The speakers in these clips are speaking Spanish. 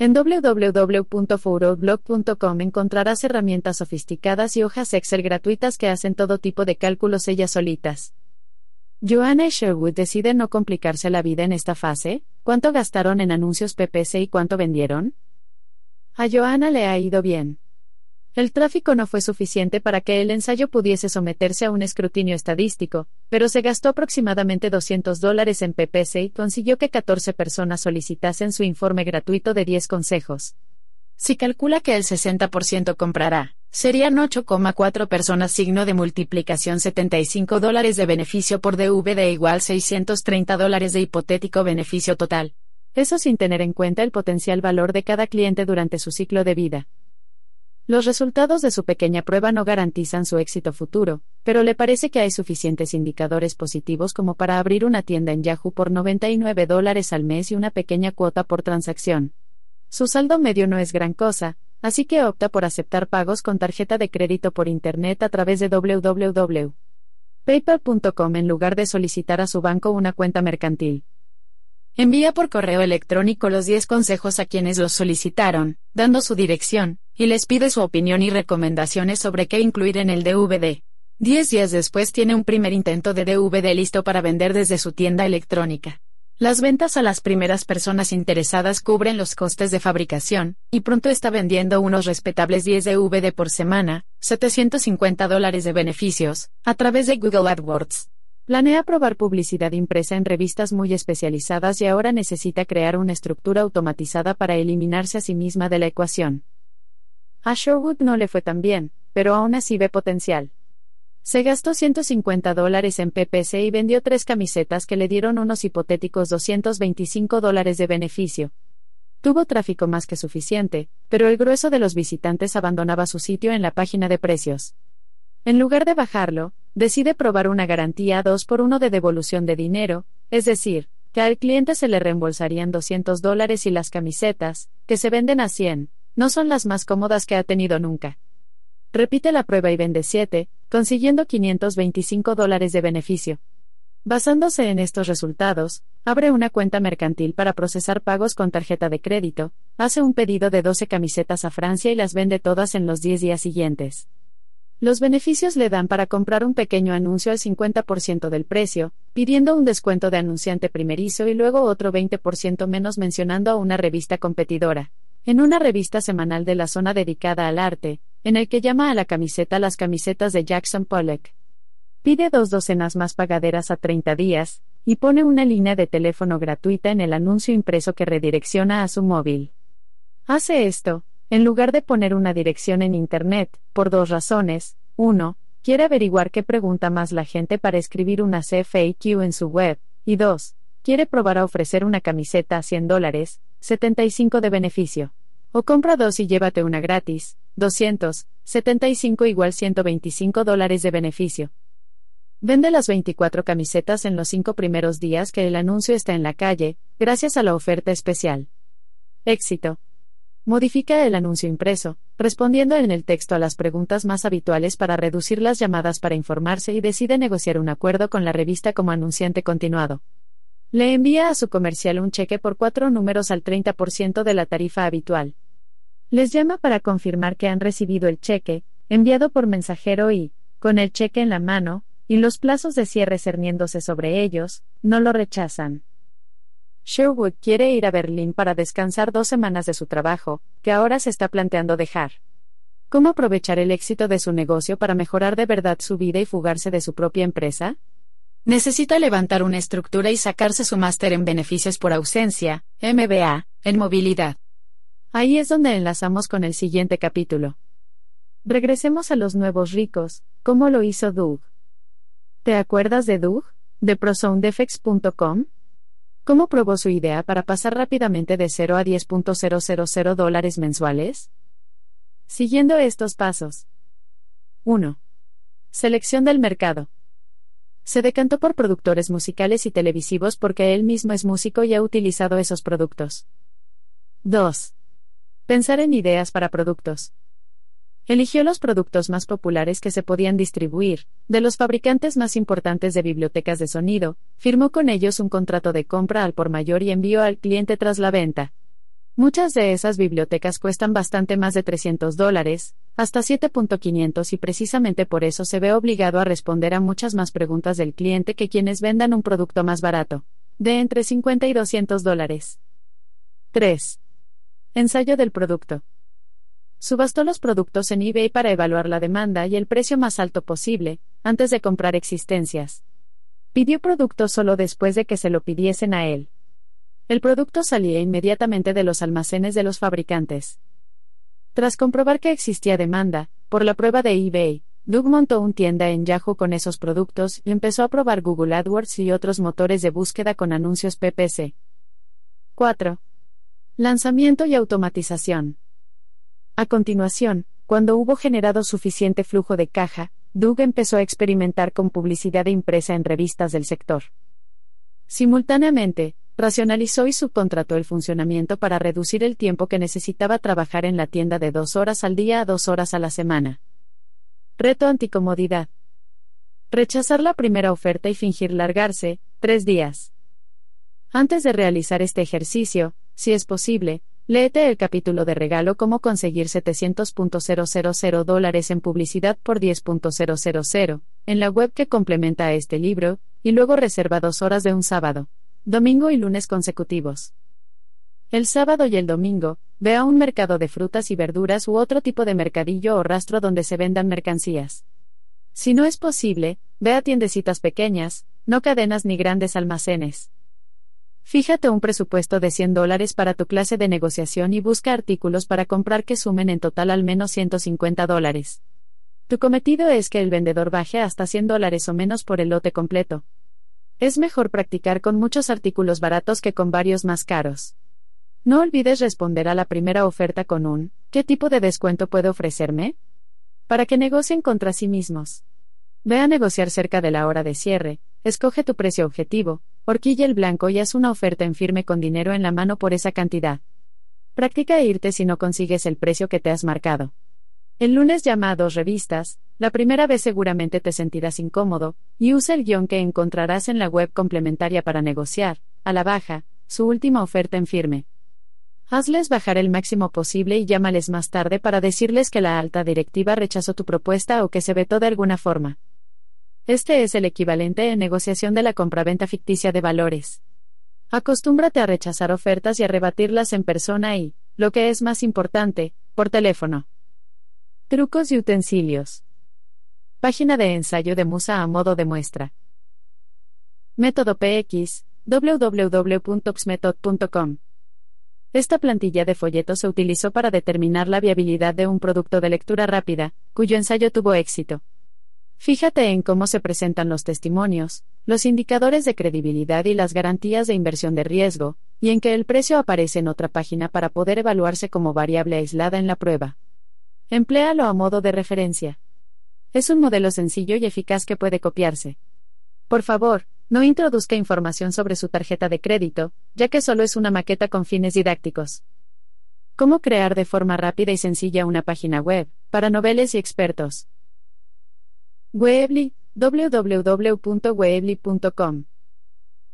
En www.fouroblog.com encontrarás herramientas sofisticadas y hojas Excel gratuitas que hacen todo tipo de cálculos ellas solitas. Joanna y Sherwood deciden no complicarse la vida en esta fase. ¿Cuánto gastaron en anuncios PPC y cuánto vendieron? A Joanna le ha ido bien. El tráfico no fue suficiente para que el ensayo pudiese someterse a un escrutinio estadístico, pero se gastó aproximadamente 200 dólares en PPC y consiguió que 14 personas solicitasen su informe gratuito de 10 consejos. Si calcula que el 60% comprará, serían 8,4 personas signo de multiplicación 75 dólares de beneficio por DVD igual 630 dólares de hipotético beneficio total. Eso sin tener en cuenta el potencial valor de cada cliente durante su ciclo de vida. Los resultados de su pequeña prueba no garantizan su éxito futuro, pero le parece que hay suficientes indicadores positivos como para abrir una tienda en Yahoo por 99 dólares al mes y una pequeña cuota por transacción. Su saldo medio no es gran cosa, así que opta por aceptar pagos con tarjeta de crédito por Internet a través de www.paypal.com en lugar de solicitar a su banco una cuenta mercantil. Envía por correo electrónico los 10 consejos a quienes los solicitaron, dando su dirección, y les pide su opinión y recomendaciones sobre qué incluir en el DVD. Diez días después tiene un primer intento de DVD listo para vender desde su tienda electrónica. Las ventas a las primeras personas interesadas cubren los costes de fabricación, y pronto está vendiendo unos respetables 10 DVD por semana, 750 dólares de beneficios, a través de Google AdWords. Planea probar publicidad impresa en revistas muy especializadas y ahora necesita crear una estructura automatizada para eliminarse a sí misma de la ecuación. A Sherwood no le fue tan bien, pero aún así ve potencial. Se gastó 150 dólares en PPC y vendió tres camisetas que le dieron unos hipotéticos 225 dólares de beneficio. Tuvo tráfico más que suficiente, pero el grueso de los visitantes abandonaba su sitio en la página de precios. En lugar de bajarlo, decide probar una garantía 2 por 1 de devolución de dinero, es decir, que al cliente se le reembolsarían 200 dólares y las camisetas, que se venden a 100, no son las más cómodas que ha tenido nunca. Repite la prueba y vende 7, consiguiendo 525 dólares de beneficio. Basándose en estos resultados, abre una cuenta mercantil para procesar pagos con tarjeta de crédito, hace un pedido de 12 camisetas a Francia y las vende todas en los 10 días siguientes. Los beneficios le dan para comprar un pequeño anuncio al 50% del precio, pidiendo un descuento de anunciante primerizo y luego otro 20% menos mencionando a una revista competidora. En una revista semanal de la zona dedicada al arte, en el que llama a la camiseta las camisetas de Jackson Pollock. Pide dos docenas más pagaderas a 30 días, y pone una línea de teléfono gratuita en el anuncio impreso que redirecciona a su móvil. Hace esto, en lugar de poner una dirección en Internet, por dos razones. 1. Quiere averiguar qué pregunta más la gente para escribir una CFAQ en su web. Y 2. Quiere probar a ofrecer una camiseta a 100 dólares, 75 de beneficio. O compra dos y llévate una gratis, 200, 75 igual 125 dólares de beneficio. Vende las 24 camisetas en los cinco primeros días que el anuncio está en la calle, gracias a la oferta especial. Éxito. Modifica el anuncio impreso, respondiendo en el texto a las preguntas más habituales para reducir las llamadas para informarse y decide negociar un acuerdo con la revista como anunciante continuado. Le envía a su comercial un cheque por cuatro números al 30% de la tarifa habitual. Les llama para confirmar que han recibido el cheque, enviado por mensajero y, con el cheque en la mano, y los plazos de cierre cerniéndose sobre ellos, no lo rechazan. Sherwood quiere ir a Berlín para descansar dos semanas de su trabajo, que ahora se está planteando dejar. ¿Cómo aprovechar el éxito de su negocio para mejorar de verdad su vida y fugarse de su propia empresa? Necesita levantar una estructura y sacarse su máster en beneficios por ausencia, MBA, en movilidad. Ahí es donde enlazamos con el siguiente capítulo. Regresemos a los nuevos ricos, ¿cómo lo hizo Doug? ¿Te acuerdas de Doug? De prosoundeffects.com? ¿Cómo probó su idea para pasar rápidamente de 0 a 10.000 dólares mensuales? Siguiendo estos pasos. 1. Selección del mercado. Se decantó por productores musicales y televisivos porque él mismo es músico y ha utilizado esos productos. 2. Pensar en ideas para productos. Eligió los productos más populares que se podían distribuir, de los fabricantes más importantes de bibliotecas de sonido, firmó con ellos un contrato de compra al por mayor y envió al cliente tras la venta. Muchas de esas bibliotecas cuestan bastante más de 300 dólares, hasta 7.500 y precisamente por eso se ve obligado a responder a muchas más preguntas del cliente que quienes vendan un producto más barato, de entre 50 y 200 dólares. 3. Ensayo del producto. Subastó los productos en eBay para evaluar la demanda y el precio más alto posible, antes de comprar existencias. Pidió productos solo después de que se lo pidiesen a él. El producto salía inmediatamente de los almacenes de los fabricantes. Tras comprobar que existía demanda, por la prueba de eBay, Doug montó un tienda en Yahoo con esos productos y empezó a probar Google AdWords y otros motores de búsqueda con anuncios PPC. 4. Lanzamiento y automatización. A continuación, cuando hubo generado suficiente flujo de caja, Doug empezó a experimentar con publicidad impresa en revistas del sector. Simultáneamente, racionalizó y subcontrató el funcionamiento para reducir el tiempo que necesitaba trabajar en la tienda de dos horas al día a dos horas a la semana. Reto anticomodidad. Rechazar la primera oferta y fingir largarse, tres días. Antes de realizar este ejercicio, si es posible, léete el capítulo de regalo Cómo conseguir 700.000 dólares en publicidad por 10.000 en la web que complementa a este libro, y luego reserva dos horas de un sábado domingo y lunes consecutivos. El sábado y el domingo, ve a un mercado de frutas y verduras u otro tipo de mercadillo o rastro donde se vendan mercancías. Si no es posible, ve a tiendecitas pequeñas, no cadenas ni grandes almacenes. Fíjate un presupuesto de 100 dólares para tu clase de negociación y busca artículos para comprar que sumen en total al menos 150 dólares. Tu cometido es que el vendedor baje hasta 100 dólares o menos por el lote completo. Es mejor practicar con muchos artículos baratos que con varios más caros. No olvides responder a la primera oferta con un ¿qué tipo de descuento puede ofrecerme? Para que negocien contra sí mismos. Ve a negociar cerca de la hora de cierre, escoge tu precio objetivo, horquilla el blanco y haz una oferta en firme con dinero en la mano por esa cantidad. Practica irte si no consigues el precio que te has marcado. El lunes llama a dos revistas, la primera vez seguramente te sentirás incómodo, y usa el guion que encontrarás en la web complementaria para negociar, a la baja, su última oferta en firme. Hazles bajar el máximo posible y llámales más tarde para decirles que la alta directiva rechazó tu propuesta o que se vetó de alguna forma. Este es el equivalente en negociación de la compraventa ficticia de valores. Acostúmbrate a rechazar ofertas y a rebatirlas en persona y, lo que es más importante, por teléfono. Trucos y utensilios. Página de ensayo de Musa a modo de muestra. Método PX, www.pxmethod.com. Esta plantilla de folletos se utilizó para determinar la viabilidad de un producto de lectura rápida, cuyo ensayo tuvo éxito. Fíjate en cómo se presentan los testimonios, los indicadores de credibilidad y las garantías de inversión de riesgo, y en que el precio aparece en otra página para poder evaluarse como variable aislada en la prueba. Empléalo a modo de referencia. Es un modelo sencillo y eficaz que puede copiarse. Por favor, no introduzca información sobre su tarjeta de crédito, ya que solo es una maqueta con fines didácticos. ¿Cómo crear de forma rápida y sencilla una página web, para noveles y expertos? Weebly, www.weebly.com.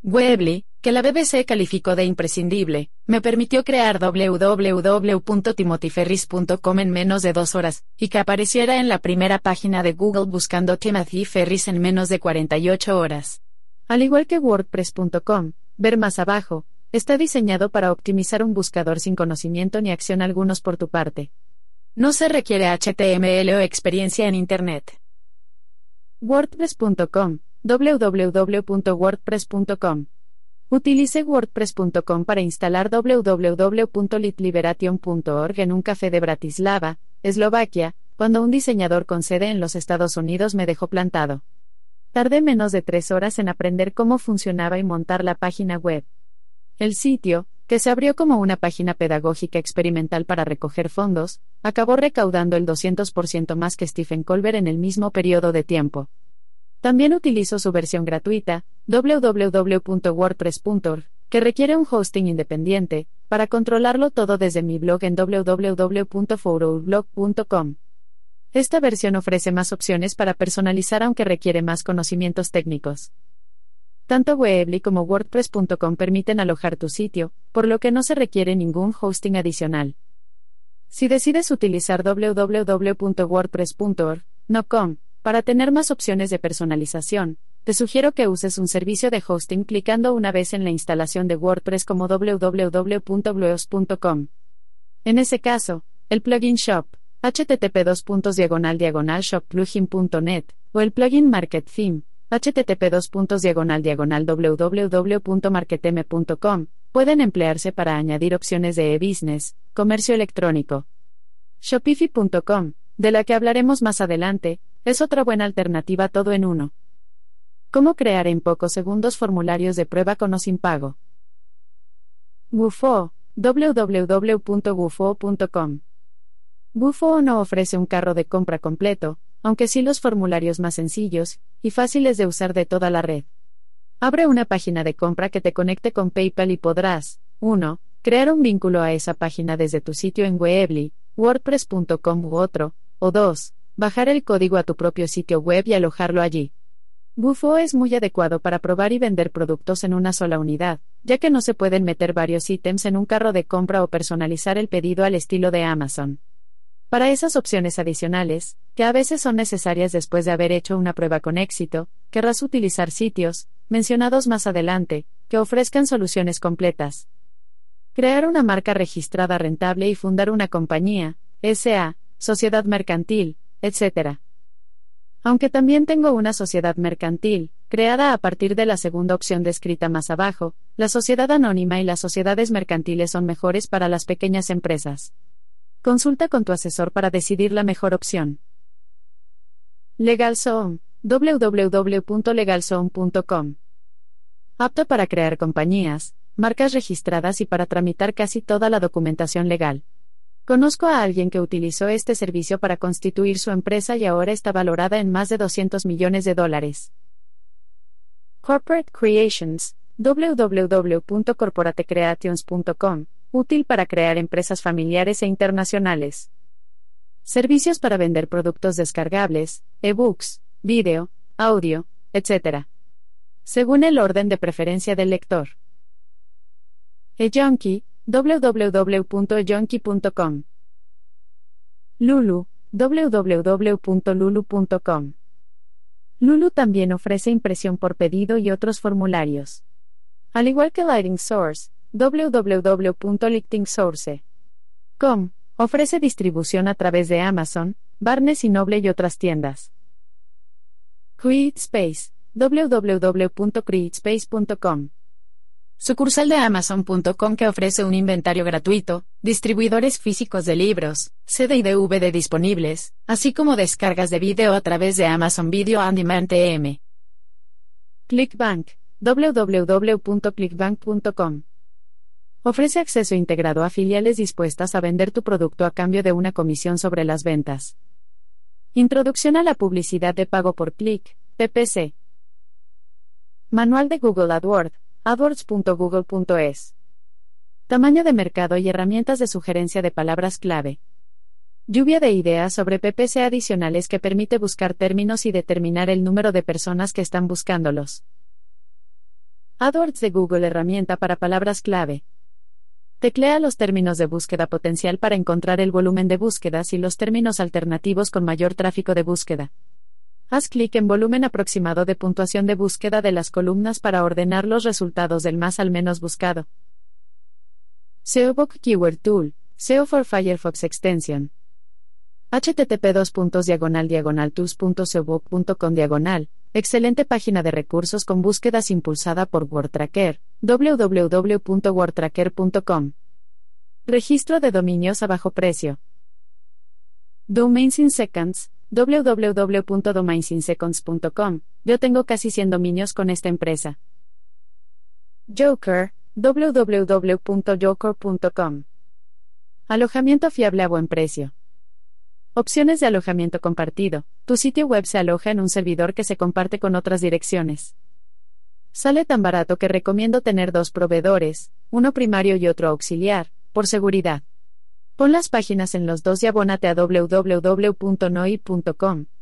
Weebly, que la BBC calificó de imprescindible, me permitió crear www.timothyferris.com en menos de dos horas, y que apareciera en la primera página de Google buscando Timothy Ferris en menos de 48 horas. Al igual que WordPress.com, ver más abajo, está diseñado para optimizar un buscador sin conocimiento ni acción algunos por tu parte. No se requiere HTML o experiencia en Internet. WordPress.com, www.wordpress.com Utilice WordPress.com para instalar www.litliberation.org en un café de Bratislava, Eslovaquia, cuando un diseñador con sede en los Estados Unidos me dejó plantado. Tardé menos de tres horas en aprender cómo funcionaba y montar la página web. El sitio, que se abrió como una página pedagógica experimental para recoger fondos, acabó recaudando el 200% más que Stephen Colbert en el mismo periodo de tiempo. También utilizo su versión gratuita, www.wordpress.org, que requiere un hosting independiente, para controlarlo todo desde mi blog en www.foroblog.com. Esta versión ofrece más opciones para personalizar aunque requiere más conocimientos técnicos. Tanto Weebly como WordPress.com permiten alojar tu sitio, por lo que no se requiere ningún hosting adicional. Si decides utilizar www.wordpress.org.com para tener más opciones de personalización, te sugiero que uses un servicio de hosting clicando una vez en la instalación de WordPress como www.bleos.com. En ese caso, el plugin shop, http shopplugin.net, o el plugin market theme, http www.marketeme.com, pueden emplearse para añadir opciones de e-business, comercio electrónico. Shopify.com, de la que hablaremos más adelante, es otra buena alternativa todo en uno. ¿Cómo crear en pocos segundos formularios de prueba con o sin pago? Gufo, www.gufo.com. Gufo no ofrece un carro de compra completo, aunque sí los formularios más sencillos y fáciles de usar de toda la red. Abre una página de compra que te conecte con PayPal y podrás 1. Crear un vínculo a esa página desde tu sitio en Weebly, WordPress.com u otro, o 2. Bajar el código a tu propio sitio web y alojarlo allí. Bufo es muy adecuado para probar y vender productos en una sola unidad, ya que no se pueden meter varios ítems en un carro de compra o personalizar el pedido al estilo de Amazon. Para esas opciones adicionales, que a veces son necesarias después de haber hecho una prueba con éxito, querrás utilizar sitios, mencionados más adelante, que ofrezcan soluciones completas. Crear una marca registrada rentable y fundar una compañía, SA, sociedad mercantil, etc aunque también tengo una sociedad mercantil, creada a partir de la segunda opción descrita más abajo, la sociedad anónima y las sociedades mercantiles son mejores para las pequeñas empresas. Consulta con tu asesor para decidir la mejor opción. LegalZone, www.legalzone.com. Apto para crear compañías, marcas registradas y para tramitar casi toda la documentación legal. Conozco a alguien que utilizó este servicio para constituir su empresa y ahora está valorada en más de 200 millones de dólares. Corporate Creations, www.corporatecreations.com, útil para crear empresas familiares e internacionales. Servicios para vender productos descargables, ebooks, video, audio, etc. Según el orden de preferencia del lector. eJunkie, www.yonki.com. Lulu, www.lulu.com. Lulu también ofrece impresión por pedido y otros formularios. Al igual que Lighting Source, www.lightingsource.com ofrece distribución a través de Amazon, Barnes y Noble y otras tiendas. CreateSpace, www.createspace.com Sucursal de Amazon.com que ofrece un inventario gratuito, distribuidores físicos de libros, CD y DVD disponibles, así como descargas de video a través de Amazon Video On Demand TM. ClickBank, www.clickbank.com. Ofrece acceso integrado a filiales dispuestas a vender tu producto a cambio de una comisión sobre las ventas. Introducción a la publicidad de pago por clic, PPC. Manual de Google AdWords adwords.google.es. Tamaño de mercado y herramientas de sugerencia de palabras clave. Lluvia de ideas sobre PPC adicionales que permite buscar términos y determinar el número de personas que están buscándolos. AdWords de Google herramienta para palabras clave. Teclea los términos de búsqueda potencial para encontrar el volumen de búsquedas y los términos alternativos con mayor tráfico de búsqueda. Haz clic en volumen aproximado de puntuación de búsqueda de las columnas para ordenar los resultados del más al menos buscado. SEObook Keyword Tool, SEO for Firefox Extension. http diagonal diagonal, excelente página de recursos con búsquedas impulsada por WordTracker, www.wordtracker.com. Registro de dominios a bajo precio. Domains in Seconds, www.domainsinseconds.com. Yo tengo casi 100 dominios con esta empresa. Joker, www.joker.com. Alojamiento fiable a buen precio. Opciones de alojamiento compartido. Tu sitio web se aloja en un servidor que se comparte con otras direcciones. Sale tan barato que recomiendo tener dos proveedores, uno primario y otro auxiliar, por seguridad. Pon las páginas en los dos y abónate a www.noi.com,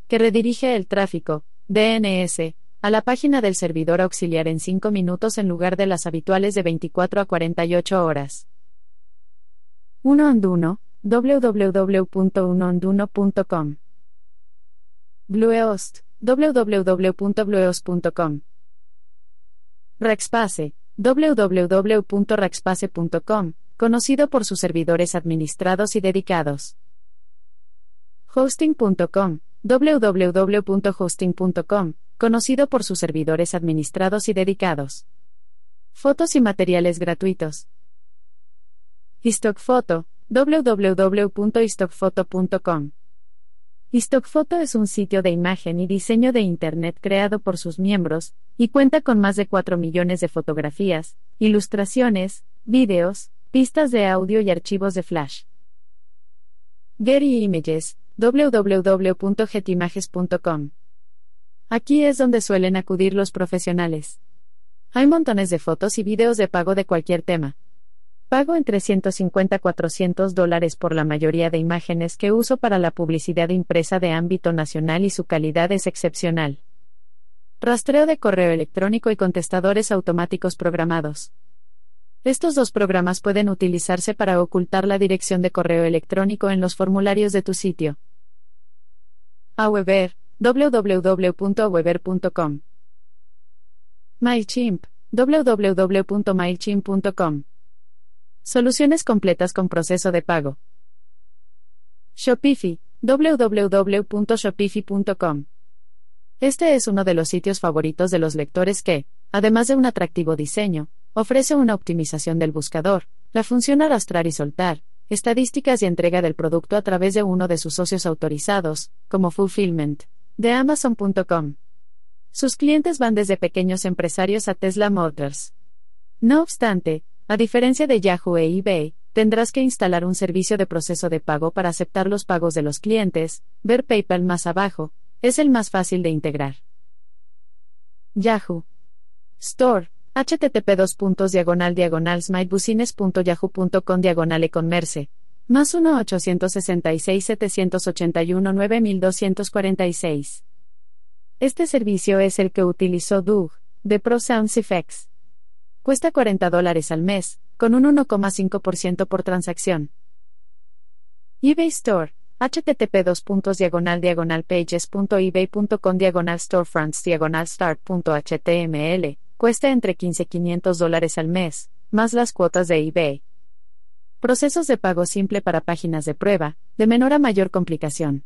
que redirige el tráfico, DNS, a la página del servidor auxiliar en 5 minutos en lugar de las habituales de 24 a 48 horas. 1 Onduno, www.unonduno.com. Bluehost, www.bluehost.com. Rackspace, www.rackspace.com, conocido por sus servidores administrados y dedicados. Hosting.com, www.hosting.com, conocido por sus servidores administrados y dedicados. Fotos y materiales gratuitos. Stockphoto, www.stockphoto.com. Stockphoto es un sitio de imagen y diseño de Internet creado por sus miembros, y cuenta con más de 4 millones de fotografías, ilustraciones, videos, pistas de audio y archivos de flash. Getty Images, www.getimages.com. Aquí es donde suelen acudir los profesionales. Hay montones de fotos y videos de pago de cualquier tema. Pago entre 150 a 400 dólares por la mayoría de imágenes que uso para la publicidad impresa de ámbito nacional y su calidad es excepcional. Rastreo de correo electrónico y contestadores automáticos programados. Estos dos programas pueden utilizarse para ocultar la dirección de correo electrónico en los formularios de tu sitio. Aweber, www.aweber.com. MailChimp, www.mailchimp.com. Soluciones completas con proceso de pago. Shopify, www.shopify.com. Este es uno de los sitios favoritos de los lectores que, además de un atractivo diseño, Ofrece una optimización del buscador, la función arrastrar y soltar, estadísticas y entrega del producto a través de uno de sus socios autorizados, como Fulfillment, de Amazon.com. Sus clientes van desde pequeños empresarios a Tesla Motors. No obstante, a diferencia de Yahoo e eBay, tendrás que instalar un servicio de proceso de pago para aceptar los pagos de los clientes, ver PayPal más abajo, es el más fácil de integrar. Yahoo Store http dos puntos diagonal diagonal smitebusines.yahoo.com diagonal e-commerce. Más 1 866 781 9246. Este servicio es el que utilizó Doug, de Pro Sounds Effects. Cuesta 40 dólares al mes, con un 1,5% por transacción. eBay Store, http diagonal pages.ebay.com diagonal storefronts diagonal start.html Cuesta entre 15 y 500 dólares al mes, más las cuotas de eBay. Procesos de pago simple para páginas de prueba, de menor a mayor complicación.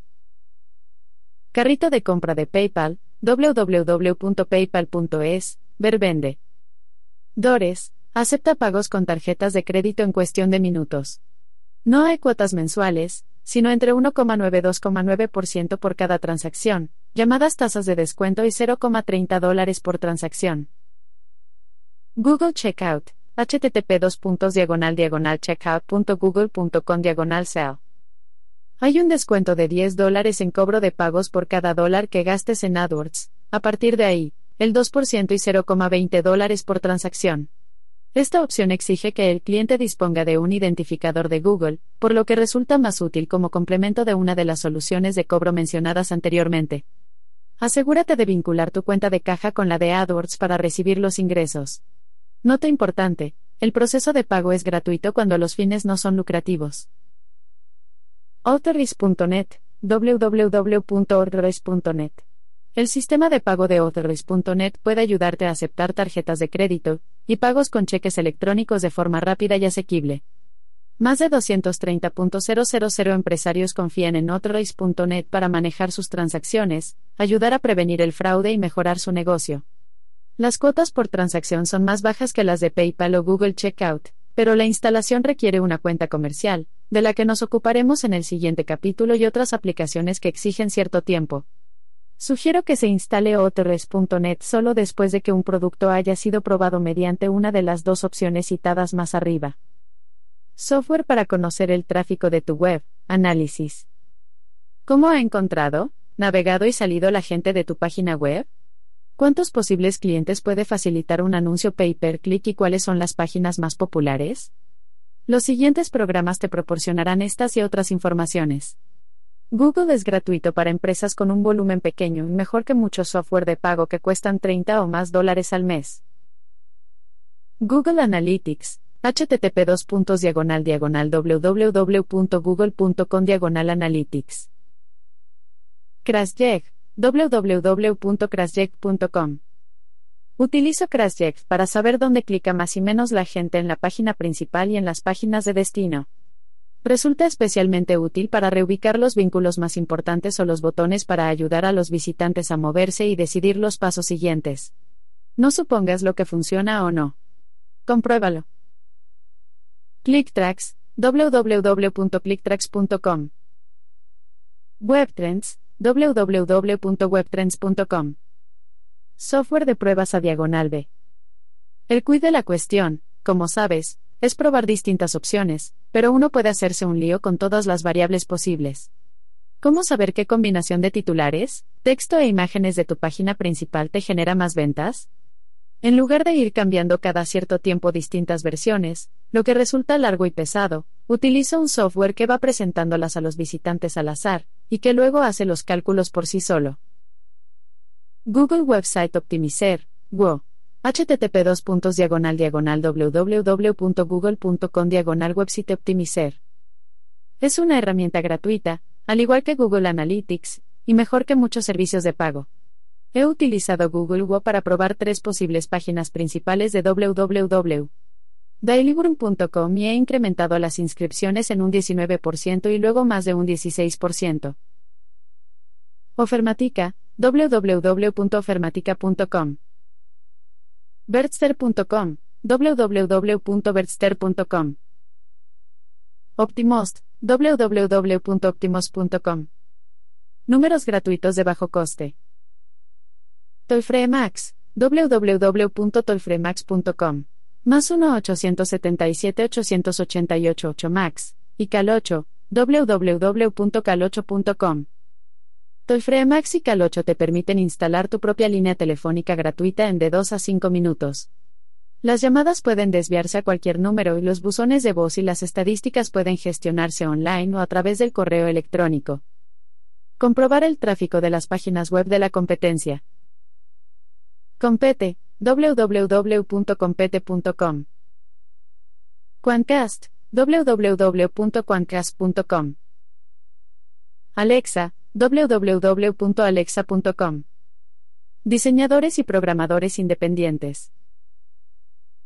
Carrito de compra de PayPal, www.paypal.es, ver vende. Dores, acepta pagos con tarjetas de crédito en cuestión de minutos. No hay cuotas mensuales, sino entre 1,9 y 2,9% por cada transacción, llamadas tasas de descuento y 0,30 dólares por transacción. Google Checkout, http checkout.google.com diagonal sell. Hay un descuento de 10 dólares en cobro de pagos por cada dólar que gastes en AdWords, a partir de ahí, el 2% y 0,20 dólares por transacción. Esta opción exige que el cliente disponga de un identificador de Google, por lo que resulta más útil como complemento de una de las soluciones de cobro mencionadas anteriormente. Asegúrate de vincular tu cuenta de caja con la de AdWords para recibir los ingresos. Nota importante, el proceso de pago es gratuito cuando los fines no son lucrativos. Authorize.net, www.authorize.net. El sistema de pago de Authorize.net puede ayudarte a aceptar tarjetas de crédito y pagos con cheques electrónicos de forma rápida y asequible. Más de 230.000 empresarios confían en Authorize.net para manejar sus transacciones, ayudar a prevenir el fraude y mejorar su negocio. Las cuotas por transacción son más bajas que las de PayPal o Google Checkout, pero la instalación requiere una cuenta comercial, de la que nos ocuparemos en el siguiente capítulo y otras aplicaciones que exigen cierto tiempo. Sugiero que se instale Otrs.net solo después de que un producto haya sido probado mediante una de las dos opciones citadas más arriba. Software para conocer el tráfico de tu web. Análisis. ¿Cómo ha encontrado, navegado y salido la gente de tu página web? ¿Cuántos posibles clientes puede facilitar un anuncio pay per click y cuáles son las páginas más populares? Los siguientes programas te proporcionarán estas y otras informaciones. Google es gratuito para empresas con un volumen pequeño y mejor que muchos software de pago que cuestan 30 o más dólares al mes. Google Analytics, http diagonal diagonal www.google.com diagonal analytics. CrashJeg, www.crashjeg.com. Utilizo CrashJeg para saber dónde clica más y menos la gente en la página principal y en las páginas de destino. Resulta especialmente útil para reubicar los vínculos más importantes o los botones para ayudar a los visitantes a moverse y decidir los pasos siguientes. No supongas lo que funciona o no. Compruébalo. ClickTracks, www.clicktracks.com. WebTrends, www.webtrends.com. Software de pruebas a diagonal B. El quid de la cuestión, como sabes, es probar distintas opciones, pero uno puede hacerse un lío con todas las variables posibles. ¿Cómo saber qué combinación de titulares, texto e imágenes de tu página principal te genera más ventas? En lugar de ir cambiando cada cierto tiempo distintas versiones, lo que resulta largo y pesado, utiliza un software que va presentándolas a los visitantes al azar, y que luego hace los cálculos por sí solo. Google Website Optimizer, WO http www.google.com diagonal website optimizer. Es una herramienta gratuita, al igual que Google Analytics, y mejor que muchos servicios de pago. He utilizado Google Go para probar tres posibles páginas principales de www.dailyburn.com y he incrementado las inscripciones en un 19% y luego más de un 16%. Ofermatica, www.ofermatica.com Bertster.com, www.bertster.com. Optimost, www.optimost.com. Números gratuitos de bajo coste. Max, www.tolfremax.com. Más 1-877-888-8 Max, y Cal8, www.cal8.com. Max y Cal8 te permiten instalar tu propia línea telefónica gratuita en de 2 a 5 minutos. Las llamadas pueden desviarse a cualquier número y los buzones de voz y las estadísticas pueden gestionarse online o a través del correo electrónico. Comprobar el tráfico de las páginas web de la competencia. Compete, www.compete.com. Quantcast, www.quantcast.com. Alexa, www.alexa.com. Diseñadores y programadores independientes.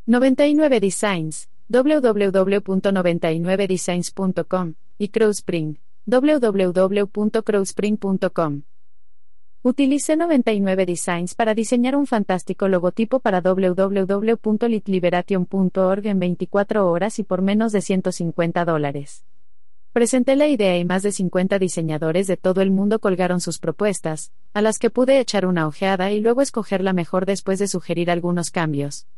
99 Designs, www.99designs.com, y Crowspring, www.crowspring.com. Utilicé 99 Designs para diseñar un fantástico logotipo para www.litliberation.org en 24 horas y por menos de 150 dólares. Presenté la idea y más de 50 diseñadores de todo el mundo colgaron sus propuestas, a las que pude echar una ojeada y luego escoger la mejor después de sugerir algunos cambios.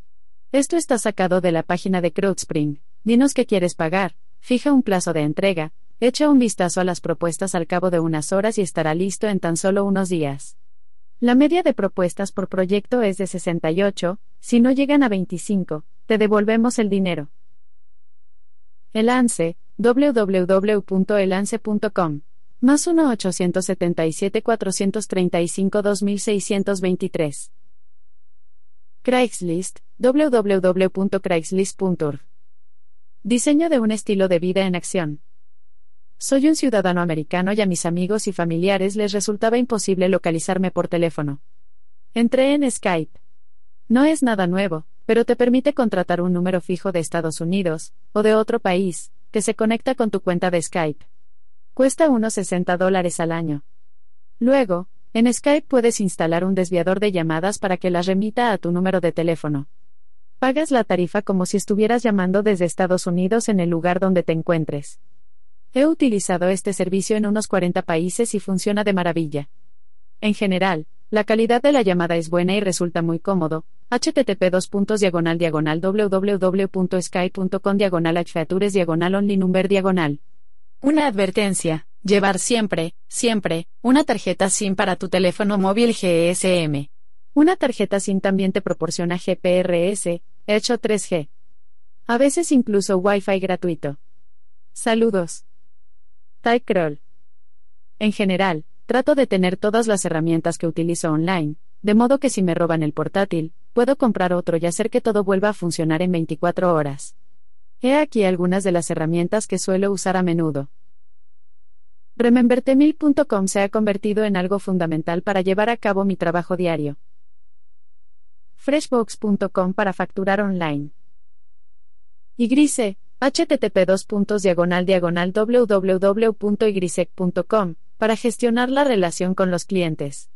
Esto está sacado de la página de CrowdSpring. Dinos qué quieres pagar, fija un plazo de entrega, echa un vistazo a las propuestas al cabo de unas horas y estará listo en tan solo unos días. La media de propuestas por proyecto es de 68, si no llegan a 25, te devolvemos el dinero. El ANSE, www.elance.com. Más 1-877-435-2623. Craigslist, www.craigslist.org. Diseño de un estilo de vida en acción. Soy un ciudadano americano y a mis amigos y familiares les resultaba imposible localizarme por teléfono. Entré en Skype. No es nada nuevo, pero te permite contratar un número fijo de Estados Unidos, o de otro país, que se conecta con tu cuenta de Skype. Cuesta unos 60 dólares al año. Luego, en Skype puedes instalar un desviador de llamadas para que las remita a tu número de teléfono. Pagas la tarifa como si estuvieras llamando desde Estados Unidos en el lugar donde te encuentres. He utilizado este servicio en unos 40 países y funciona de maravilla. En general, la calidad de la llamada es buena y resulta muy cómodo, http www.sky.com diagonal diagonal only number diagonal. Una advertencia. Llevar siempre, siempre, una tarjeta SIM para tu teléfono móvil GSM. Una tarjeta SIM también te proporciona GPRS, hecho 3G. A veces incluso Wi-Fi gratuito. Saludos. Tycroll. En general, trato de tener todas las herramientas que utilizo online, de modo que si me roban el portátil, puedo comprar otro y hacer que todo vuelva a funcionar en 24 horas. He aquí algunas de las herramientas que suelo usar a menudo. Remembertemil.com se ha convertido en algo fundamental para llevar a cabo mi trabajo diario. Freshbox.com para facturar online. Y Grise, http diagonal diagonal www.igrisec.com, para gestionar la relación con los clientes.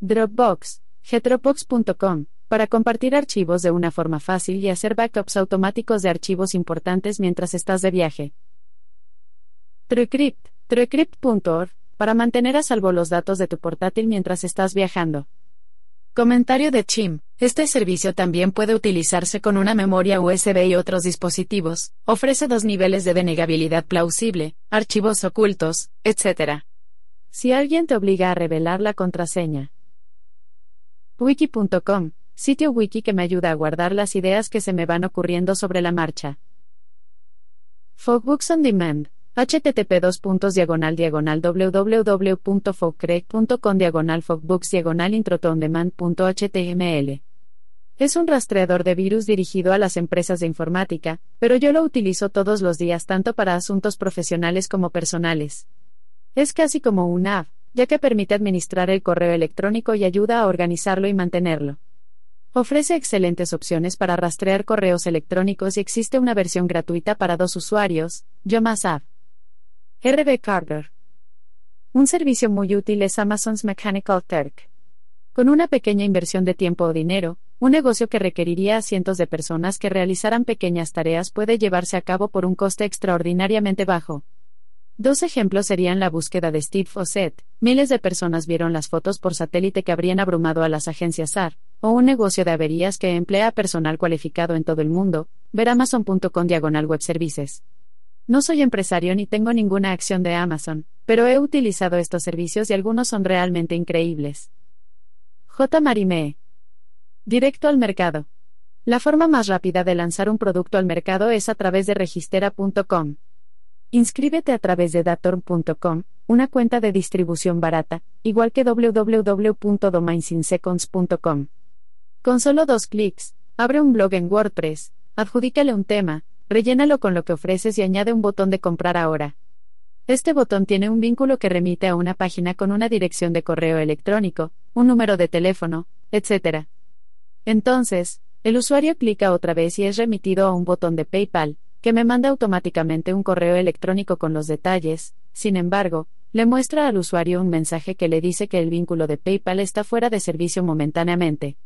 Dropbox, getropbox.com, para compartir archivos de una forma fácil y hacer backups automáticos de archivos importantes mientras estás de viaje. TrueCrypt, truecrypt.org, para mantener a salvo los datos de tu portátil mientras estás viajando. Comentario de Chim. Este servicio también puede utilizarse con una memoria USB y otros dispositivos. Ofrece dos niveles de denegabilidad plausible, archivos ocultos, etc. Si alguien te obliga a revelar la contraseña. Wiki.com, sitio wiki que me ayuda a guardar las ideas que se me van ocurriendo sobre la marcha. Fogbooks on Demand http diagonal diagonal www.fogcrec.com diagonal fogbooks diagonal. Es un rastreador de virus dirigido a las empresas de informática, pero yo lo utilizo todos los días tanto para asuntos profesionales como personales. Es casi como una app, ya que permite administrar el correo electrónico y ayuda a organizarlo y mantenerlo. Ofrece excelentes opciones para rastrear correos electrónicos y existe una versión gratuita para dos usuarios, Yo Más App. RB Carter. Un servicio muy útil es Amazon's Mechanical Turk. Con una pequeña inversión de tiempo o dinero, un negocio que requeriría a cientos de personas que realizaran pequeñas tareas puede llevarse a cabo por un coste extraordinariamente bajo. Dos ejemplos serían la búsqueda de Steve Fawcett, miles de personas vieron las fotos por satélite que habrían abrumado a las agencias SAR, o un negocio de averías que emplea personal cualificado en todo el mundo, ver amazon.com diagonal web services. No soy empresario ni tengo ninguna acción de Amazon, pero he utilizado estos servicios y algunos son realmente increíbles. J. Marime. Directo al mercado. La forma más rápida de lanzar un producto al mercado es a través de registera.com. Inscríbete a través de datorn.com, una cuenta de distribución barata, igual que www.domainsinseconds.com. Con solo dos clics, abre un blog en WordPress, adjudícale un tema, rellénalo con lo que ofreces y añade un botón de comprar ahora. Este botón tiene un vínculo que remite a una página con una dirección de correo electrónico, un número de teléfono, etc. Entonces, el usuario clica otra vez y es remitido a un botón de PayPal, que me manda automáticamente un correo electrónico con los detalles, sin embargo, le muestra al usuario un mensaje que le dice que el vínculo de PayPal está fuera de servicio momentáneamente.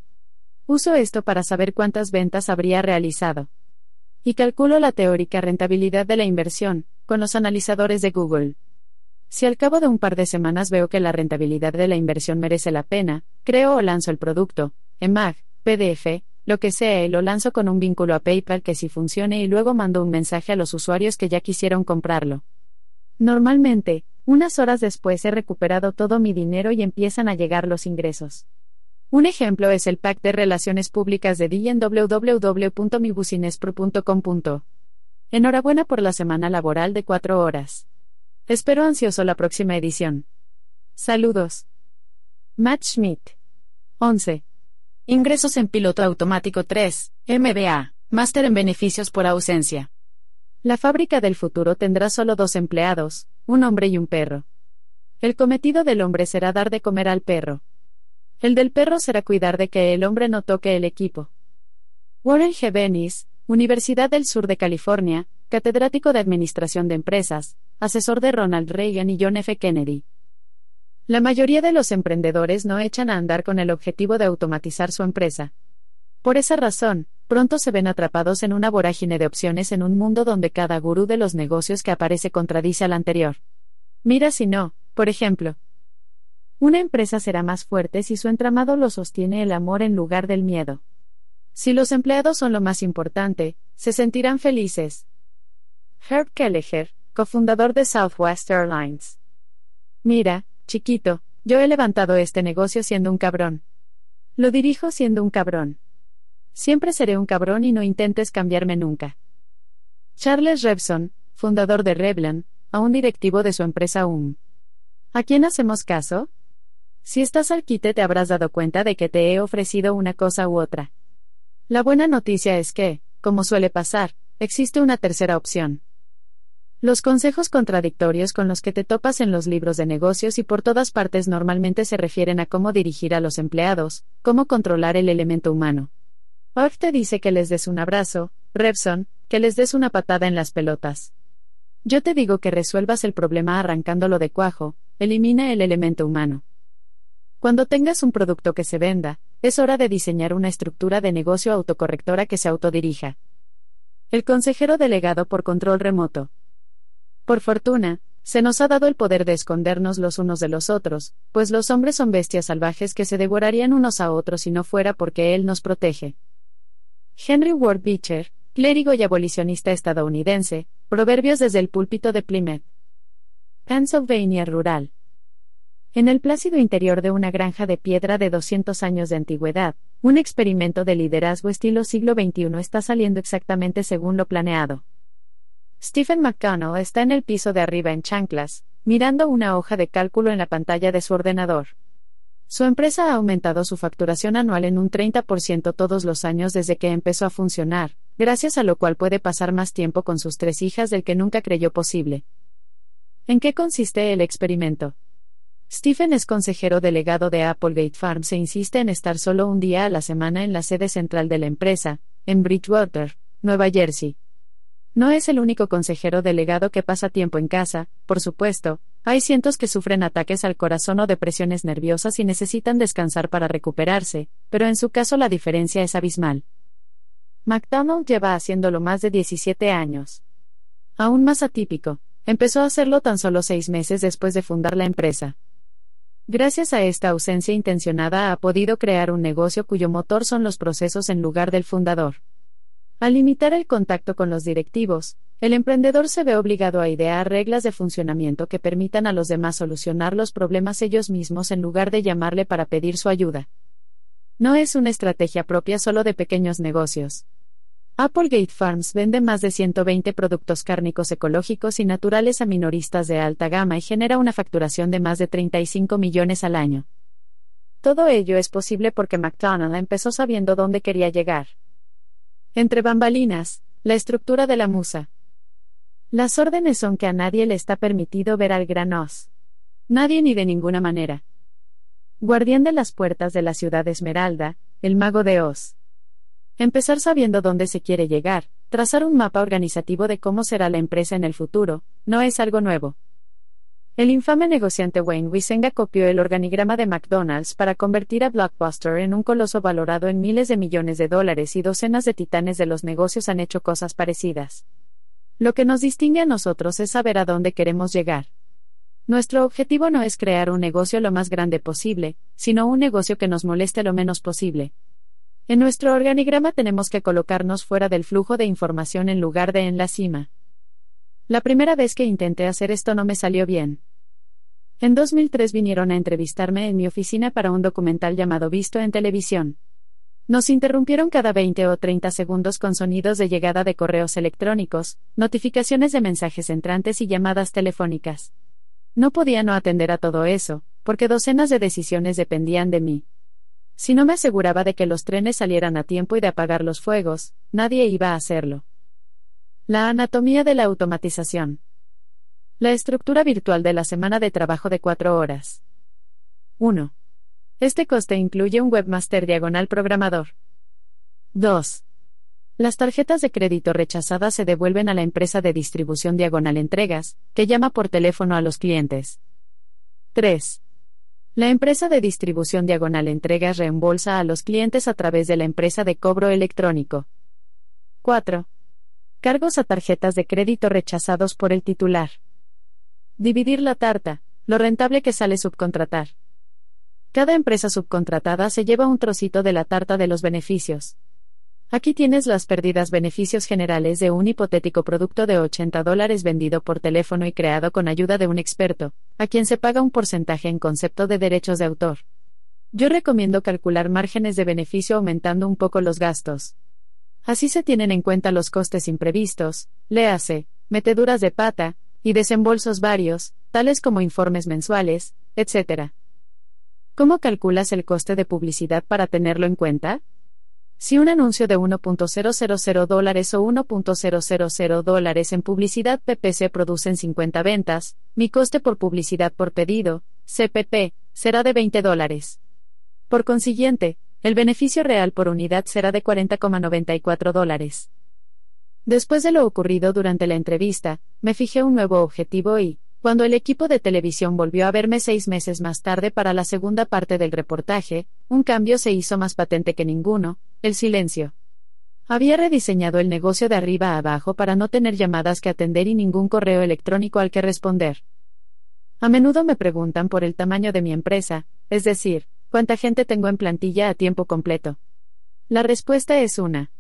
Uso esto para saber cuántas ventas habría realizado y calculo la teórica rentabilidad de la inversión, con los analizadores de Google. Si al cabo de un par de semanas veo que la rentabilidad de la inversión merece la pena, creo o lanzo el producto, EMAG, PDF, lo que sea y lo lanzo con un vínculo a PayPal que sí funcione y luego mando un mensaje a los usuarios que ya quisieron comprarlo. Normalmente, unas horas después he recuperado todo mi dinero y empiezan a llegar los ingresos. Un ejemplo es el pack de relaciones públicas de Dee en www.mibusinespro.com. Enhorabuena por la semana laboral de cuatro horas. Espero ansioso la próxima edición. Saludos. Matt Schmidt. 11. Ingresos en piloto automático 3, MBA, máster en beneficios por ausencia. La fábrica del futuro tendrá solo dos empleados, un hombre y un perro. El cometido del hombre será dar de comer al perro. El del perro será cuidar de que el hombre no toque el equipo. Warren G. Bennis, Universidad del Sur de California, catedrático de Administración de Empresas, asesor de Ronald Reagan y John F. Kennedy. La mayoría de los emprendedores no echan a andar con el objetivo de automatizar su empresa. Por esa razón, pronto se ven atrapados en una vorágine de opciones en un mundo donde cada gurú de los negocios que aparece contradice al anterior. Mira si no, por ejemplo, una empresa será más fuerte si su entramado lo sostiene el amor en lugar del miedo. Si los empleados son lo más importante, se sentirán felices. Herb Kelleher, cofundador de Southwest Airlines. Mira, chiquito, yo he levantado este negocio siendo un cabrón. Lo dirijo siendo un cabrón. Siempre seré un cabrón y no intentes cambiarme nunca. Charles Revson, fundador de Revlon, a un directivo de su empresa UM ¿A quién hacemos caso? Si estás al quite te habrás dado cuenta de que te he ofrecido una cosa u otra. La buena noticia es que, como suele pasar, existe una tercera opción. Los consejos contradictorios con los que te topas en los libros de negocios y por todas partes normalmente se refieren a cómo dirigir a los empleados, cómo controlar el elemento humano. Orff te dice que les des un abrazo, Revson, que les des una patada en las pelotas. Yo te digo que resuelvas el problema arrancándolo de cuajo, elimina el elemento humano. Cuando tengas un producto que se venda, es hora de diseñar una estructura de negocio autocorrectora que se autodirija. El consejero delegado por control remoto. Por fortuna, se nos ha dado el poder de escondernos los unos de los otros, pues los hombres son bestias salvajes que se devorarían unos a otros si no fuera porque Él nos protege. Henry Ward Beecher, clérigo y abolicionista estadounidense, Proverbios desde el púlpito de Plymouth. Pennsylvania rural. En el plácido interior de una granja de piedra de 200 años de antigüedad, un experimento de liderazgo estilo siglo XXI está saliendo exactamente según lo planeado. Stephen McConnell está en el piso de arriba en chanclas, mirando una hoja de cálculo en la pantalla de su ordenador. Su empresa ha aumentado su facturación anual en un 30% todos los años desde que empezó a funcionar, gracias a lo cual puede pasar más tiempo con sus tres hijas del que nunca creyó posible. ¿En qué consiste el experimento? Stephen es consejero delegado de Applegate Farms e insiste en estar solo un día a la semana en la sede central de la empresa, en Bridgewater, Nueva Jersey. No es el único consejero delegado que pasa tiempo en casa, por supuesto, hay cientos que sufren ataques al corazón o depresiones nerviosas y necesitan descansar para recuperarse, pero en su caso la diferencia es abismal. McDonald lleva haciéndolo más de 17 años. Aún más atípico, empezó a hacerlo tan solo seis meses después de fundar la empresa. Gracias a esta ausencia intencionada ha podido crear un negocio cuyo motor son los procesos en lugar del fundador. Al limitar el contacto con los directivos, el emprendedor se ve obligado a idear reglas de funcionamiento que permitan a los demás solucionar los problemas ellos mismos en lugar de llamarle para pedir su ayuda. No es una estrategia propia solo de pequeños negocios. Applegate Farms vende más de 120 productos cárnicos ecológicos y naturales a minoristas de alta gama y genera una facturación de más de 35 millones al año. Todo ello es posible porque McDonald empezó sabiendo dónde quería llegar. Entre bambalinas, la estructura de la musa. Las órdenes son que a nadie le está permitido ver al gran Oz. Nadie ni de ninguna manera. Guardián de las puertas de la ciudad Esmeralda, el mago de Oz. Empezar sabiendo dónde se quiere llegar, trazar un mapa organizativo de cómo será la empresa en el futuro, no es algo nuevo. El infame negociante Wayne Wisenga copió el organigrama de McDonald's para convertir a Blockbuster en un coloso valorado en miles de millones de dólares y docenas de titanes de los negocios han hecho cosas parecidas. Lo que nos distingue a nosotros es saber a dónde queremos llegar. Nuestro objetivo no es crear un negocio lo más grande posible, sino un negocio que nos moleste lo menos posible, en nuestro organigrama tenemos que colocarnos fuera del flujo de información en lugar de en la cima. La primera vez que intenté hacer esto no me salió bien. En 2003 vinieron a entrevistarme en mi oficina para un documental llamado Visto en televisión. Nos interrumpieron cada 20 o 30 segundos con sonidos de llegada de correos electrónicos, notificaciones de mensajes entrantes y llamadas telefónicas. No podía no atender a todo eso, porque docenas de decisiones dependían de mí. Si no me aseguraba de que los trenes salieran a tiempo y de apagar los fuegos, nadie iba a hacerlo. La anatomía de la automatización. La estructura virtual de la semana de trabajo de cuatro horas. 1. Este coste incluye un webmaster diagonal programador. 2. Las tarjetas de crédito rechazadas se devuelven a la empresa de distribución diagonal entregas, que llama por teléfono a los clientes. 3. La empresa de distribución diagonal entregas reembolsa a los clientes a través de la empresa de cobro electrónico. 4. Cargos a tarjetas de crédito rechazados por el titular. Dividir la tarta, lo rentable que sale subcontratar. Cada empresa subcontratada se lleva un trocito de la tarta de los beneficios. Aquí tienes las pérdidas beneficios generales de un hipotético producto de 80 dólares vendido por teléfono y creado con ayuda de un experto, a quien se paga un porcentaje en concepto de derechos de autor. Yo recomiendo calcular márgenes de beneficio aumentando un poco los gastos. Así se tienen en cuenta los costes imprevistos, léase, meteduras de pata, y desembolsos varios, tales como informes mensuales, etc. ¿Cómo calculas el coste de publicidad para tenerlo en cuenta? Si un anuncio de 1.000 dólares o 1.000 dólares en publicidad PPC producen 50 ventas, mi coste por publicidad por pedido, CPP, será de 20 dólares. Por consiguiente, el beneficio real por unidad será de 40,94 dólares. Después de lo ocurrido durante la entrevista, me fijé un nuevo objetivo y, cuando el equipo de televisión volvió a verme seis meses más tarde para la segunda parte del reportaje, un cambio se hizo más patente que ninguno, el silencio. Había rediseñado el negocio de arriba a abajo para no tener llamadas que atender y ningún correo electrónico al que responder. A menudo me preguntan por el tamaño de mi empresa, es decir, cuánta gente tengo en plantilla a tiempo completo. La respuesta es una.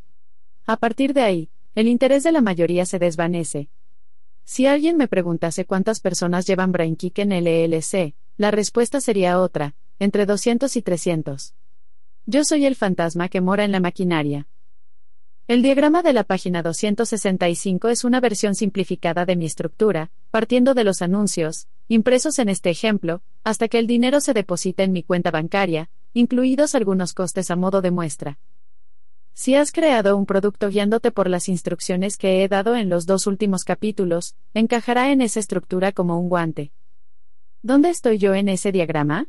A partir de ahí, el interés de la mayoría se desvanece, si alguien me preguntase cuántas personas llevan BrainKick en el ELC, la respuesta sería otra, entre 200 y 300. Yo soy el fantasma que mora en la maquinaria. El diagrama de la página 265 es una versión simplificada de mi estructura, partiendo de los anuncios, impresos en este ejemplo, hasta que el dinero se deposita en mi cuenta bancaria, incluidos algunos costes a modo de muestra. Si has creado un producto guiándote por las instrucciones que he dado en los dos últimos capítulos, encajará en esa estructura como un guante. ¿Dónde estoy yo en ese diagrama?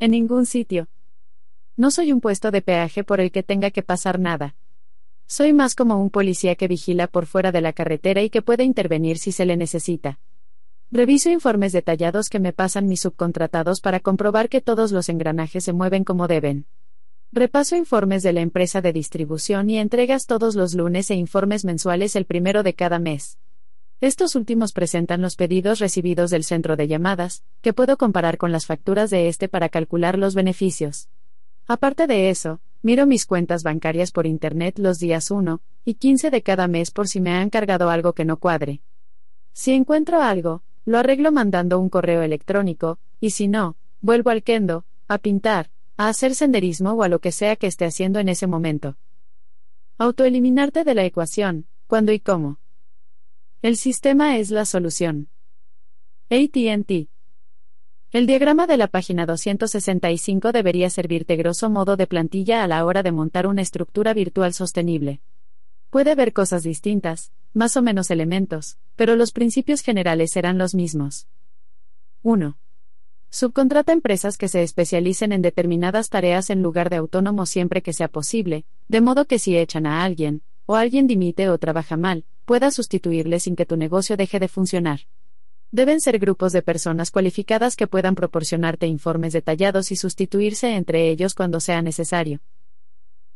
En ningún sitio. No soy un puesto de peaje por el que tenga que pasar nada. Soy más como un policía que vigila por fuera de la carretera y que puede intervenir si se le necesita. Reviso informes detallados que me pasan mis subcontratados para comprobar que todos los engranajes se mueven como deben. Repaso informes de la empresa de distribución y entregas todos los lunes e informes mensuales el primero de cada mes. Estos últimos presentan los pedidos recibidos del centro de llamadas, que puedo comparar con las facturas de este para calcular los beneficios. Aparte de eso, miro mis cuentas bancarias por Internet los días 1 y 15 de cada mes por si me han cargado algo que no cuadre. Si encuentro algo, lo arreglo mandando un correo electrónico, y si no, vuelvo al kendo, a pintar, a hacer senderismo o a lo que sea que esté haciendo en ese momento. Autoeliminarte de la ecuación, cuándo y cómo. El sistema es la solución. ATT. El diagrama de la página 265 debería servirte grosso modo de plantilla a la hora de montar una estructura virtual sostenible. Puede haber cosas distintas, más o menos elementos, pero los principios generales serán los mismos. 1. Subcontrata empresas que se especialicen en determinadas tareas en lugar de autónomo siempre que sea posible, de modo que si echan a alguien, o alguien dimite o trabaja mal, pueda sustituirle sin que tu negocio deje de funcionar. Deben ser grupos de personas cualificadas que puedan proporcionarte informes detallados y sustituirse entre ellos cuando sea necesario.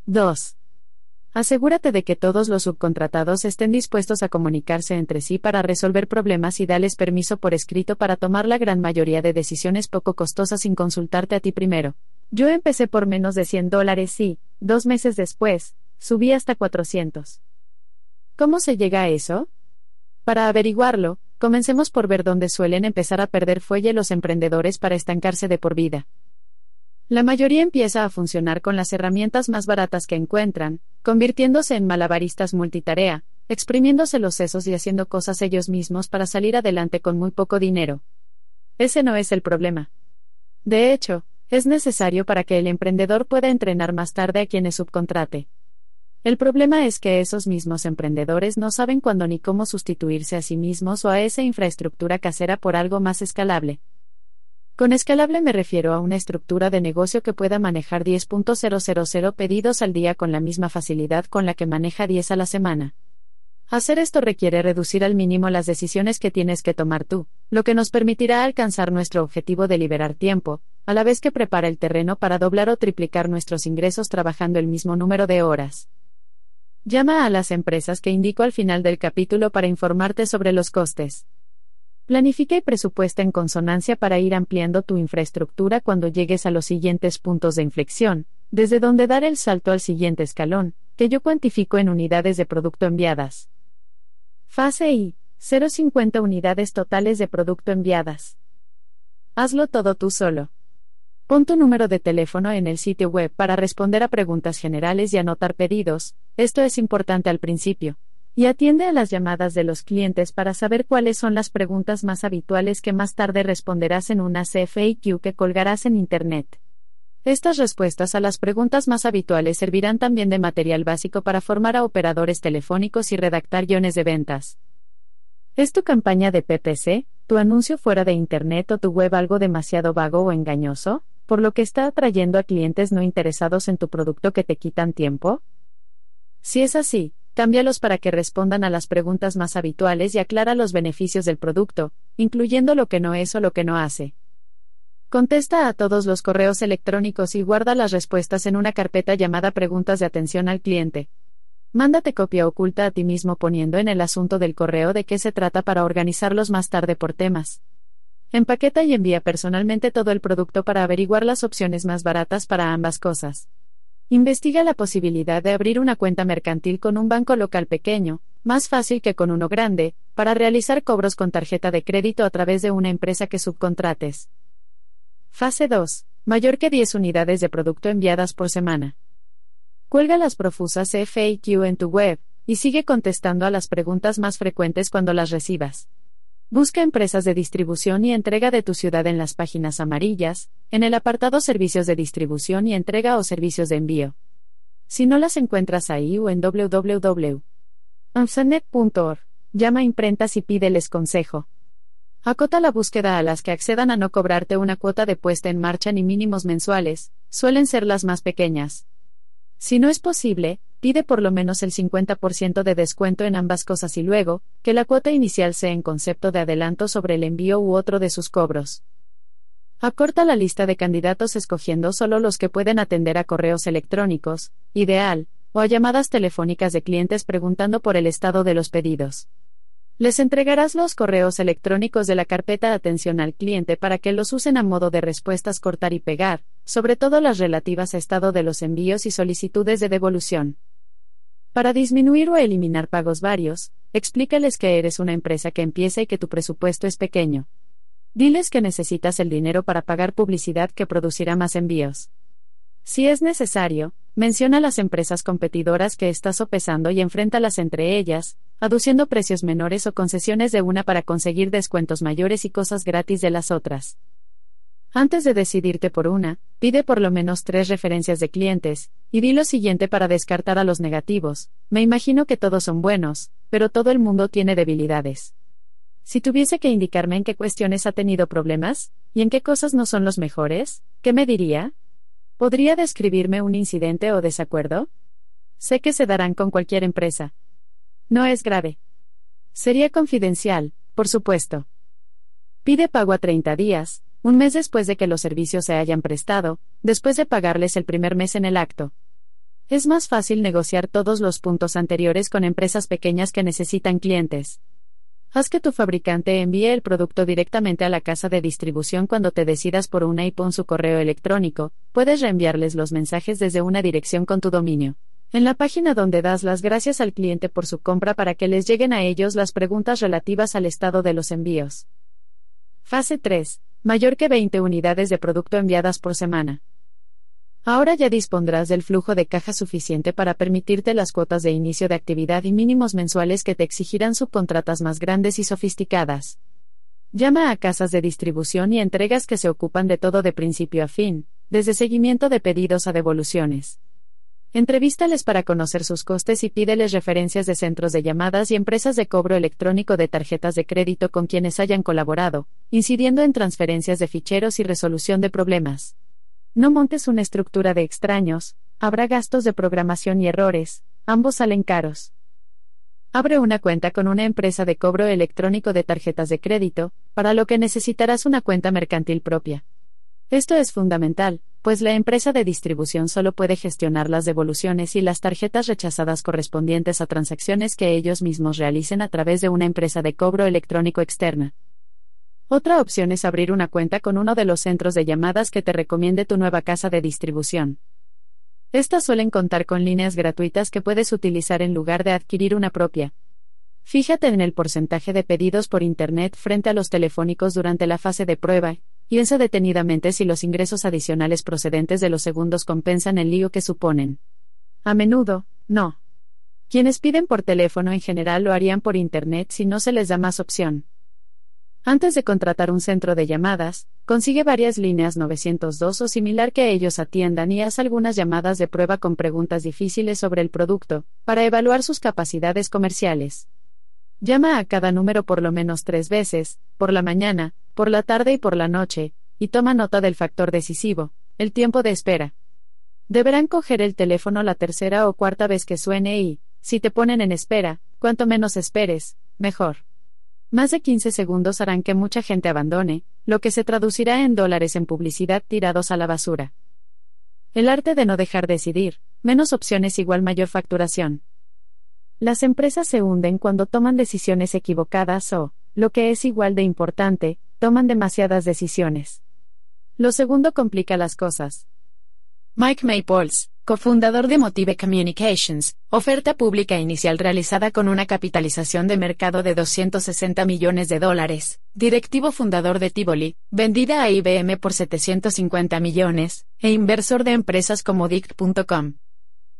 2. Asegúrate de que todos los subcontratados estén dispuestos a comunicarse entre sí para resolver problemas y dales permiso por escrito para tomar la gran mayoría de decisiones poco costosas sin consultarte a ti primero. Yo empecé por menos de 100 dólares y, dos meses después, subí hasta 400. ¿Cómo se llega a eso? Para averiguarlo, comencemos por ver dónde suelen empezar a perder fuelle los emprendedores para estancarse de por vida. La mayoría empieza a funcionar con las herramientas más baratas que encuentran, convirtiéndose en malabaristas multitarea, exprimiéndose los sesos y haciendo cosas ellos mismos para salir adelante con muy poco dinero. Ese no es el problema. De hecho, es necesario para que el emprendedor pueda entrenar más tarde a quienes subcontrate. El problema es que esos mismos emprendedores no saben cuándo ni cómo sustituirse a sí mismos o a esa infraestructura casera por algo más escalable. Con escalable me refiero a una estructura de negocio que pueda manejar 10.000 pedidos al día con la misma facilidad con la que maneja 10 a la semana. Hacer esto requiere reducir al mínimo las decisiones que tienes que tomar tú, lo que nos permitirá alcanzar nuestro objetivo de liberar tiempo, a la vez que prepara el terreno para doblar o triplicar nuestros ingresos trabajando el mismo número de horas. Llama a las empresas que indico al final del capítulo para informarte sobre los costes. Planifica y presupuesta en consonancia para ir ampliando tu infraestructura cuando llegues a los siguientes puntos de inflexión, desde donde dar el salto al siguiente escalón, que yo cuantifico en unidades de producto enviadas. Fase I. 0,50 unidades totales de producto enviadas. Hazlo todo tú solo. Pon tu número de teléfono en el sitio web para responder a preguntas generales y anotar pedidos, esto es importante al principio Y atiende a las llamadas de los clientes para saber cuáles son las preguntas más habituales que más tarde responderás en una CFAQ que colgarás en Internet. Estas respuestas a las preguntas más habituales servirán también de material básico para formar a operadores telefónicos y redactar guiones de ventas. ¿Es tu campaña de PPC, tu anuncio fuera de Internet o tu web algo demasiado vago o engañoso, por lo que está atrayendo a clientes no interesados en tu producto que te quitan tiempo? Si es así, cámbialos para que respondan a las preguntas más habituales y aclara los beneficios del producto, incluyendo lo que no es o lo que no hace. Contesta a todos los correos electrónicos y guarda las respuestas en una carpeta llamada Preguntas de atención al cliente. Mándate copia oculta a ti mismo poniendo en el asunto del correo de qué se trata para organizarlos más tarde por temas. Empaqueta y envía personalmente todo el producto para averiguar las opciones más baratas para ambas cosas. Investiga la posibilidad de abrir una cuenta mercantil con un banco local pequeño, más fácil que con uno grande, para realizar cobros con tarjeta de crédito a través de una empresa que subcontrates. Fase 2. Mayor que 10 unidades de producto enviadas por semana. Cuelga las profusas FAQ en tu web, y sigue contestando a las preguntas más frecuentes cuando las recibas. Busca empresas de distribución y entrega de tu ciudad en las páginas amarillas, en el apartado Servicios de distribución y entrega o servicios de envío. Si no las encuentras ahí o en www.amsanet.org, llama a imprentas y pídeles consejo. Acota la búsqueda a las que accedan a no cobrarte una cuota de puesta en marcha ni mínimos mensuales, suelen ser las más pequeñas. Si no es posible, pide por lo menos el 50% de descuento en ambas cosas y luego, que la cuota inicial sea en concepto de adelanto sobre el envío u otro de sus cobros. Acorta la lista de candidatos escogiendo solo los que pueden atender a correos electrónicos, ideal, o a llamadas telefónicas de clientes preguntando por el estado de los pedidos. Les entregarás los correos electrónicos de la carpeta Atención al cliente para que los usen a modo de respuestas cortar y pegar, sobre todo las relativas a estado de los envíos y solicitudes de devolución. Para disminuir o eliminar pagos varios, explícales que eres una empresa que empieza y que tu presupuesto es pequeño. Diles que necesitas el dinero para pagar publicidad que producirá más envíos. Si es necesario, menciona las empresas competidoras que estás sopesando y enfréntalas entre ellas, aduciendo precios menores o concesiones de una para conseguir descuentos mayores y cosas gratis de las otras. Antes de decidirte por una, pide por lo menos tres referencias de clientes, y di lo siguiente para descartar a los negativos. Me imagino que todos son buenos, pero todo el mundo tiene debilidades. Si tuviese que indicarme en qué cuestiones ha tenido problemas, y en qué cosas no son los mejores, ¿qué me diría? ¿Podría describirme un incidente o desacuerdo? Sé que se darán con cualquier empresa. No es grave. Sería confidencial, por supuesto. Pide pago a 30 días, un mes después de que los servicios se hayan prestado, después de pagarles el primer mes en el acto. Es más fácil negociar todos los puntos anteriores con empresas pequeñas que necesitan clientes. Haz que tu fabricante envíe el producto directamente a la casa de distribución cuando te decidas por una y pon su correo electrónico, puedes reenviarles los mensajes desde una dirección con tu dominio. En la página donde das las gracias al cliente por su compra para que les lleguen a ellos las preguntas relativas al estado de los envíos. Fase 3 mayor que 20 unidades de producto enviadas por semana. Ahora ya dispondrás del flujo de caja suficiente para permitirte las cuotas de inicio de actividad y mínimos mensuales que te exigirán subcontratas más grandes y sofisticadas. Llama a casas de distribución y entregas que se ocupan de todo de principio a fin, desde seguimiento de pedidos a devoluciones. Entrevístales para conocer sus costes y pídeles referencias de centros de llamadas y empresas de cobro electrónico de tarjetas de crédito con quienes hayan colaborado, incidiendo en transferencias de ficheros y resolución de problemas. No montes una estructura de extraños, habrá gastos de programación y errores, ambos salen caros. Abre una cuenta con una empresa de cobro electrónico de tarjetas de crédito, para lo que necesitarás una cuenta mercantil propia. Esto es fundamental, pues la empresa de distribución solo puede gestionar las devoluciones y las tarjetas rechazadas correspondientes a transacciones que ellos mismos realicen a través de una empresa de cobro electrónico externa. Otra opción es abrir una cuenta con uno de los centros de llamadas que te recomiende tu nueva casa de distribución. Estas suelen contar con líneas gratuitas que puedes utilizar en lugar de adquirir una propia. Fíjate en el porcentaje de pedidos por Internet frente a los telefónicos durante la fase de prueba, Piensa detenidamente si los ingresos adicionales procedentes de los segundos compensan el lío que suponen. A menudo, no. Quienes piden por teléfono en general lo harían por Internet si no se les da más opción. Antes de contratar un centro de llamadas, consigue varias líneas 902 o similar que ellos atiendan y haz algunas llamadas de prueba con preguntas difíciles sobre el producto, para evaluar sus capacidades comerciales. Llama a cada número por lo menos tres veces, por la mañana, por la tarde y por la noche, y toma nota del factor decisivo, el tiempo de espera. Deberán coger el teléfono la tercera o cuarta vez que suene y, si te ponen en espera, cuanto menos esperes, mejor. Más de 15 segundos harán que mucha gente abandone, lo que se traducirá en dólares en publicidad tirados a la basura. El arte de no dejar decidir, menos opciones igual mayor facturación. Las empresas se hunden cuando toman decisiones equivocadas o, lo que es igual de importante, toman demasiadas decisiones. Lo segundo complica las cosas. Mike Maples, cofundador de Motive Communications, oferta pública inicial realizada con una capitalización de mercado de 260 millones de dólares, directivo fundador de Tivoli, vendida a IBM por 750 millones, e inversor de empresas como Dict.com.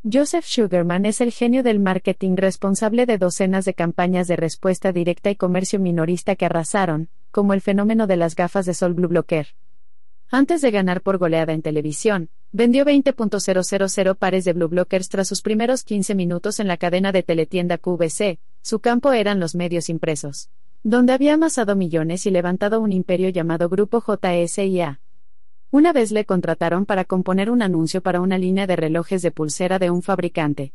Joseph Sugarman es el genio del marketing responsable de docenas de campañas de respuesta directa y comercio minorista que arrasaron, como el fenómeno de las gafas de sol Blue Blocker. Antes de ganar por goleada en televisión, vendió 20.000 pares de Blue Blockers tras sus primeros 15 minutos en la cadena de teletienda QVC, su campo eran los medios impresos, donde había amasado millones y levantado un imperio llamado Grupo JSIA. Una vez le contrataron para componer un anuncio para una línea de relojes de pulsera de un fabricante.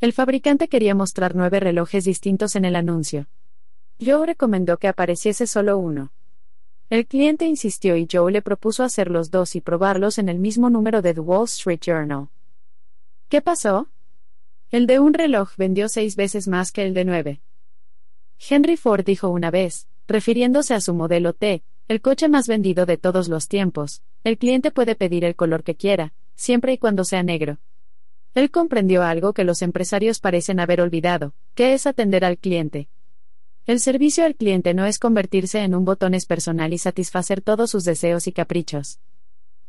El fabricante quería mostrar nueve relojes distintos en el anuncio. Joe recomendó que apareciese solo uno. El cliente insistió y Joe le propuso hacer los dos y probarlos en el mismo número de The Wall Street Journal. ¿Qué pasó? El de un reloj vendió seis veces más que el de nueve. Henry Ford dijo una vez, refiriéndose a su modelo T, el coche más vendido de todos los tiempos, el cliente puede pedir el color que quiera, siempre y cuando sea negro. Él comprendió algo que los empresarios parecen haber olvidado, que es atender al cliente. El servicio al cliente no es convertirse en un botones personal y satisfacer todos sus deseos y caprichos.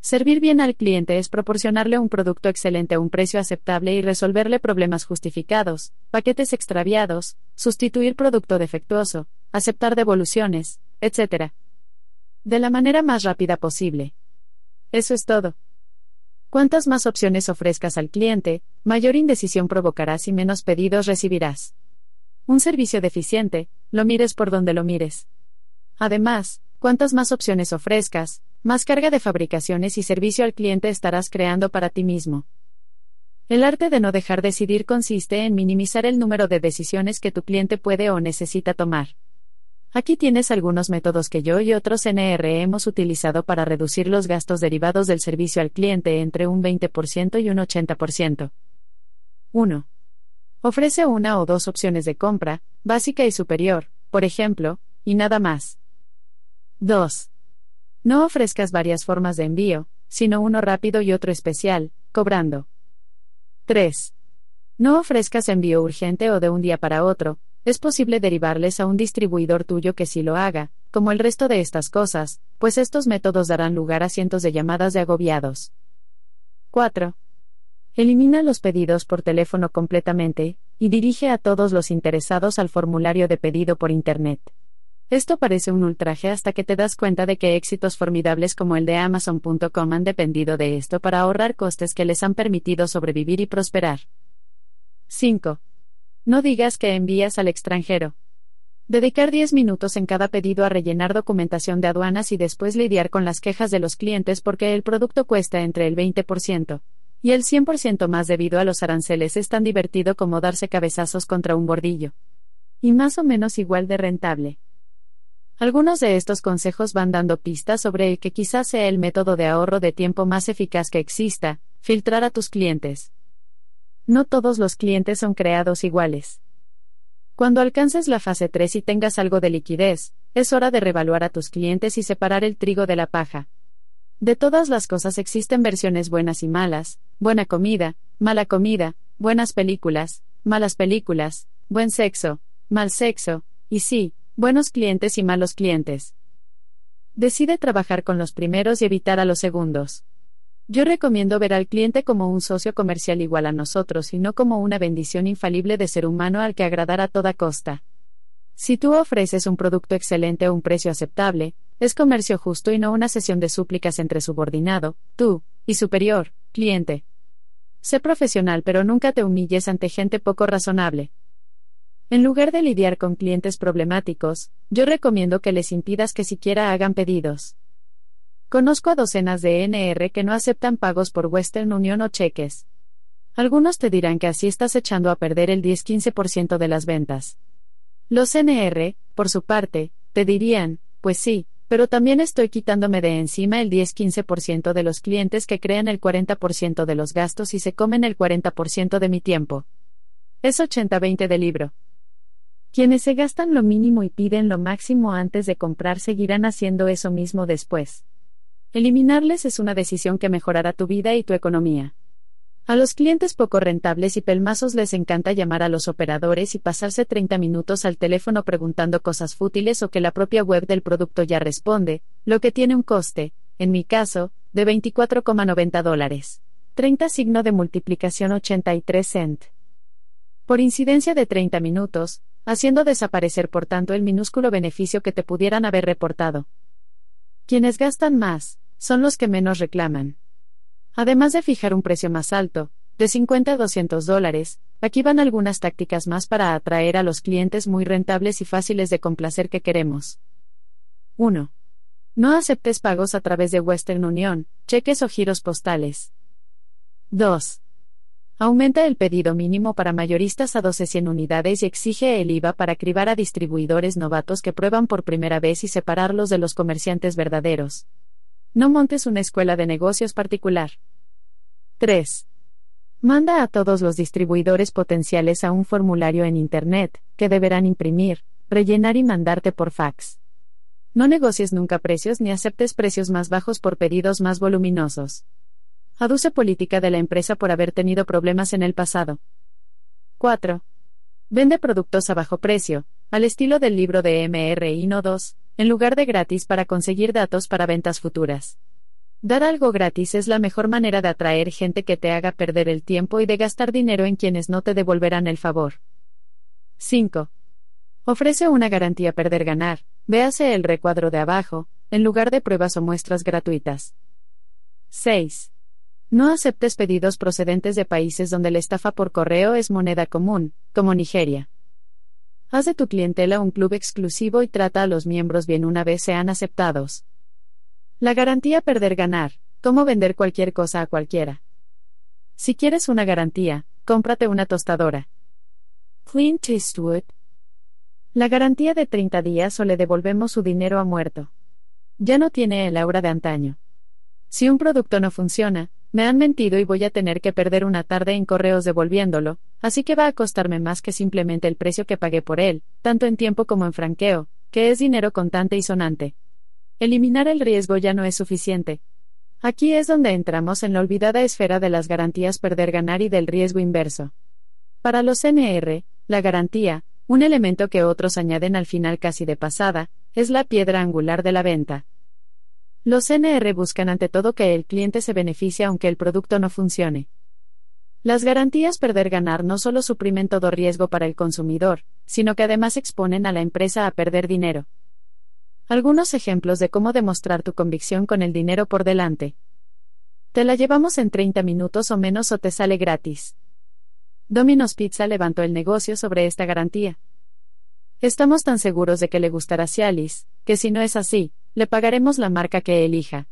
Servir bien al cliente es proporcionarle un producto excelente a un precio aceptable y resolverle problemas justificados, paquetes extraviados, sustituir producto defectuoso, aceptar devoluciones, etc. De la manera más rápida posible. Eso es todo. Cuantas más opciones ofrezcas al cliente, mayor indecisión provocarás y menos pedidos recibirás. Un servicio deficiente, lo mires por donde lo mires. Además, cuantas más opciones ofrezcas, más carga de fabricaciones y servicio al cliente estarás creando para ti mismo. El arte de no dejar decidir consiste en minimizar el número de decisiones que tu cliente puede o necesita tomar. Aquí tienes algunos métodos que yo y otros NR hemos utilizado para reducir los gastos derivados del servicio al cliente entre un 20% y un 80%. 1. Ofrece una o dos opciones de compra, básica y superior, por ejemplo, y nada más. 2. No ofrezcas varias formas de envío, sino uno rápido y otro especial, cobrando. 3. No ofrezcas envío urgente o de un día para otro, es posible derivarles a un distribuidor tuyo que sí lo haga, como el resto de estas cosas, pues estos métodos darán lugar a cientos de llamadas de agobiados. 4. Elimina los pedidos por teléfono completamente, y dirige a todos los interesados al formulario de pedido por Internet. Esto parece un ultraje hasta que te das cuenta de que éxitos formidables como el de Amazon.com han dependido de esto para ahorrar costes que les han permitido sobrevivir y prosperar. 5. No digas que envías al extranjero. Dedicar 10 minutos en cada pedido a rellenar documentación de aduanas y después lidiar con las quejas de los clientes porque el producto cuesta entre el 20% y el 100% más debido a los aranceles es tan divertido como darse cabezazos contra un bordillo. Y más o menos igual de rentable. Algunos de estos consejos van dando pistas sobre el que quizás sea el método de ahorro de tiempo más eficaz que exista, filtrar a tus clientes. No todos los clientes son creados iguales. Cuando alcances la fase 3 y tengas algo de liquidez, es hora de revaluar a tus clientes y separar el trigo de la paja. De todas las cosas existen versiones buenas y malas, buena comida, mala comida, buenas películas, malas películas, buen sexo, mal sexo, y sí, buenos clientes y malos clientes. Decide trabajar con los primeros y evitar a los segundos. Yo recomiendo ver al cliente como un socio comercial igual a nosotros y no como una bendición infalible de ser humano al que agradar a toda costa. Si tú ofreces un producto excelente a un precio aceptable, es comercio justo y no una sesión de súplicas entre subordinado, tú, y superior, cliente. Sé profesional pero nunca te humilles ante gente poco razonable. En lugar de lidiar con clientes problemáticos, yo recomiendo que les impidas que siquiera hagan pedidos. Conozco a docenas de NR que no aceptan pagos por Western Union o cheques. Algunos te dirán que así estás echando a perder el 10-15% de las ventas. Los NR, por su parte, te dirían, pues sí, pero también estoy quitándome de encima el 10-15% de los clientes que crean el 40% de los gastos y se comen el 40% de mi tiempo. Es 80-20 de libro. Quienes se gastan lo mínimo y piden lo máximo antes de comprar seguirán haciendo eso mismo después. Eliminarles es una decisión que mejorará tu vida y tu economía. A los clientes poco rentables y pelmazos les encanta llamar a los operadores y pasarse 30 minutos al teléfono preguntando cosas fútiles o que la propia web del producto ya responde, lo que tiene un coste, en mi caso, de 24,90 dólares. 30 signo de multiplicación 83 cent. Por incidencia de 30 minutos, haciendo desaparecer por tanto el minúsculo beneficio que te pudieran haber reportado. Quienes gastan más, son los que menos reclaman. Además de fijar un precio más alto, de 50 a 200 dólares, aquí van algunas tácticas más para atraer a los clientes muy rentables y fáciles de complacer que queremos. 1. No aceptes pagos a través de Western Union, cheques o giros postales. 2. Aumenta el pedido mínimo para mayoristas a 1200 unidades y exige el IVA para cribar a distribuidores novatos que prueban por primera vez y separarlos de los comerciantes verdaderos. No montes una escuela de negocios particular. 3. Manda a todos los distribuidores potenciales a un formulario en Internet, que deberán imprimir, rellenar y mandarte por fax. No negocies nunca precios ni aceptes precios más bajos por pedidos más voluminosos. Aduce política de la empresa por haber tenido problemas en el pasado. 4. Vende productos a bajo precio, al estilo del libro de MRI No 2, en lugar de gratis para conseguir datos para ventas futuras. Dar algo gratis es la mejor manera de atraer gente que te haga perder el tiempo y de gastar dinero en quienes no te devolverán el favor. 5. Ofrece una garantía perder-ganar, véase el recuadro de abajo, en lugar de pruebas o muestras gratuitas. 6. No aceptes pedidos procedentes de países donde la estafa por correo es moneda común, como Nigeria. Haz de tu clientela un club exclusivo y trata a los miembros bien una vez sean aceptados. La garantía perder-ganar, cómo vender cualquier cosa a cualquiera. Si quieres una garantía, cómprate una tostadora. Clint Eastwood. La garantía de 30 días o le devolvemos su dinero a muerto. Ya no tiene el aura de antaño. Si un producto no funciona, me han mentido y voy a tener que perder una tarde en correos devolviéndolo, así que va a costarme más que simplemente el precio que pagué por él, tanto en tiempo como en franqueo, que es dinero contante y sonante. Eliminar el riesgo ya no es suficiente. Aquí es donde entramos en la olvidada esfera de las garantías perder-ganar y del riesgo inverso. Para los NR, la garantía, un elemento que otros añaden al final casi de pasada, es la piedra angular de la venta. Los NR buscan ante todo que el cliente se beneficie aunque el producto no funcione. Las garantías perder-ganar no solo suprimen todo riesgo para el consumidor, sino que además exponen a la empresa a perder dinero. Algunos ejemplos de cómo demostrar tu convicción con el dinero por delante. Te la llevamos en 30 minutos o menos o te sale gratis. Domino's Pizza levantó el negocio sobre esta garantía. Estamos tan seguros de que le gustará Cialis, que si no es así, le pagaremos la marca que elija.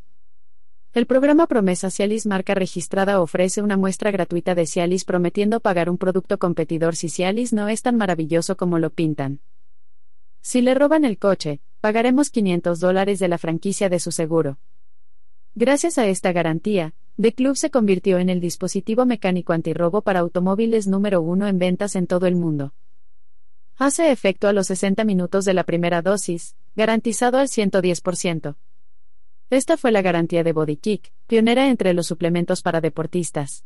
El programa Promesa Cialis marca registrada ofrece una muestra gratuita de Cialis prometiendo pagar un producto competidor si Cialis no es tan maravilloso como lo pintan. Si le roban el coche, pagaremos 500 dólares de la franquicia de su seguro. Gracias a esta garantía, The Club se convirtió en el dispositivo mecánico antirrobo para automóviles número uno en ventas en todo el mundo. Hace efecto a los 60 minutos de la primera dosis, garantizado al 110%. Esta fue la garantía de Body Kick, pionera entre los suplementos para deportistas.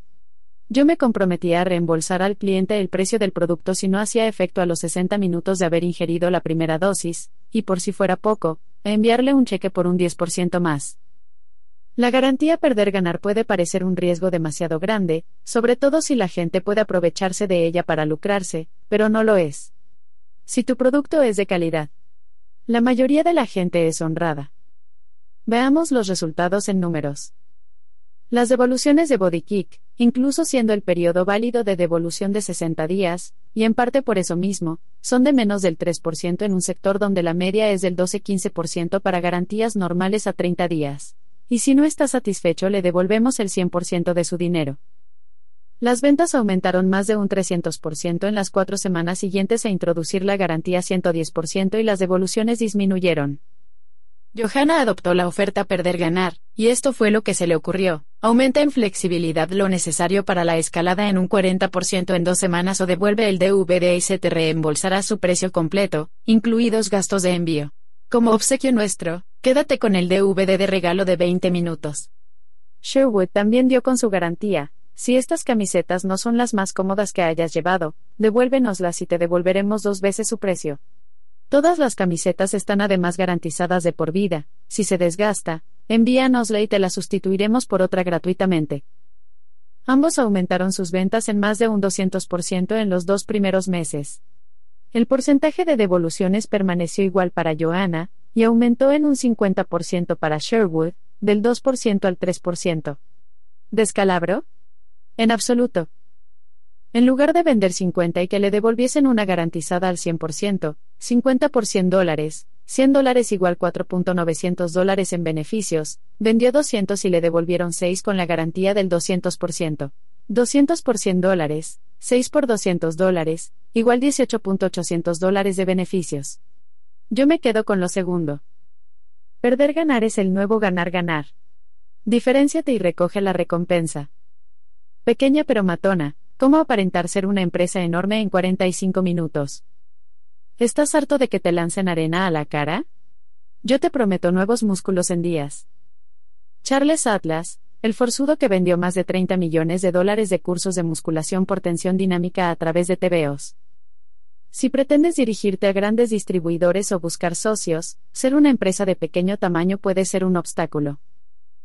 Yo me comprometí a reembolsar al cliente el precio del producto si no hacía efecto a los 60 minutos de haber ingerido la primera dosis, y por si fuera poco, a enviarle un cheque por un 10% más. La garantía perder-ganar puede parecer un riesgo demasiado grande, sobre todo si la gente puede aprovecharse de ella para lucrarse, pero no lo es. Si tu producto es de calidad, la mayoría de la gente es honrada. Veamos los resultados en números. Las devoluciones de BodyKick, incluso siendo el periodo válido de devolución de 60 días, y en parte por eso mismo, son de menos del 3% en un sector donde la media es del 12-15% para garantías normales a 30 días y si no está satisfecho le devolvemos el 100% de su dinero. Las ventas aumentaron más de un 300% en las cuatro semanas siguientes a introducir la garantía 110% y las devoluciones disminuyeron. Johanna adoptó la oferta perder-ganar, y esto fue lo que se le ocurrió. Aumenta en flexibilidad lo necesario para la escalada en un 40% en dos semanas o devuelve el DVD y se te reembolsará su precio completo, incluidos gastos de envío. Como obsequio nuestro, quédate con el DVD de regalo de 20 minutos. Sherwood también dio con su garantía, si estas camisetas no son las más cómodas que hayas llevado, devuélvenoslas y te devolveremos dos veces su precio. Todas las camisetas están además garantizadas de por vida, si se desgasta, envíanosla y te la sustituiremos por otra gratuitamente. Ambos aumentaron sus ventas en más de un 200% en los dos primeros meses. El porcentaje de devoluciones permaneció igual para Joanna, y aumentó en un 50% para Sherwood, del 2% al 3%. ¿Descalabro? En absoluto. En lugar de vender 50 y que le devolviesen una garantizada al 100%, 50 por 100 dólares, 100 dólares igual 4.900 dólares en beneficios, vendió 200 y le devolvieron 6 con la garantía del 200%. 200 por 100 dólares, 6 por 200 dólares, igual 18.800 dólares de beneficios. Yo me quedo con lo segundo. Perder ganar es el nuevo ganar ganar. Diferenciate y recoge la recompensa. Pequeña pero matona, ¿cómo aparentar ser una empresa enorme en 45 minutos? ¿Estás harto de que te lancen arena a la cara? Yo te prometo nuevos músculos en días. Charles Atlas, el forzudo que vendió más de 30 millones de dólares de cursos de musculación por tensión dinámica a través de TVOs. Si pretendes dirigirte a grandes distribuidores o buscar socios, ser una empresa de pequeño tamaño puede ser un obstáculo.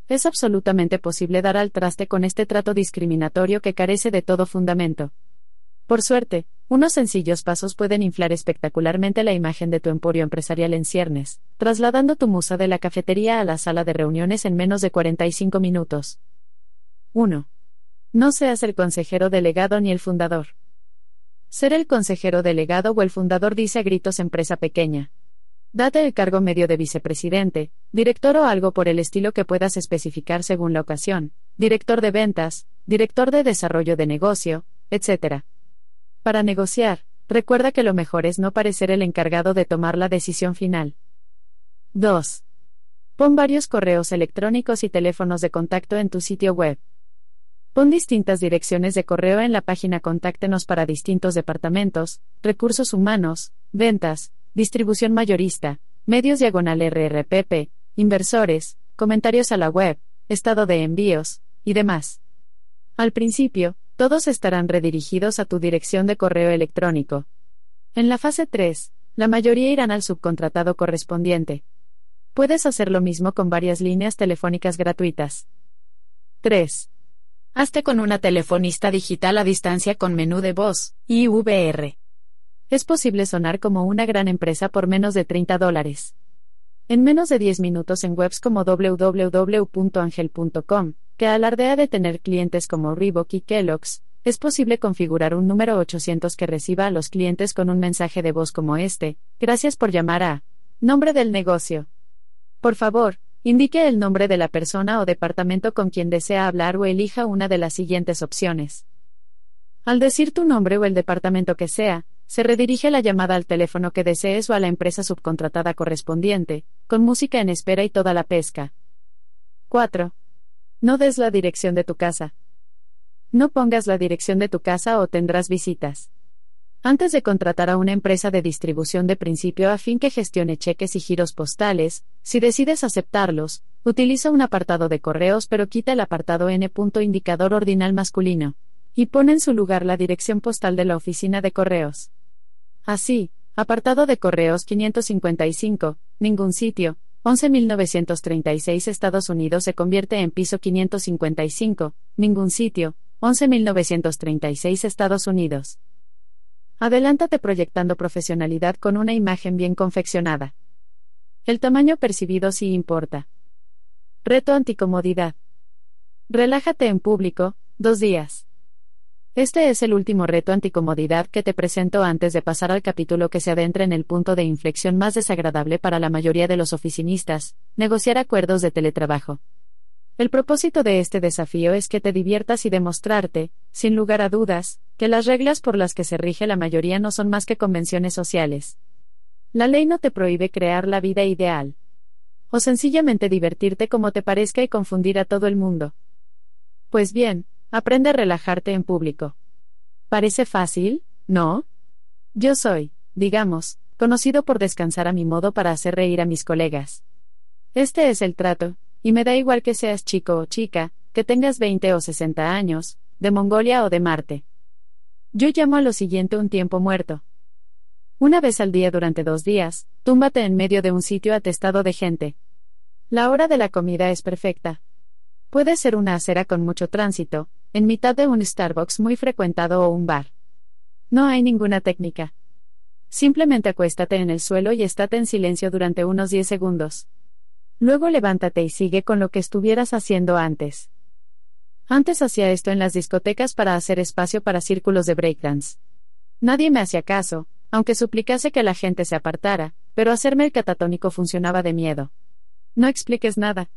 Es absolutamente posible dar al traste con este trato discriminatorio que carece de todo fundamento. Por suerte, unos sencillos pasos pueden inflar espectacularmente la imagen de tu emporio empresarial en ciernes, trasladando tu musa de la cafetería a la sala de reuniones en menos de 45 minutos. 1. No seas el consejero delegado ni el fundador. Ser el consejero delegado o el fundador dice a gritos empresa pequeña. Date el cargo medio de vicepresidente, director o algo por el estilo que puedas especificar según la ocasión, director de ventas, director de desarrollo de negocio, etc. Para negociar, recuerda que lo mejor es no parecer el encargado de tomar la decisión final. 2. Pon varios correos electrónicos y teléfonos de contacto en tu sitio web. Pon distintas direcciones de correo en la página Contáctenos para distintos departamentos, recursos humanos, ventas, distribución mayorista, medios diagonal RRPP, inversores, comentarios a la web, estado de envíos, y demás. Al principio, todos estarán redirigidos a tu dirección de correo electrónico. En la fase 3, la mayoría irán al subcontratado correspondiente. Puedes hacer lo mismo con varias líneas telefónicas gratuitas. 3. Hazte con una telefonista digital a distancia con menú de voz, IVR. Es posible sonar como una gran empresa por menos de 30 dólares. En menos de 10 minutos en webs como www.angel.com, que alardea de tener clientes como Reebok y Kellogg's, es posible configurar un número 800 que reciba a los clientes con un mensaje de voz como este, gracias por llamar a nombre del negocio. Por favor, indique el nombre de la persona o departamento con quien desea hablar o elija una de las siguientes opciones. Al decir tu nombre o el departamento que sea, se redirige la llamada al teléfono que desees o a la empresa subcontratada correspondiente, con música en espera y toda la pesca. 4. No des la dirección de tu casa. No pongas la dirección de tu casa o tendrás visitas. Antes de contratar a una empresa de distribución de principio a fin que gestione cheques y giros postales, si decides aceptarlos, utiliza un apartado de correos pero quita el apartado N. indicador ordinal masculino. Y pone en su lugar la dirección postal de la oficina de correos. Así, apartado de correos 555, ningún sitio, 11.936 Estados Unidos se convierte en piso 555, ningún sitio, 11.936 Estados Unidos. Adelántate proyectando profesionalidad con una imagen bien confeccionada. El tamaño percibido sí importa. Reto anticomodidad. Relájate en público, dos días. Este es el último reto anticomodidad que te presento antes de pasar al capítulo que se adentra en el punto de inflexión más desagradable para la mayoría de los oficinistas, negociar acuerdos de teletrabajo. El propósito de este desafío es que te diviertas y demostrarte, sin lugar a dudas, que las reglas por las que se rige la mayoría no son más que convenciones sociales. La ley no te prohíbe crear la vida ideal. O sencillamente divertirte como te parezca y confundir a todo el mundo. Pues bien, aprende a relajarte en público. ¿Parece fácil? ¿No? Yo soy, digamos, conocido por descansar a mi modo para hacer reír a mis colegas. Este es el trato, y me da igual que seas chico o chica, que tengas 20 o 60 años, de Mongolia o de Marte. Yo llamo a lo siguiente un tiempo muerto. Una vez al día durante dos días, túmbate en medio de un sitio atestado de gente. La hora de la comida es perfecta. Puede ser una acera con mucho tránsito, en mitad de un Starbucks muy frecuentado o un bar. No hay ninguna técnica. Simplemente acuéstate en el suelo y estate en silencio durante unos 10 segundos. Luego levántate y sigue con lo que estuvieras haciendo antes. Antes hacía esto en las discotecas para hacer espacio para círculos de breakdance. Nadie me hacía caso, aunque suplicase que la gente se apartara, pero hacerme el catatónico funcionaba de miedo. No expliques nada.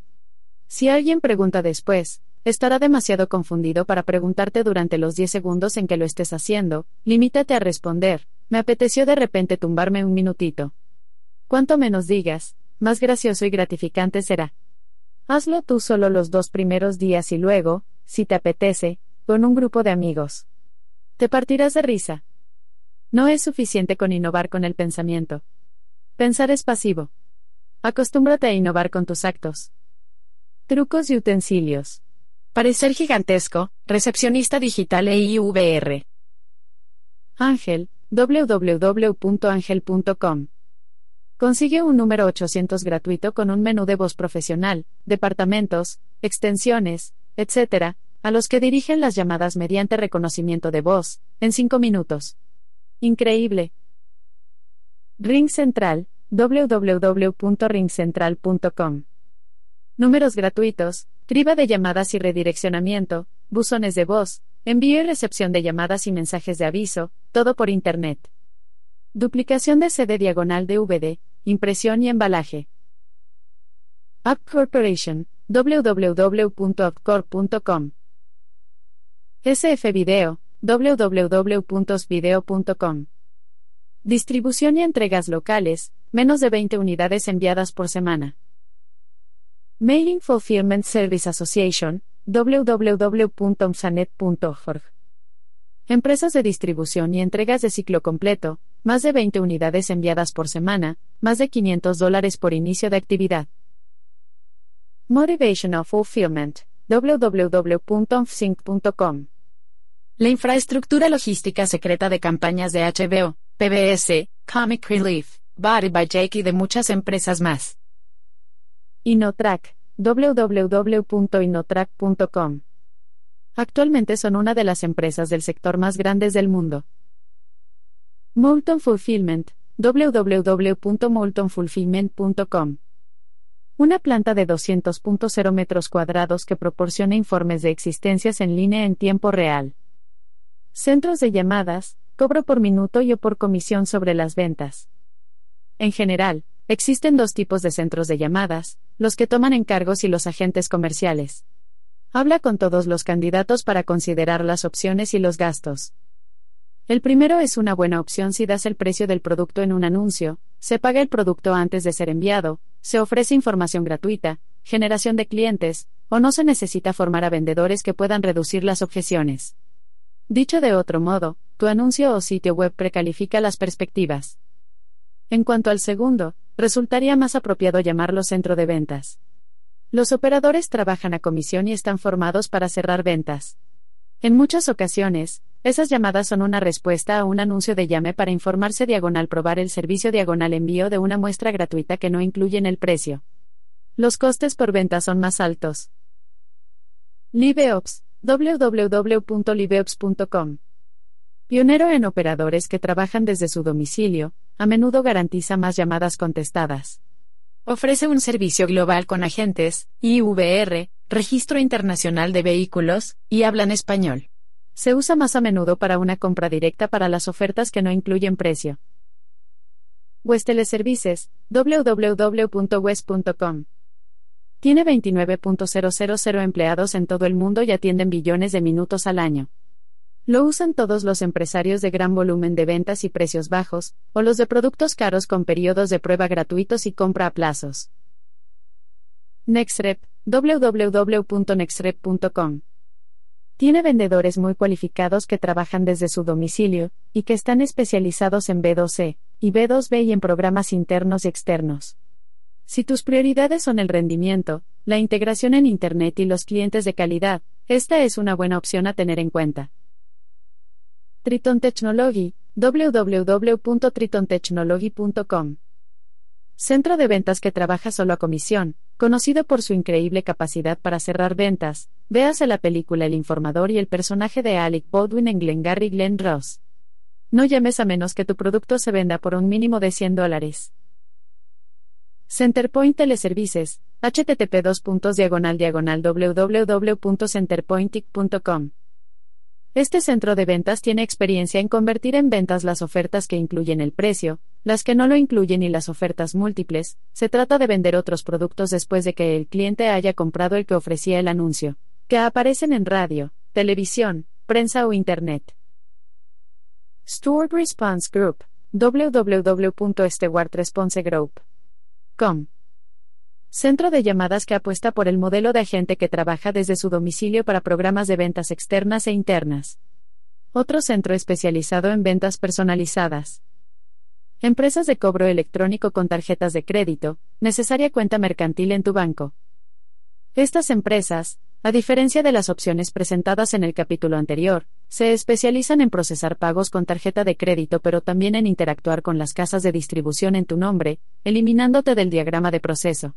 Si alguien pregunta después, estará demasiado confundido para preguntarte durante los 10 segundos en que lo estés haciendo, limítate a responder, me apeteció de repente tumbarme un minutito. Cuanto menos digas, más gracioso y gratificante será. Hazlo tú solo los dos primeros días y luego, si te apetece, con un grupo de amigos. Te partirás de risa. No es suficiente con innovar con el pensamiento. Pensar es pasivo. Acostúmbrate a innovar con tus actos. Trucos y utensilios. Parecer gigantesco, recepcionista digital EIVR. Ángel, www.angel.com Consigue un número 800 gratuito con un menú de voz profesional, departamentos, extensiones, etc., a los que dirigen las llamadas mediante reconocimiento de voz, en 5 minutos. Increíble. Ring Central, www.ringcentral.com. Números gratuitos, criba de llamadas y redireccionamiento, buzones de voz, envío y recepción de llamadas y mensajes de aviso, todo por Internet. Duplicación de sede diagonal de VD, impresión y embalaje. App Corporation, www.appcorp.com. SF Video. Distribución y entregas locales, menos de 20 unidades enviadas por semana. Mailing Fulfillment Service Association, www.omsanet.org. Empresas de distribución y entregas de ciclo completo, más de 20 unidades enviadas por semana, más de 500 dólares por inicio de actividad. Motivational Fulfillment, www.omsync.com. La infraestructura logística secreta de campañas de HBO, PBS, Comic Relief, Body by Jake y de muchas empresas más. Inotrack, www.inotrack.com. Actualmente son una de las empresas del sector más grandes del mundo. Molton Fulfillment, www.moltonfulfillment.com. Una planta de 200.0 metros cuadrados que proporciona informes de existencias en línea en tiempo real. Centros de llamadas, cobro por minuto y o por comisión sobre las ventas. En general, existen dos tipos de centros de llamadas, los que toman encargos y los agentes comerciales. Habla con todos los candidatos para considerar las opciones y los gastos. El primero es una buena opción si das el precio del producto en un anuncio, se paga el producto antes de ser enviado, se ofrece información gratuita, generación de clientes, o no se necesita formar a vendedores que puedan reducir las objeciones. Dicho de otro modo, tu anuncio o sitio web precalifica las perspectivas. En cuanto al segundo, resultaría más apropiado llamarlo centro de ventas. Los operadores trabajan a comisión y están formados para cerrar ventas. En muchas ocasiones, esas llamadas son una respuesta a un anuncio de llame para informarse diagonal probar el servicio diagonal envío de una muestra gratuita que no incluye en el precio. Los costes por venta son más altos. LiveOps, www.liveops.com. Pionero en operadores que trabajan desde su domicilio, a menudo garantiza más llamadas contestadas. Ofrece un servicio global con agentes, IVR, Registro Internacional de Vehículos, y hablan español. Se usa más a menudo para una compra directa para las ofertas que no incluyen precio. West Teleservices, www.west.com. Tiene 29.000 empleados en todo el mundo y atienden billones de minutos al año. Lo usan todos los empresarios de gran volumen de ventas y precios bajos, o los de productos caros con periodos de prueba gratuitos y compra a plazos. Nexrep, www.nexrep.com. Tiene vendedores muy cualificados que trabajan desde su domicilio, y que están especializados en B2C, y B2B y en programas internos y externos. Si tus prioridades son el rendimiento, la integración en Internet y los clientes de calidad, esta es una buena opción a tener en cuenta. Triton Technology, www.tritontechnology.com. Centro de ventas que trabaja solo a comisión, conocido por su increíble capacidad para cerrar ventas. Véase la película El informador y el personaje de Alec Baldwin en Glengarry Glen Ross. No llames a menos que tu producto se venda por un mínimo de 100 dólares. Centerpoint Teleservices, http diagonal diagonal www.centerpointic.com. Este centro de ventas tiene experiencia en convertir en ventas las ofertas que incluyen el precio, las que no lo incluyen y las ofertas múltiples. Se trata de vender otros productos después de que el cliente haya comprado el que ofrecía el anuncio, que aparecen en radio, televisión, prensa o internet. Steward Response Group, www.stewardresponsegroup.com Centro de llamadas que apuesta por el modelo de agente que trabaja desde su domicilio para programas de ventas externas e internas. Otro centro especializado en ventas personalizadas. Empresas de cobro electrónico con tarjetas de crédito, necesaria cuenta mercantil en tu banco. Estas empresas, a diferencia de las opciones presentadas en el capítulo anterior, se especializan en procesar pagos con tarjeta de crédito pero también en interactuar con las casas de distribución en tu nombre, eliminándote del diagrama de proceso.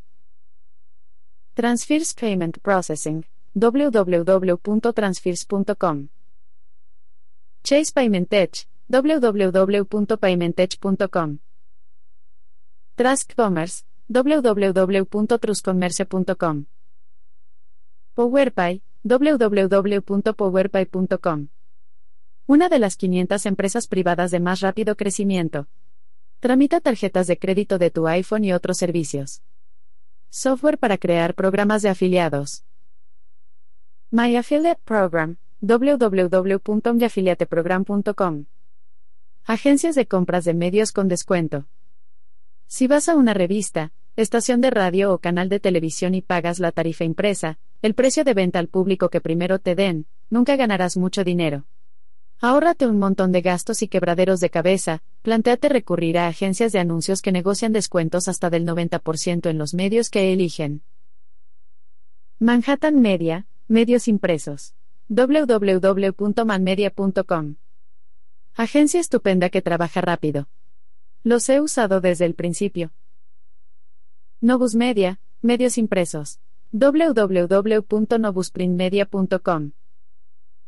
Transfers Payment Processing, www.transfers.com. Chase Payment Edge, www.paymentedge.com. Trask Commerce, www.truscommerce.com. PowerPay, www.powerpay.com. Una de las 500 empresas privadas de más rápido crecimiento. Tramita tarjetas de crédito de tu iPhone y otros servicios. Software para crear programas de afiliados. My Affiliate Program, www.myafiliateprogram.com. Agencias de compras de medios con descuento. Si vas a una revista, estación de radio o canal de televisión y pagas la tarifa impresa, el precio de venta al público que primero te den, nunca ganarás mucho dinero. Ahórrate un montón de gastos y quebraderos de cabeza, planteate recurrir a agencias de anuncios que negocian descuentos hasta del 90% en los medios que eligen. Manhattan Media, medios impresos. www.manmedia.com. Agencia estupenda que trabaja rápido. Los he usado desde el principio. Novus Media, medios impresos. www.novusprintmedia.com.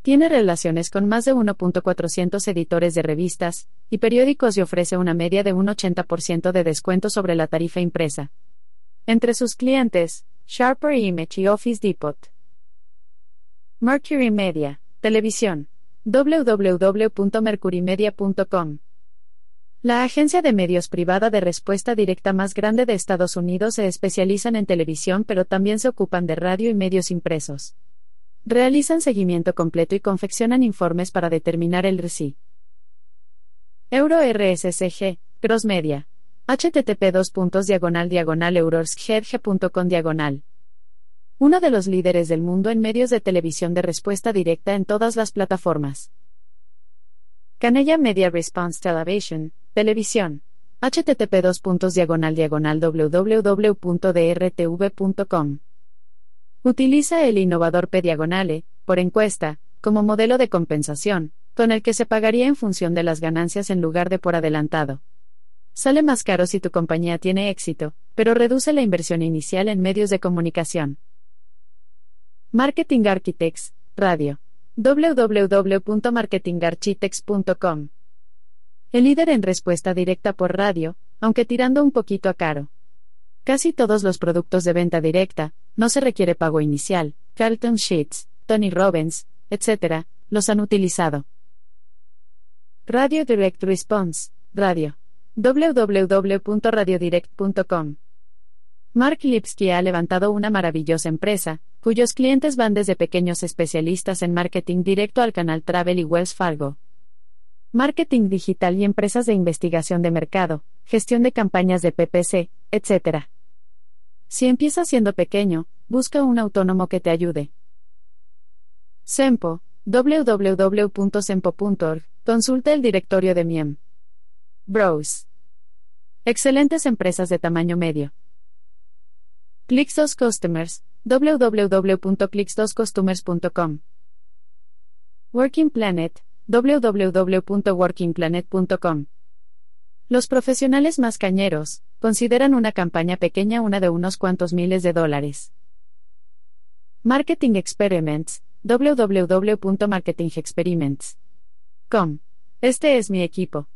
Tiene relaciones con más de 1.400 editores de revistas y periódicos y ofrece una media de un 80% de descuento sobre la tarifa impresa. Entre sus clientes, Sharper Image y Office Depot. Mercury Media, Televisión. www.mercurymedia.com. La agencia de medios privada de respuesta directa más grande de Estados Unidos se especializan en televisión pero también se ocupan de radio y medios impresos. Realizan seguimiento completo y confeccionan informes para determinar el RSI. Euro RSCG, Cross Media. http diagonal diagonal diagonal. Uno de los líderes del mundo en medios de televisión de respuesta directa en todas las plataformas. Canella Media Response Television, Televisión. http diagonal diagonal www.drtv.com. Utiliza el innovador P diagonale, por encuesta, como modelo de compensación, con el que se pagaría en función de las ganancias en lugar de por adelantado. Sale más caro si tu compañía tiene éxito, pero reduce la inversión inicial en medios de comunicación. Marketing Architects, Radio. www.marketingarchitects.com. El líder en respuesta directa por radio, aunque tirando un poquito a caro. Casi todos los productos de venta directa, no se requiere pago inicial, Carlton Sheets, Tony Robbins, etc., los han utilizado. Radio Direct Response, Radio www.radiodirect.com. Mark Lipsky ha levantado una maravillosa empresa, cuyos clientes van desde pequeños especialistas en marketing directo al canal Travel y Wells Fargo. Marketing digital y empresas de investigación de mercado, gestión de campañas de PPC, etc. Si empiezas siendo pequeño, busca un autónomo que te ayude. Sempo, www.sempo.org, consulta el directorio de MIEM. Browse. Excelentes empresas de tamaño medio. Clix2 Customers, www.clix2customers.com. Working Planet, www.workingplanet.com. Los profesionales más cañeros consideran una campaña pequeña una de unos cuantos miles de dólares. Marketing Experiments, www.marketingexperiments.com. Este es mi equipo.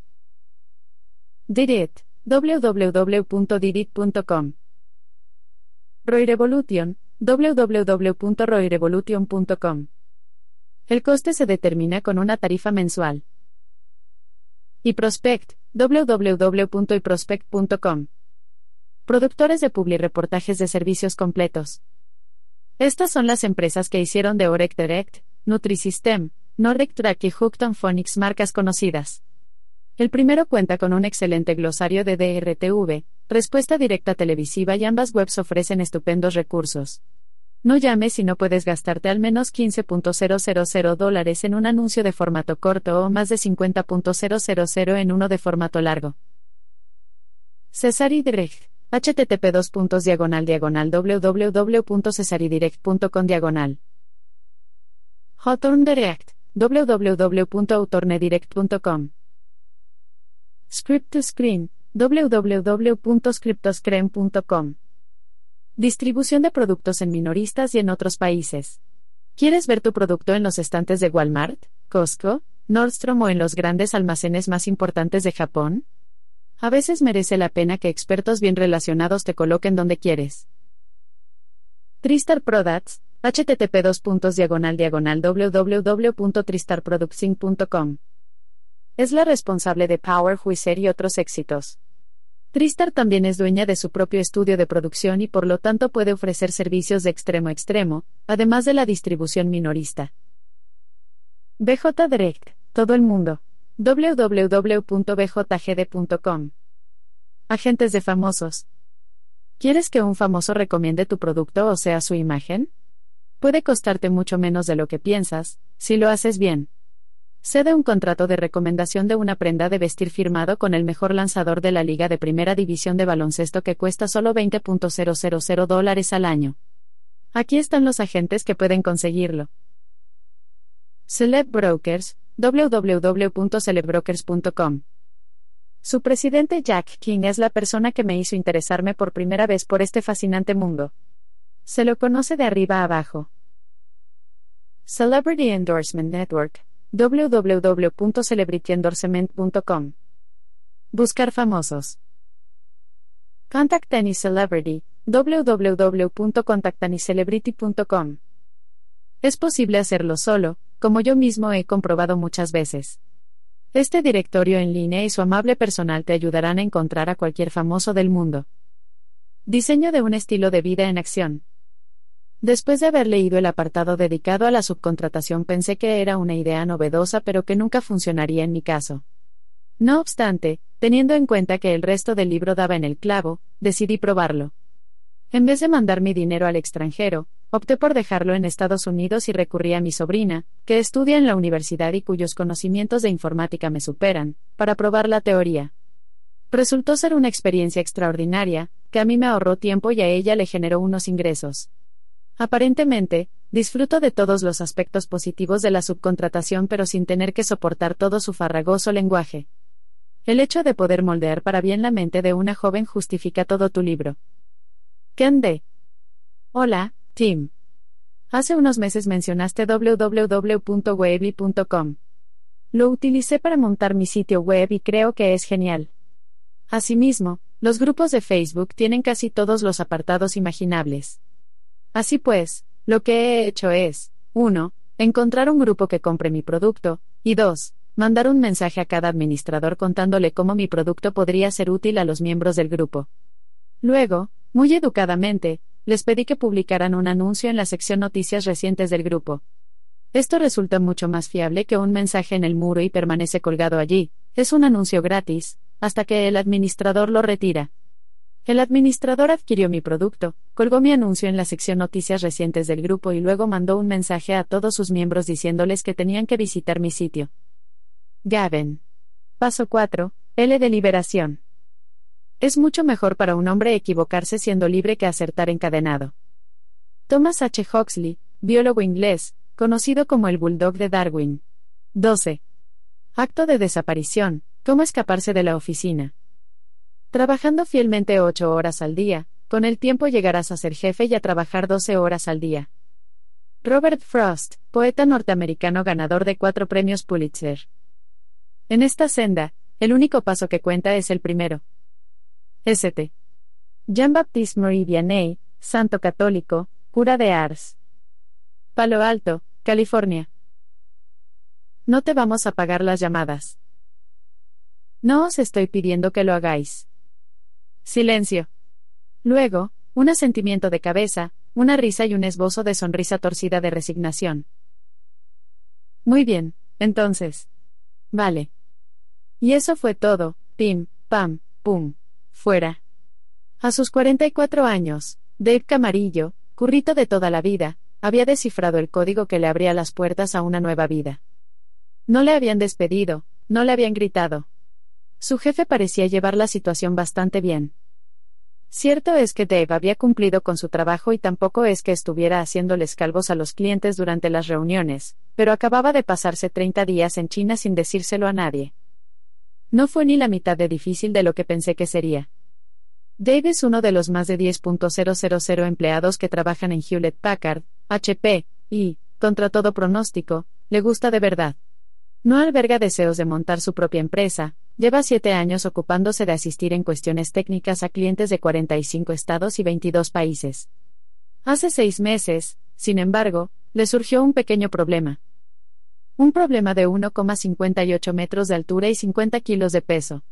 Didit, www.didit.com. Roy Revolution, www.royrevolution.com. El coste se determina con una tarifa mensual. Y Prospect, www.iprospect.com. Productores de publireportajes de servicios completos. Estas son las empresas que hicieron de Orec Direct, Nutrisystem, Nordic Track y Hookton Phonics marcas conocidas. El primero cuenta con un excelente glosario de DRTV, respuesta directa televisiva y ambas webs ofrecen estupendos recursos. No llames si no puedes gastarte al menos 15.000 dólares en un anuncio de formato corto o más de 50.000 en uno de formato largo. Cesari Direct. http diagonal diagonal www.cesaridirect.com diagonal. Hawthorne Direct. www.autornedirect.com Script to Screen, www.scriptoscreen.com. Distribución de productos en minoristas y en otros países. ¿Quieres ver tu producto en los estantes de Walmart, Costco, Nordstrom o en los grandes almacenes más importantes de Japón? A veces merece la pena que expertos bien relacionados te coloquen donde quieres. Tristar Products, http www.tristarproductsing.com es la responsable de Power Juicer y otros éxitos. Tristar también es dueña de su propio estudio de producción y por lo tanto puede ofrecer servicios de extremo a extremo, además de la distribución minorista. BJ Direct, todo el mundo. www.bjgd.com. Agentes de famosos. ¿Quieres que un famoso recomiende tu producto o sea su imagen? Puede costarte mucho menos de lo que piensas, si lo haces bien. Cede un contrato de recomendación de una prenda de vestir firmado con el mejor lanzador de la Liga de Primera División de Baloncesto que cuesta solo 20.000 dólares al año. Aquí están los agentes que pueden conseguirlo. Celeb Brokers. Su presidente Jack King es la persona que me hizo interesarme por primera vez por este fascinante mundo. Se lo conoce de arriba a abajo. Celebrity Endorsement Network, www.celebrityendorsement.com. Buscar famosos. Contact Any Celebrity, www.contactanycelebrity.com. Es posible hacerlo solo, como yo mismo he comprobado muchas veces. Este directorio en línea y su amable personal te ayudarán a encontrar a cualquier famoso del mundo. Diseño de un estilo de vida en acción. Después de haber leído el apartado dedicado a la subcontratación pensé que era una idea novedosa pero que nunca funcionaría en mi caso. No obstante, teniendo en cuenta que el resto del libro daba en el clavo, decidí probarlo. En vez de mandar mi dinero al extranjero, opté por dejarlo en Estados Unidos y recurrí a mi sobrina, que estudia en la universidad y cuyos conocimientos de informática me superan, para probar la teoría. Resultó ser una experiencia extraordinaria, que a mí me ahorró tiempo y a ella le generó unos ingresos. Aparentemente, disfruto de todos los aspectos positivos de la subcontratación pero sin tener que soportar todo su farragoso lenguaje. El hecho de poder moldear para bien la mente de una joven justifica todo tu libro. Ken D. Hola, Tim. Hace unos meses mencionaste www.webby.com. Lo utilicé para montar mi sitio web y creo que es genial. Asimismo, los grupos de Facebook tienen casi todos los apartados imaginables. Así pues, lo que he hecho es, 1. Encontrar un grupo que compre mi producto, y 2. Mandar un mensaje a cada administrador contándole cómo mi producto podría ser útil a los miembros del grupo. Luego, muy educadamente, les pedí que publicaran un anuncio en la sección Noticias recientes del grupo. Esto resulta mucho más fiable que un mensaje en el muro y permanece colgado allí, es un anuncio gratis, hasta que el administrador lo retira. El administrador adquirió mi producto, colgó mi anuncio en la sección Noticias recientes del grupo y luego mandó un mensaje a todos sus miembros diciéndoles que tenían que visitar mi sitio. Gavin. Paso 4. L de liberación. Es mucho mejor para un hombre equivocarse siendo libre que acertar encadenado. Thomas H. Huxley, biólogo inglés, conocido como el Bulldog de Darwin. 12. Acto de desaparición. ¿Cómo escaparse de la oficina? Trabajando fielmente ocho horas al día, con el tiempo llegarás a ser jefe y a trabajar 12 horas al día. Robert Frost, poeta norteamericano ganador de cuatro premios Pulitzer. En esta senda, el único paso que cuenta es el primero. St. Jean-Baptiste Marie Vianney, santo católico, cura de Ars. Palo Alto, California. No te vamos a pagar las llamadas. No os estoy pidiendo que lo hagáis. Silencio. Luego, un asentimiento de cabeza, una risa y un esbozo de sonrisa torcida de resignación. Muy bien, entonces. Vale. Y eso fue todo, pim, pam, pum. Fuera. A sus 44 años, Dave Camarillo, currito de toda la vida, había descifrado el código que le abría las puertas a una nueva vida. No le habían despedido, no le habían gritado. Su jefe parecía llevar la situación bastante bien. Cierto es que Dave había cumplido con su trabajo y tampoco es que estuviera haciéndoles calvos a los clientes durante las reuniones, pero acababa de pasarse 30 días en China sin decírselo a nadie. No fue ni la mitad de difícil de lo que pensé que sería. Dave es uno de los más de 10.000 empleados que trabajan en Hewlett Packard, HP, y, contra todo pronóstico, le gusta de verdad. No alberga deseos de montar su propia empresa, lleva siete años ocupándose de asistir en cuestiones técnicas a clientes de 45 estados y 22 países. Hace seis meses, sin embargo, le surgió un pequeño problema. Un problema de 1,58 metros de altura y 50 kilos de peso.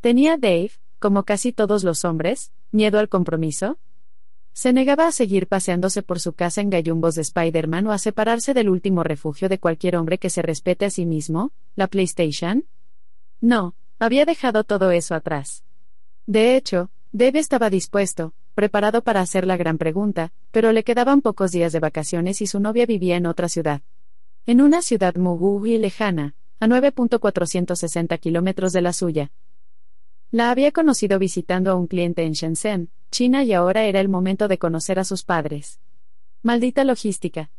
¿Tenía Dave, como casi todos los hombres, miedo al compromiso? Se negaba a seguir paseándose por su casa en gallumbos de Spider-Man o a separarse del último refugio de cualquier hombre que se respete a sí mismo, la PlayStation. No, había dejado todo eso atrás. De hecho, Dave estaba dispuesto, preparado para hacer la gran pregunta, pero le quedaban pocos días de vacaciones y su novia vivía en otra ciudad en una ciudad muy lejana, a 9.460 kilómetros de la suya. La había conocido visitando a un cliente en Shenzhen, China y ahora era el momento de conocer a sus padres. Maldita logística.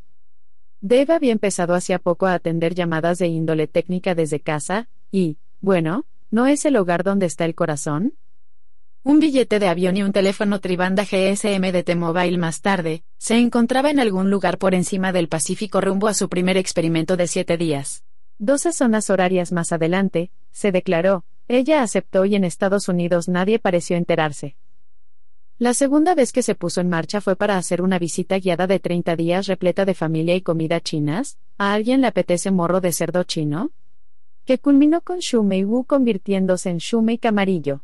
Dave había empezado hacía poco a atender llamadas de índole técnica desde casa, y, bueno, ¿no es el hogar donde está el corazón? un billete de avión y un teléfono tribanda GSM de T-Mobile más tarde, se encontraba en algún lugar por encima del Pacífico rumbo a su primer experimento de siete días. Doce zonas horarias más adelante, se declaró, ella aceptó y en Estados Unidos nadie pareció enterarse. La segunda vez que se puso en marcha fue para hacer una visita guiada de 30 días repleta de familia y comida chinas. ¿A alguien le apetece morro de cerdo chino? Que culminó con Shumei Wu convirtiéndose en Shumei Camarillo.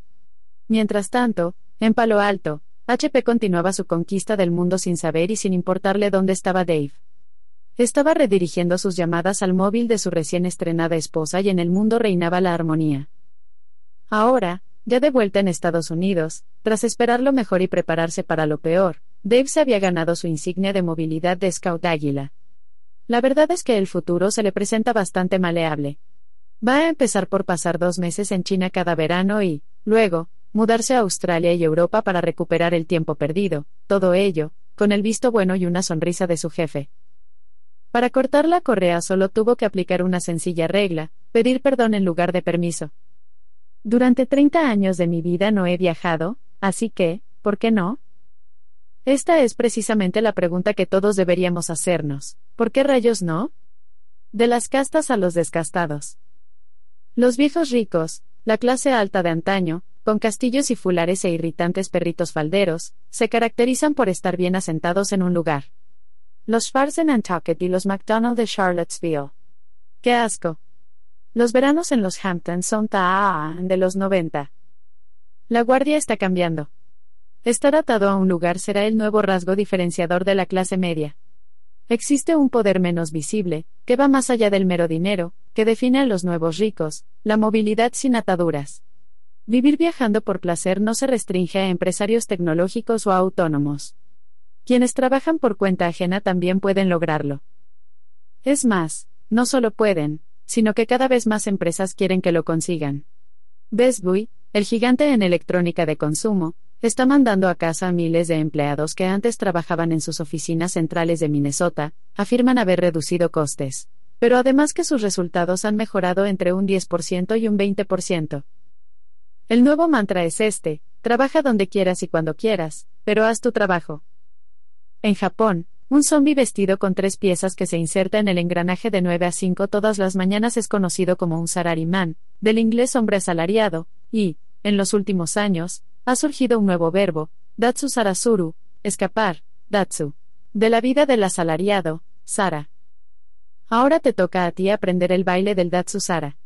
Mientras tanto, en Palo Alto, HP continuaba su conquista del mundo sin saber y sin importarle dónde estaba Dave. Estaba redirigiendo sus llamadas al móvil de su recién estrenada esposa y en el mundo reinaba la armonía. Ahora, ya de vuelta en Estados Unidos, tras esperar lo mejor y prepararse para lo peor, Dave se había ganado su insignia de movilidad de Scout Águila. La verdad es que el futuro se le presenta bastante maleable. Va a empezar por pasar dos meses en China cada verano y, luego, mudarse a Australia y Europa para recuperar el tiempo perdido, todo ello, con el visto bueno y una sonrisa de su jefe. Para cortar la correa solo tuvo que aplicar una sencilla regla, pedir perdón en lugar de permiso. Durante 30 años de mi vida no he viajado, así que, ¿por qué no? Esta es precisamente la pregunta que todos deberíamos hacernos. ¿Por qué rayos no? De las castas a los descastados. Los viejos ricos, la clase alta de antaño, con castillos y fulares e irritantes perritos falderos, se caracterizan por estar bien asentados en un lugar. Los Fars en Nantucket y los McDonald de Charlottesville. ¡Qué asco! Los veranos en los Hamptons son ta de los 90. La guardia está cambiando. Estar atado a un lugar será el nuevo rasgo diferenciador de la clase media. Existe un poder menos visible, que va más allá del mero dinero, que define a los nuevos ricos, la movilidad sin ataduras. Vivir viajando por placer no se restringe a empresarios tecnológicos o autónomos. Quienes trabajan por cuenta ajena también pueden lograrlo. Es más, no solo pueden, sino que cada vez más empresas quieren que lo consigan. Best Buy, el gigante en electrónica de consumo, está mandando a casa a miles de empleados que antes trabajaban en sus oficinas centrales de Minnesota, afirman haber reducido costes. Pero además que sus resultados han mejorado entre un 10% y un 20%. El nuevo mantra es este, trabaja donde quieras y cuando quieras, pero haz tu trabajo. En Japón, un zombie vestido con tres piezas que se inserta en el engranaje de 9 a 5 todas las mañanas es conocido como un salaryman, del inglés hombre asalariado, y, en los últimos años, ha surgido un nuevo verbo, Datsu Sarasuru, escapar, Datsu. De la vida del asalariado, Sara. Ahora te toca a ti aprender el baile del Datsu Sara.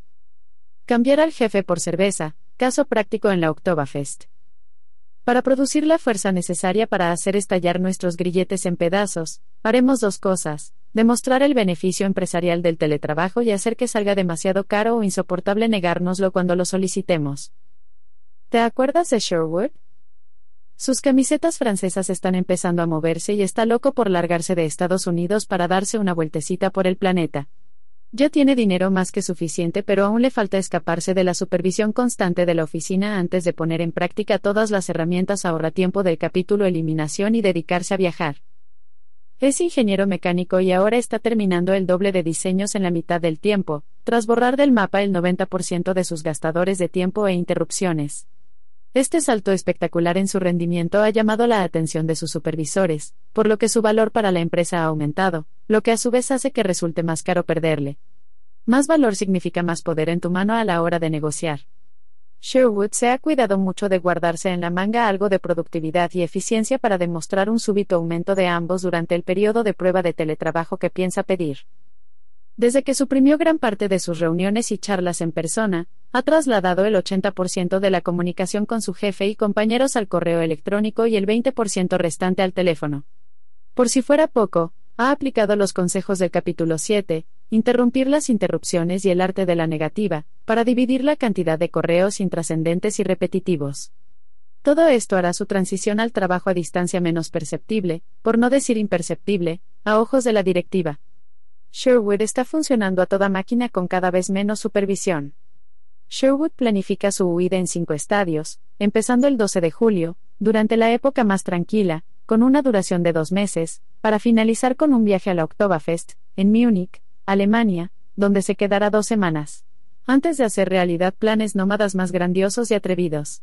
Cambiar al jefe por cerveza, caso práctico en la Oktoberfest. Para producir la fuerza necesaria para hacer estallar nuestros grilletes en pedazos, haremos dos cosas, demostrar el beneficio empresarial del teletrabajo y hacer que salga demasiado caro o insoportable negárnoslo cuando lo solicitemos. ¿Te acuerdas de Sherwood? Sus camisetas francesas están empezando a moverse y está loco por largarse de Estados Unidos para darse una vueltecita por el planeta. Ya tiene dinero más que suficiente, pero aún le falta escaparse de la supervisión constante de la oficina antes de poner en práctica todas las herramientas ahorratiempo del capítulo Eliminación y dedicarse a viajar. Es ingeniero mecánico y ahora está terminando el doble de diseños en la mitad del tiempo, tras borrar del mapa el 90% de sus gastadores de tiempo e interrupciones. Este salto espectacular en su rendimiento ha llamado la atención de sus supervisores, por lo que su valor para la empresa ha aumentado, lo que a su vez hace que resulte más caro perderle. Más valor significa más poder en tu mano a la hora de negociar. Sherwood se ha cuidado mucho de guardarse en la manga algo de productividad y eficiencia para demostrar un súbito aumento de ambos durante el periodo de prueba de teletrabajo que piensa pedir. Desde que suprimió gran parte de sus reuniones y charlas en persona, ha trasladado el 80% de la comunicación con su jefe y compañeros al correo electrónico y el 20% restante al teléfono. Por si fuera poco, ha aplicado los consejos del capítulo 7, interrumpir las interrupciones y el arte de la negativa, para dividir la cantidad de correos intrascendentes y repetitivos. Todo esto hará su transición al trabajo a distancia menos perceptible, por no decir imperceptible, a ojos de la directiva. Sherwood está funcionando a toda máquina con cada vez menos supervisión. Sherwood planifica su huida en cinco estadios, empezando el 12 de julio, durante la época más tranquila, con una duración de dos meses, para finalizar con un viaje a la Oktoberfest, en Múnich, Alemania, donde se quedará dos semanas, antes de hacer realidad planes nómadas más grandiosos y atrevidos.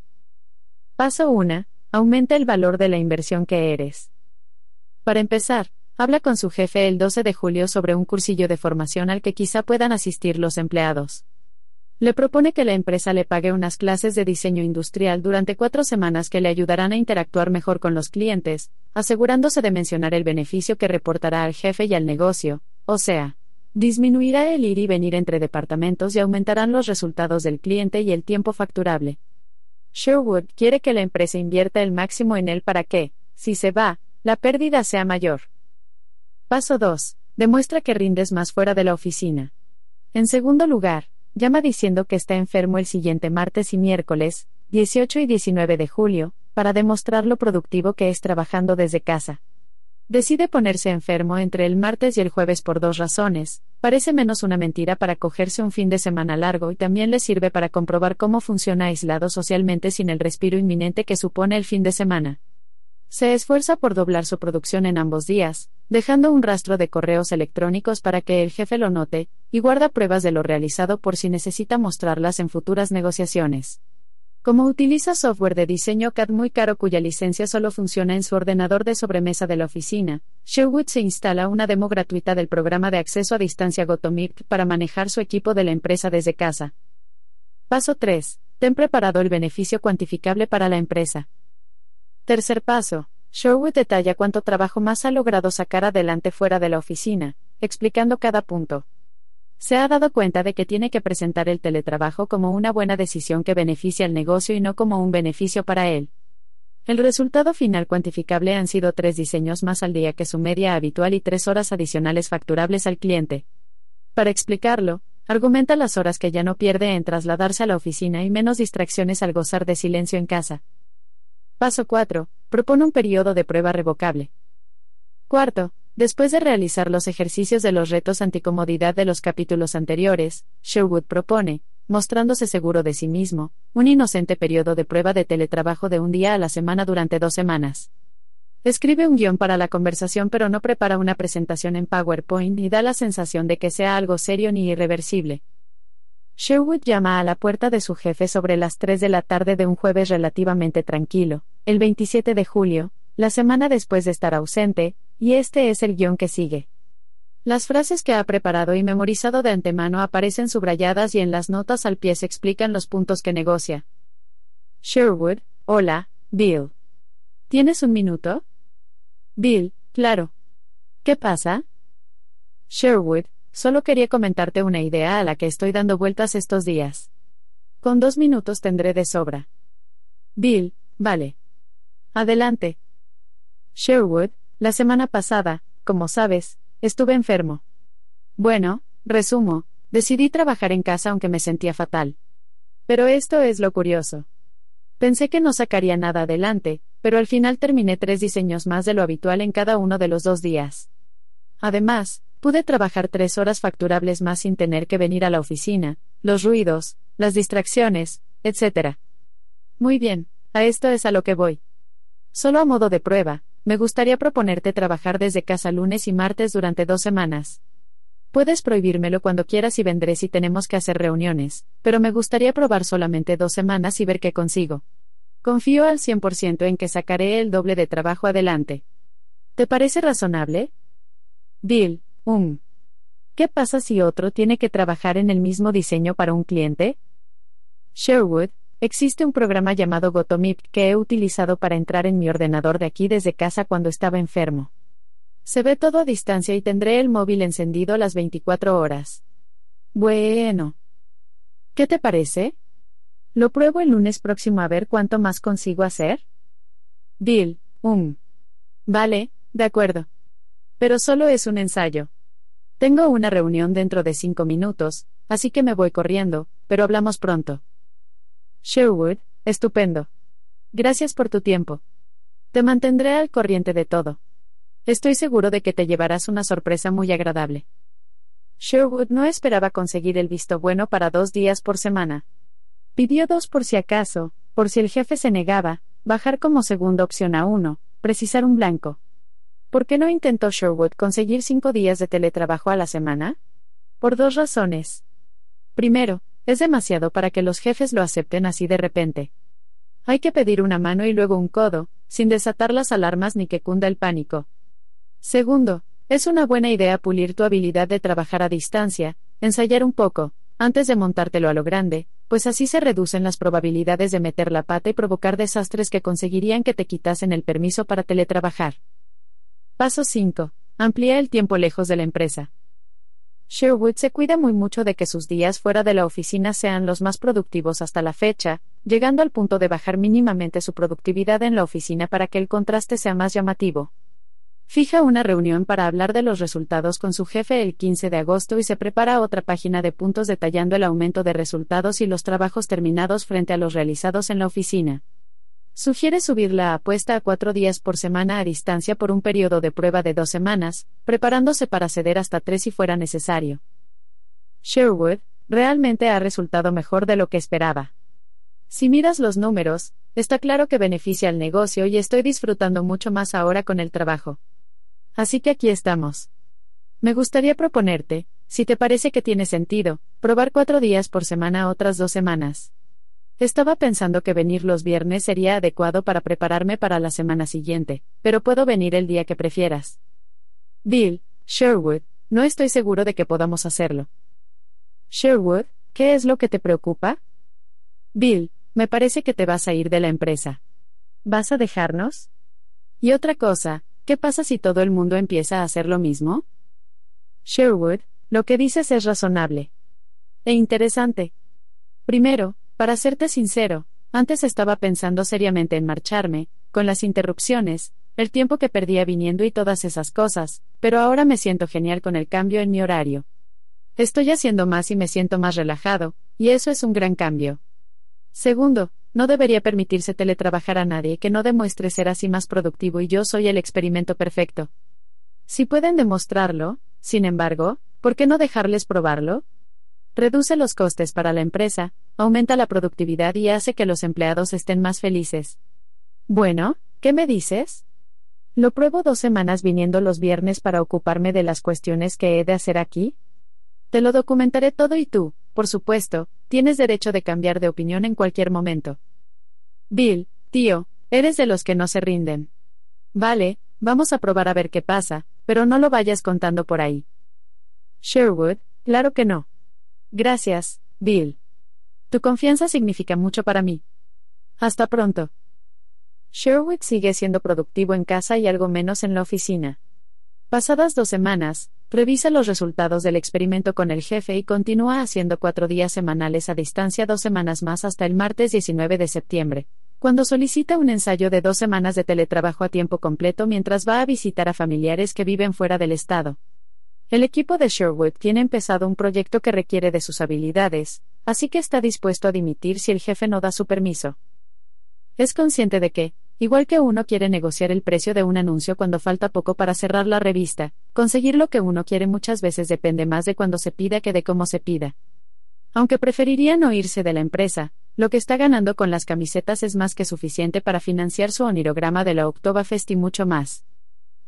Paso 1. Aumenta el valor de la inversión que eres. Para empezar, habla con su jefe el 12 de julio sobre un cursillo de formación al que quizá puedan asistir los empleados. Le propone que la empresa le pague unas clases de diseño industrial durante cuatro semanas que le ayudarán a interactuar mejor con los clientes, asegurándose de mencionar el beneficio que reportará al jefe y al negocio, o sea, disminuirá el ir y venir entre departamentos y aumentarán los resultados del cliente y el tiempo facturable. Sherwood quiere que la empresa invierta el máximo en él para que, si se va, la pérdida sea mayor. Paso 2. Demuestra que rindes más fuera de la oficina. En segundo lugar, llama diciendo que está enfermo el siguiente martes y miércoles, 18 y 19 de julio, para demostrar lo productivo que es trabajando desde casa. Decide ponerse enfermo entre el martes y el jueves por dos razones, parece menos una mentira para cogerse un fin de semana largo y también le sirve para comprobar cómo funciona aislado socialmente sin el respiro inminente que supone el fin de semana. Se esfuerza por doblar su producción en ambos días, dejando un rastro de correos electrónicos para que el jefe lo note, y guarda pruebas de lo realizado por si necesita mostrarlas en futuras negociaciones. Como utiliza software de diseño CAD muy caro cuya licencia solo funciona en su ordenador de sobremesa de la oficina, Sherwood se instala una demo gratuita del programa de acceso a distancia GoToMIP para manejar su equipo de la empresa desde casa. Paso 3. Ten preparado el beneficio cuantificable para la empresa. Tercer paso. Sherwood detalla cuánto trabajo más ha logrado sacar adelante fuera de la oficina, explicando cada punto se ha dado cuenta de que tiene que presentar el teletrabajo como una buena decisión que beneficia al negocio y no como un beneficio para él. El resultado final cuantificable han sido tres diseños más al día que su media habitual y tres horas adicionales facturables al cliente. Para explicarlo, argumenta las horas que ya no pierde en trasladarse a la oficina y menos distracciones al gozar de silencio en casa. Paso 4. Propone un periodo de prueba revocable. Cuarto, Después de realizar los ejercicios de los retos anticomodidad de los capítulos anteriores, Sherwood propone, mostrándose seguro de sí mismo, un inocente periodo de prueba de teletrabajo de un día a la semana durante dos semanas. Escribe un guion para la conversación pero no prepara una presentación en PowerPoint y da la sensación de que sea algo serio ni irreversible. Sherwood llama a la puerta de su jefe sobre las 3 de la tarde de un jueves relativamente tranquilo, el 27 de julio, la semana después de estar ausente, y este es el guion que sigue. Las frases que ha preparado y memorizado de antemano aparecen subrayadas y en las notas al pie se explican los puntos que negocia. Sherwood, hola, Bill. ¿Tienes un minuto? Bill, claro. ¿Qué pasa? Sherwood, solo quería comentarte una idea a la que estoy dando vueltas estos días. Con dos minutos tendré de sobra. Bill, vale. Adelante. Sherwood, la semana pasada, como sabes, estuve enfermo. Bueno, resumo, decidí trabajar en casa aunque me sentía fatal. Pero esto es lo curioso. Pensé que no sacaría nada adelante, pero al final terminé tres diseños más de lo habitual en cada uno de los dos días. Además, pude trabajar tres horas facturables más sin tener que venir a la oficina, los ruidos, las distracciones, etc. Muy bien, a esto es a lo que voy. Solo a modo de prueba, me gustaría proponerte trabajar desde casa lunes y martes durante dos semanas. Puedes prohibírmelo cuando quieras y vendré si tenemos que hacer reuniones, pero me gustaría probar solamente dos semanas y ver qué consigo. Confío al 100% en que sacaré el doble de trabajo adelante. ¿Te parece razonable? Bill, um. ¿Qué pasa si otro tiene que trabajar en el mismo diseño para un cliente? Sherwood, Existe un programa llamado GoToMIP que he utilizado para entrar en mi ordenador de aquí desde casa cuando estaba enfermo. Se ve todo a distancia y tendré el móvil encendido las 24 horas. Bueno. ¿Qué te parece? Lo pruebo el lunes próximo a ver cuánto más consigo hacer. Bill, um. Vale, de acuerdo. Pero solo es un ensayo. Tengo una reunión dentro de cinco minutos, así que me voy corriendo, pero hablamos pronto. Sherwood, estupendo. Gracias por tu tiempo. Te mantendré al corriente de todo. Estoy seguro de que te llevarás una sorpresa muy agradable. Sherwood no esperaba conseguir el visto bueno para dos días por semana. Pidió dos por si acaso, por si el jefe se negaba, bajar como segunda opción a uno, precisar un blanco. ¿Por qué no intentó Sherwood conseguir cinco días de teletrabajo a la semana? Por dos razones. Primero, es demasiado para que los jefes lo acepten así de repente. Hay que pedir una mano y luego un codo, sin desatar las alarmas ni que cunda el pánico. Segundo, es una buena idea pulir tu habilidad de trabajar a distancia, ensayar un poco, antes de montártelo a lo grande, pues así se reducen las probabilidades de meter la pata y provocar desastres que conseguirían que te quitasen el permiso para teletrabajar. Paso 5. Amplía el tiempo lejos de la empresa. Sherwood se cuida muy mucho de que sus días fuera de la oficina sean los más productivos hasta la fecha, llegando al punto de bajar mínimamente su productividad en la oficina para que el contraste sea más llamativo. Fija una reunión para hablar de los resultados con su jefe el 15 de agosto y se prepara otra página de puntos detallando el aumento de resultados y los trabajos terminados frente a los realizados en la oficina. Sugiere subir la apuesta a cuatro días por semana a distancia por un periodo de prueba de dos semanas, preparándose para ceder hasta tres si fuera necesario. Sherwood, realmente ha resultado mejor de lo que esperaba. Si miras los números, está claro que beneficia al negocio y estoy disfrutando mucho más ahora con el trabajo. Así que aquí estamos. Me gustaría proponerte, si te parece que tiene sentido, probar cuatro días por semana otras dos semanas. Estaba pensando que venir los viernes sería adecuado para prepararme para la semana siguiente, pero puedo venir el día que prefieras. Bill, Sherwood, no estoy seguro de que podamos hacerlo. Sherwood, ¿qué es lo que te preocupa? Bill, me parece que te vas a ir de la empresa. ¿Vas a dejarnos? Y otra cosa, ¿qué pasa si todo el mundo empieza a hacer lo mismo? Sherwood, lo que dices es razonable. E interesante. Primero, para serte sincero, antes estaba pensando seriamente en marcharme, con las interrupciones, el tiempo que perdía viniendo y todas esas cosas, pero ahora me siento genial con el cambio en mi horario. Estoy haciendo más y me siento más relajado, y eso es un gran cambio. Segundo, no debería permitirse teletrabajar a nadie que no demuestre ser así más productivo y yo soy el experimento perfecto. Si pueden demostrarlo, sin embargo, ¿por qué no dejarles probarlo? Reduce los costes para la empresa, aumenta la productividad y hace que los empleados estén más felices. Bueno, ¿qué me dices? ¿Lo pruebo dos semanas viniendo los viernes para ocuparme de las cuestiones que he de hacer aquí? Te lo documentaré todo y tú, por supuesto, tienes derecho de cambiar de opinión en cualquier momento. Bill, tío, eres de los que no se rinden. Vale, vamos a probar a ver qué pasa, pero no lo vayas contando por ahí. Sherwood, claro que no. Gracias, Bill. Tu confianza significa mucho para mí. Hasta pronto. Sherwood sigue siendo productivo en casa y algo menos en la oficina. Pasadas dos semanas, revisa los resultados del experimento con el jefe y continúa haciendo cuatro días semanales a distancia dos semanas más hasta el martes 19 de septiembre, cuando solicita un ensayo de dos semanas de teletrabajo a tiempo completo mientras va a visitar a familiares que viven fuera del estado. El equipo de Sherwood tiene empezado un proyecto que requiere de sus habilidades, así que está dispuesto a dimitir si el jefe no da su permiso. Es consciente de que, igual que uno quiere negociar el precio de un anuncio cuando falta poco para cerrar la revista, conseguir lo que uno quiere muchas veces depende más de cuando se pida que de cómo se pida. Aunque preferiría no irse de la empresa, lo que está ganando con las camisetas es más que suficiente para financiar su onirograma de la Oktoberfest y mucho más.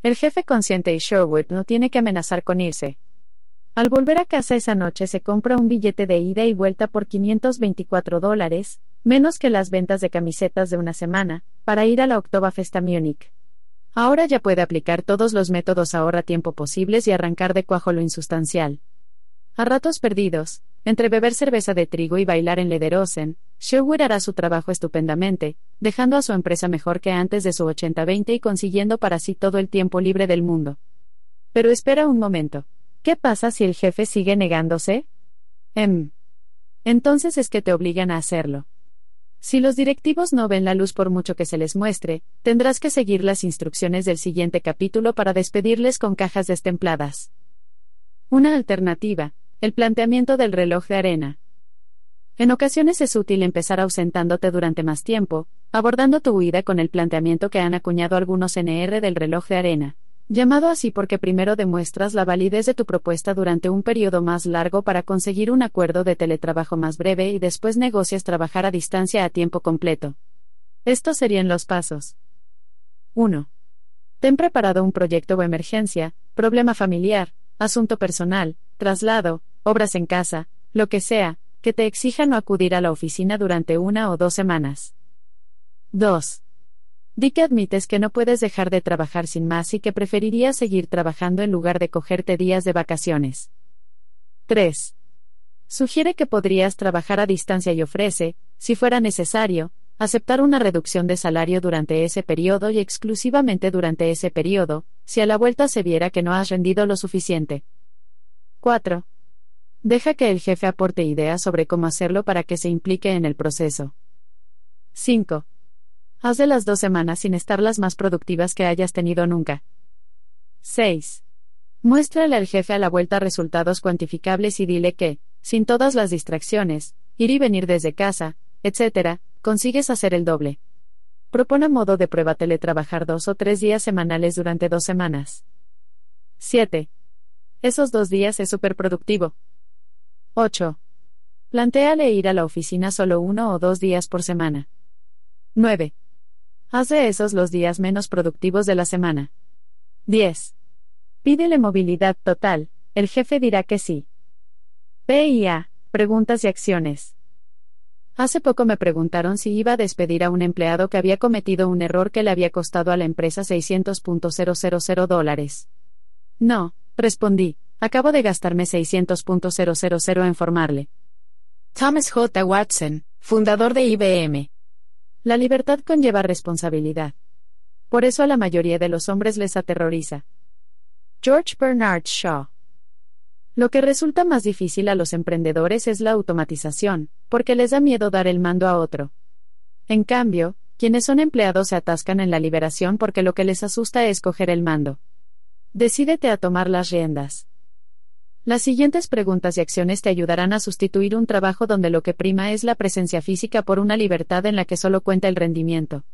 El jefe consciente y Sherwood no tiene que amenazar con irse, al volver a casa esa noche se compra un billete de ida y vuelta por 524 dólares, menos que las ventas de camisetas de una semana, para ir a la Oktoberfest a Múnich. Ahora ya puede aplicar todos los métodos ahorra tiempo posibles y arrancar de cuajo lo insustancial. A ratos perdidos, entre beber cerveza de trigo y bailar en Lederosen, Sherwood hará su trabajo estupendamente, dejando a su empresa mejor que antes de su 80-20 y consiguiendo para sí todo el tiempo libre del mundo. Pero espera un momento. ¿Qué pasa si el jefe sigue negándose? Em. Entonces es que te obligan a hacerlo. Si los directivos no ven la luz por mucho que se les muestre, tendrás que seguir las instrucciones del siguiente capítulo para despedirles con cajas destempladas. Una alternativa, el planteamiento del reloj de arena. En ocasiones es útil empezar ausentándote durante más tiempo, abordando tu huida con el planteamiento que han acuñado algunos NR del reloj de arena llamado así porque primero demuestras la validez de tu propuesta durante un periodo más largo para conseguir un acuerdo de teletrabajo más breve y después negocias trabajar a distancia a tiempo completo. Estos serían los pasos. 1. Ten preparado un proyecto o emergencia, problema familiar, asunto personal, traslado, obras en casa, lo que sea, que te exija no acudir a la oficina durante una o dos semanas. 2. Di que admites que no puedes dejar de trabajar sin más y que preferirías seguir trabajando en lugar de cogerte días de vacaciones. 3. Sugiere que podrías trabajar a distancia y ofrece, si fuera necesario, aceptar una reducción de salario durante ese periodo y exclusivamente durante ese periodo, si a la vuelta se viera que no has rendido lo suficiente. 4. Deja que el jefe aporte ideas sobre cómo hacerlo para que se implique en el proceso. 5. Haz de las dos semanas sin estar las más productivas que hayas tenido nunca. 6. Muéstrale al jefe a la vuelta resultados cuantificables y dile que, sin todas las distracciones, ir y venir desde casa, etc., consigues hacer el doble. Propone modo de prueba teletrabajar dos o tres días semanales durante dos semanas. 7. Esos dos días es súper productivo. 8. Plantéale ir a la oficina solo uno o dos días por semana. 9. Haz de esos los días menos productivos de la semana. 10. Pídele movilidad total, el jefe dirá que sí. PIA, preguntas y acciones. Hace poco me preguntaron si iba a despedir a un empleado que había cometido un error que le había costado a la empresa 600.000 dólares. No, respondí, acabo de gastarme 600.000 en formarle. Thomas J. Watson, fundador de IBM. La libertad conlleva responsabilidad. Por eso a la mayoría de los hombres les aterroriza. George Bernard Shaw. Lo que resulta más difícil a los emprendedores es la automatización, porque les da miedo dar el mando a otro. En cambio, quienes son empleados se atascan en la liberación porque lo que les asusta es coger el mando. Decídete a tomar las riendas. Las siguientes preguntas y acciones te ayudarán a sustituir un trabajo donde lo que prima es la presencia física por una libertad en la que solo cuenta el rendimiento.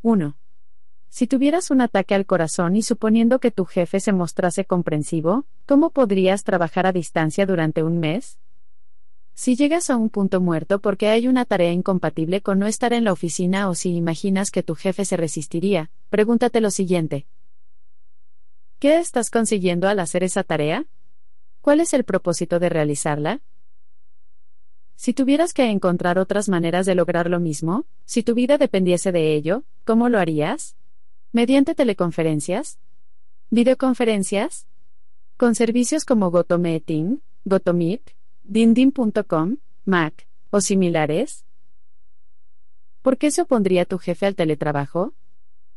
1. Si tuvieras un ataque al corazón y suponiendo que tu jefe se mostrase comprensivo, ¿cómo podrías trabajar a distancia durante un mes? Si llegas a un punto muerto porque hay una tarea incompatible con no estar en la oficina o si imaginas que tu jefe se resistiría, pregúntate lo siguiente. ¿Qué estás consiguiendo al hacer esa tarea? ¿Cuál es el propósito de realizarla? Si tuvieras que encontrar otras maneras de lograr lo mismo, si tu vida dependiese de ello, ¿cómo lo harías? ¿Mediante teleconferencias? ¿Videoconferencias? ¿Con servicios como GoToMeeting, GoToMeet, Dindim.com, Mac, o similares? ¿Por qué se opondría tu jefe al teletrabajo?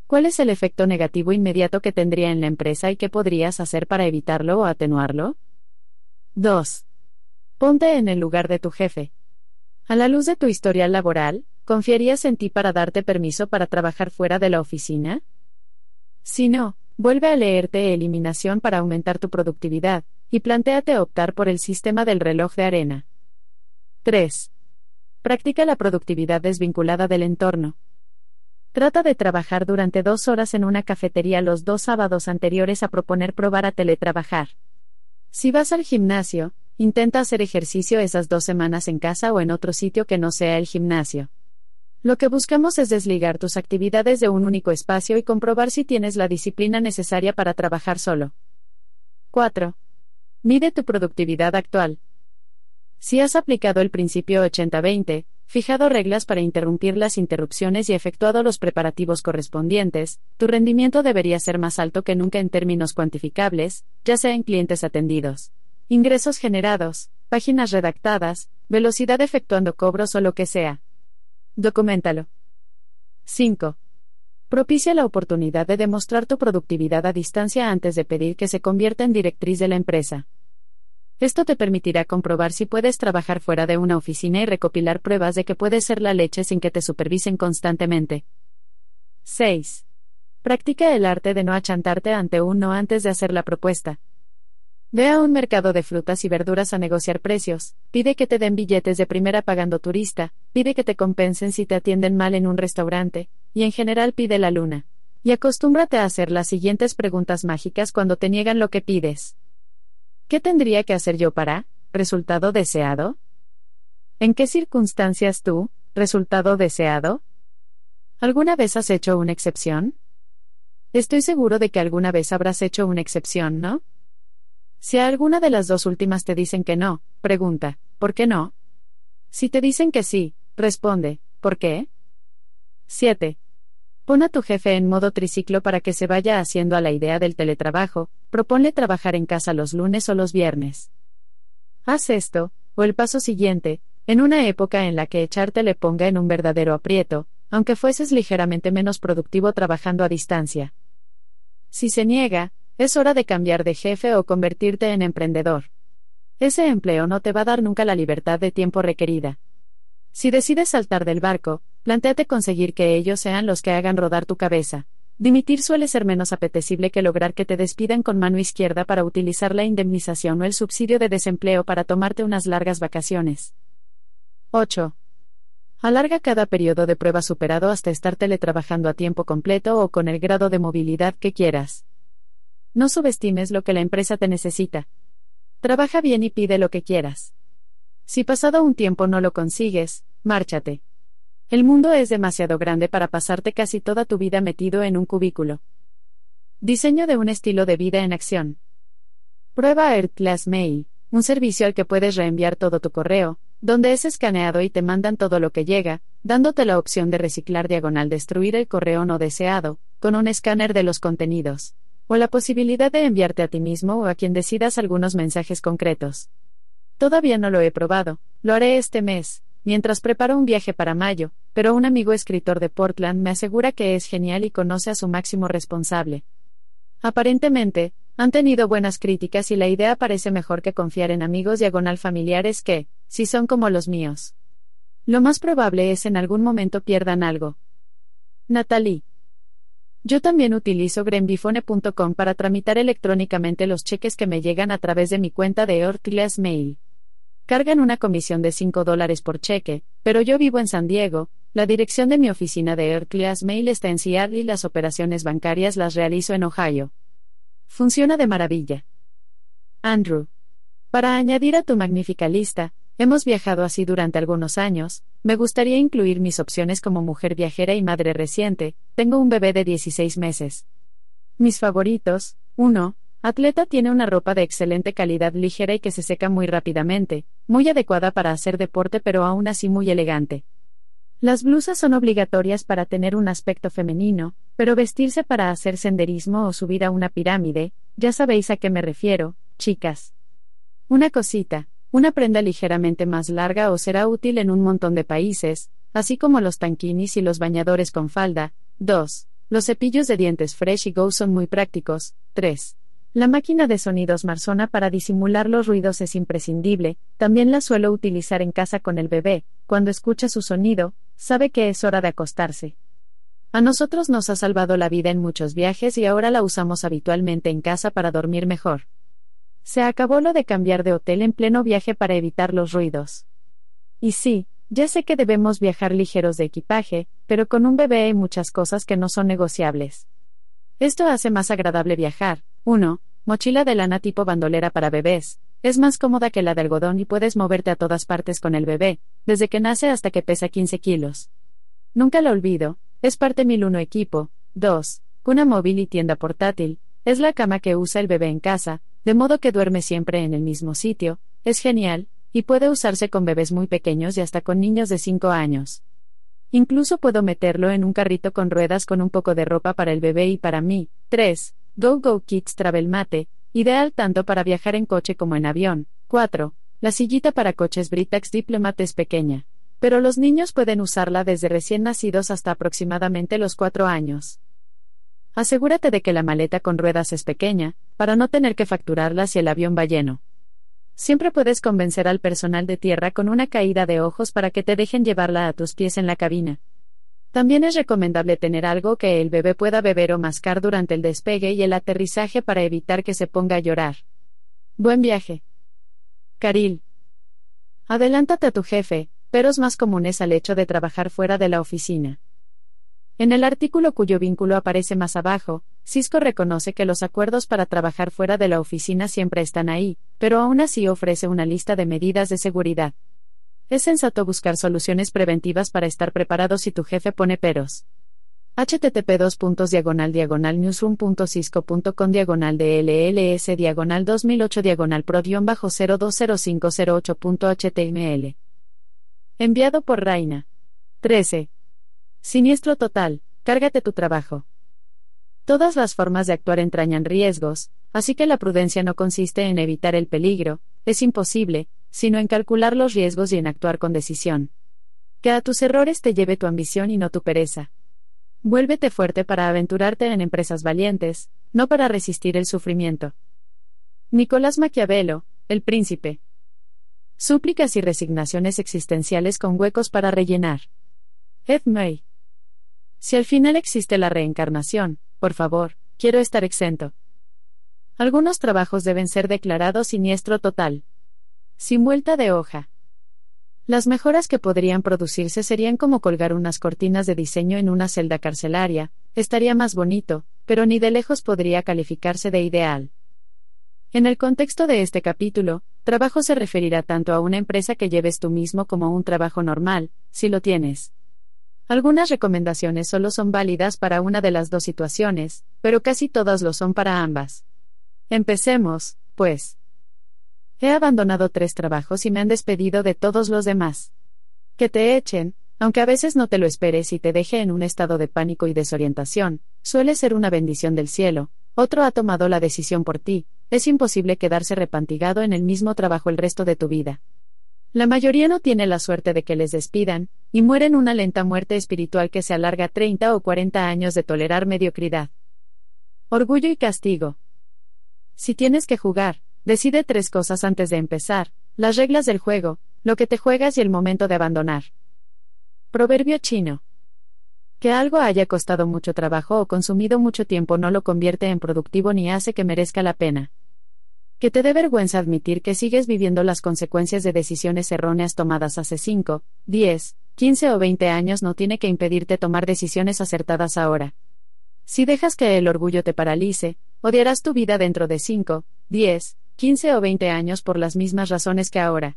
¿Cuál es el efecto negativo inmediato que tendría en la empresa y qué podrías hacer para evitarlo o atenuarlo? 2. Ponte en el lugar de tu jefe. A la luz de tu historial laboral, ¿confiarías en ti para darte permiso para trabajar fuera de la oficina? Si no, vuelve a leerte Eliminación para aumentar tu productividad, y plantéate optar por el sistema del reloj de arena. 3. Practica la productividad desvinculada del entorno. Trata de trabajar durante dos horas en una cafetería los dos sábados anteriores a proponer probar a teletrabajar. Si vas al gimnasio, intenta hacer ejercicio esas dos semanas en casa o en otro sitio que no sea el gimnasio. Lo que buscamos es desligar tus actividades de un único espacio y comprobar si tienes la disciplina necesaria para trabajar solo. 4. Mide tu productividad actual. Si has aplicado el principio 80-20, fijado reglas para interrumpir las interrupciones y efectuado los preparativos correspondientes, tu rendimiento debería ser más alto que nunca en términos cuantificables, ya sea en clientes atendidos, ingresos generados, páginas redactadas, velocidad efectuando cobros o lo que sea. Documentalo. 5. Propicia la oportunidad de demostrar tu productividad a distancia antes de pedir que se convierta en directriz de la empresa. Esto te permitirá comprobar si puedes trabajar fuera de una oficina y recopilar pruebas de que puedes ser la leche sin que te supervisen constantemente. 6. Practica el arte de no achantarte ante un no antes de hacer la propuesta. Ve a un mercado de frutas y verduras a negociar precios, pide que te den billetes de primera pagando turista, pide que te compensen si te atienden mal en un restaurante, y en general pide la luna. Y acostúmbrate a hacer las siguientes preguntas mágicas cuando te niegan lo que pides. ¿Qué tendría que hacer yo para, resultado deseado? ¿En qué circunstancias tú, resultado deseado? ¿Alguna vez has hecho una excepción? Estoy seguro de que alguna vez habrás hecho una excepción, ¿no? Si a alguna de las dos últimas te dicen que no, pregunta, ¿por qué no? Si te dicen que sí, responde, ¿por qué? 7. Pon a tu jefe en modo triciclo para que se vaya haciendo a la idea del teletrabajo, proponle trabajar en casa los lunes o los viernes. Haz esto, o el paso siguiente, en una época en la que echarte le ponga en un verdadero aprieto, aunque fueses ligeramente menos productivo trabajando a distancia. Si se niega, es hora de cambiar de jefe o convertirte en emprendedor. Ese empleo no te va a dar nunca la libertad de tiempo requerida. Si decides saltar del barco, planteate conseguir que ellos sean los que hagan rodar tu cabeza. Dimitir suele ser menos apetecible que lograr que te despidan con mano izquierda para utilizar la indemnización o el subsidio de desempleo para tomarte unas largas vacaciones. 8. Alarga cada periodo de prueba superado hasta estar teletrabajando a tiempo completo o con el grado de movilidad que quieras. No subestimes lo que la empresa te necesita. Trabaja bien y pide lo que quieras. Si pasado un tiempo no lo consigues, márchate. El mundo es demasiado grande para pasarte casi toda tu vida metido en un cubículo. Diseño de un estilo de vida en acción. Prueba AirClass Mail, un servicio al que puedes reenviar todo tu correo, donde es escaneado y te mandan todo lo que llega, dándote la opción de reciclar diagonal destruir el correo no deseado, con un escáner de los contenidos, o la posibilidad de enviarte a ti mismo o a quien decidas algunos mensajes concretos. Todavía no lo he probado, lo haré este mes, mientras preparo un viaje para mayo, pero un amigo escritor de Portland me asegura que es genial y conoce a su máximo responsable. Aparentemente, han tenido buenas críticas y la idea parece mejor que confiar en amigos diagonal familiares que, si son como los míos. Lo más probable es en algún momento pierdan algo. Natalie. Yo también utilizo greenbifone.com para tramitar electrónicamente los cheques que me llegan a través de mi cuenta de Orclass Mail. Cargan una comisión de 5 dólares por cheque, pero yo vivo en San Diego, la dirección de mi oficina de Orclass Mail está en Seattle y las operaciones bancarias las realizo en Ohio. Funciona de maravilla. Andrew. Para añadir a tu magnífica lista, Hemos viajado así durante algunos años, me gustaría incluir mis opciones como mujer viajera y madre reciente, tengo un bebé de 16 meses. Mis favoritos, 1. Atleta tiene una ropa de excelente calidad ligera y que se seca muy rápidamente, muy adecuada para hacer deporte pero aún así muy elegante. Las blusas son obligatorias para tener un aspecto femenino, pero vestirse para hacer senderismo o subir a una pirámide, ya sabéis a qué me refiero, chicas. Una cosita, una prenda ligeramente más larga os será útil en un montón de países, así como los tanquinis y los bañadores con falda. 2. Los cepillos de dientes Fresh y Go son muy prácticos. 3. La máquina de sonidos Marsona para disimular los ruidos es imprescindible, también la suelo utilizar en casa con el bebé, cuando escucha su sonido, sabe que es hora de acostarse. A nosotros nos ha salvado la vida en muchos viajes y ahora la usamos habitualmente en casa para dormir mejor. Se acabó lo de cambiar de hotel en pleno viaje para evitar los ruidos. Y sí, ya sé que debemos viajar ligeros de equipaje, pero con un bebé hay muchas cosas que no son negociables. Esto hace más agradable viajar. 1. Mochila de lana tipo bandolera para bebés. Es más cómoda que la de algodón y puedes moverte a todas partes con el bebé, desde que nace hasta que pesa 15 kilos. Nunca lo olvido, es parte 1001 equipo. 2. Cuna móvil y tienda portátil. Es la cama que usa el bebé en casa, de modo que duerme siempre en el mismo sitio, es genial, y puede usarse con bebés muy pequeños y hasta con niños de 5 años. Incluso puedo meterlo en un carrito con ruedas con un poco de ropa para el bebé y para mí. 3. Go Go Kids Travel Mate, ideal tanto para viajar en coche como en avión. 4. La sillita para coches Britax Diplomat es pequeña. Pero los niños pueden usarla desde recién nacidos hasta aproximadamente los 4 años. Asegúrate de que la maleta con ruedas es pequeña, para no tener que facturarla si el avión va lleno. Siempre puedes convencer al personal de tierra con una caída de ojos para que te dejen llevarla a tus pies en la cabina. También es recomendable tener algo que el bebé pueda beber o mascar durante el despegue y el aterrizaje para evitar que se ponga a llorar. Buen viaje. Caril. Adelántate a tu jefe, peros más comunes al hecho de trabajar fuera de la oficina. En el artículo cuyo vínculo aparece más abajo, Cisco reconoce que los acuerdos para trabajar fuera de la oficina siempre están ahí, pero aún así ofrece una lista de medidas de seguridad. Es sensato buscar soluciones preventivas para estar preparado si tu jefe pone peros. http diagonal diagonal newsroom.cisco.com diagonal dlls diagonal 2008 diagonal pro 020508.html. Enviado por Raina. 13. Siniestro total, cárgate tu trabajo. Todas las formas de actuar entrañan riesgos, así que la prudencia no consiste en evitar el peligro, es imposible, sino en calcular los riesgos y en actuar con decisión. Que a tus errores te lleve tu ambición y no tu pereza. Vuélvete fuerte para aventurarte en empresas valientes, no para resistir el sufrimiento. Nicolás Maquiavelo, El Príncipe. Súplicas y resignaciones existenciales con huecos para rellenar. Ed May. Si al final existe la reencarnación, por favor, quiero estar exento. Algunos trabajos deben ser declarados siniestro total. Sin vuelta de hoja. Las mejoras que podrían producirse serían como colgar unas cortinas de diseño en una celda carcelaria, estaría más bonito, pero ni de lejos podría calificarse de ideal. En el contexto de este capítulo, trabajo se referirá tanto a una empresa que lleves tú mismo como a un trabajo normal, si lo tienes. Algunas recomendaciones solo son válidas para una de las dos situaciones, pero casi todas lo son para ambas. Empecemos. pues. He abandonado tres trabajos y me han despedido de todos los demás. Que te echen, aunque a veces no te lo esperes y te deje en un estado de pánico y desorientación, suele ser una bendición del cielo, otro ha tomado la decisión por ti, es imposible quedarse repantigado en el mismo trabajo el resto de tu vida. La mayoría no tiene la suerte de que les despidan, y mueren una lenta muerte espiritual que se alarga 30 o 40 años de tolerar mediocridad. Orgullo y castigo. Si tienes que jugar, decide tres cosas antes de empezar, las reglas del juego, lo que te juegas y el momento de abandonar. Proverbio chino. Que algo haya costado mucho trabajo o consumido mucho tiempo no lo convierte en productivo ni hace que merezca la pena. Que te dé vergüenza admitir que sigues viviendo las consecuencias de decisiones erróneas tomadas hace 5, 10, 15 o 20 años no tiene que impedirte tomar decisiones acertadas ahora. Si dejas que el orgullo te paralice, odiarás tu vida dentro de 5, 10, 15 o 20 años por las mismas razones que ahora.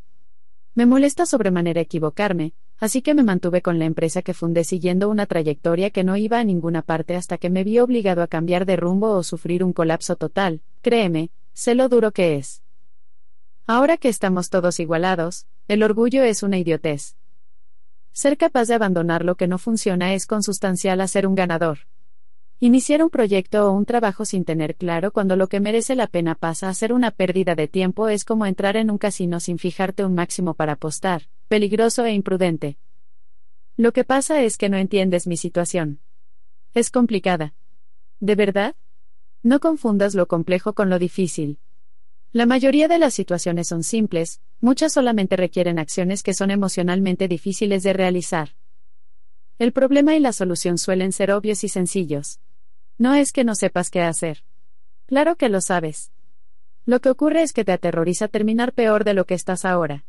Me molesta sobremanera equivocarme, así que me mantuve con la empresa que fundé siguiendo una trayectoria que no iba a ninguna parte hasta que me vi obligado a cambiar de rumbo o sufrir un colapso total, créeme, sé lo duro que es. Ahora que estamos todos igualados, el orgullo es una idiotez. Ser capaz de abandonar lo que no funciona es consustancial a ser un ganador. Iniciar un proyecto o un trabajo sin tener claro cuando lo que merece la pena pasa a ser una pérdida de tiempo es como entrar en un casino sin fijarte un máximo para apostar, peligroso e imprudente. Lo que pasa es que no entiendes mi situación. Es complicada. ¿De verdad? No confundas lo complejo con lo difícil. La mayoría de las situaciones son simples, muchas solamente requieren acciones que son emocionalmente difíciles de realizar. El problema y la solución suelen ser obvios y sencillos. No es que no sepas qué hacer. Claro que lo sabes. Lo que ocurre es que te aterroriza terminar peor de lo que estás ahora.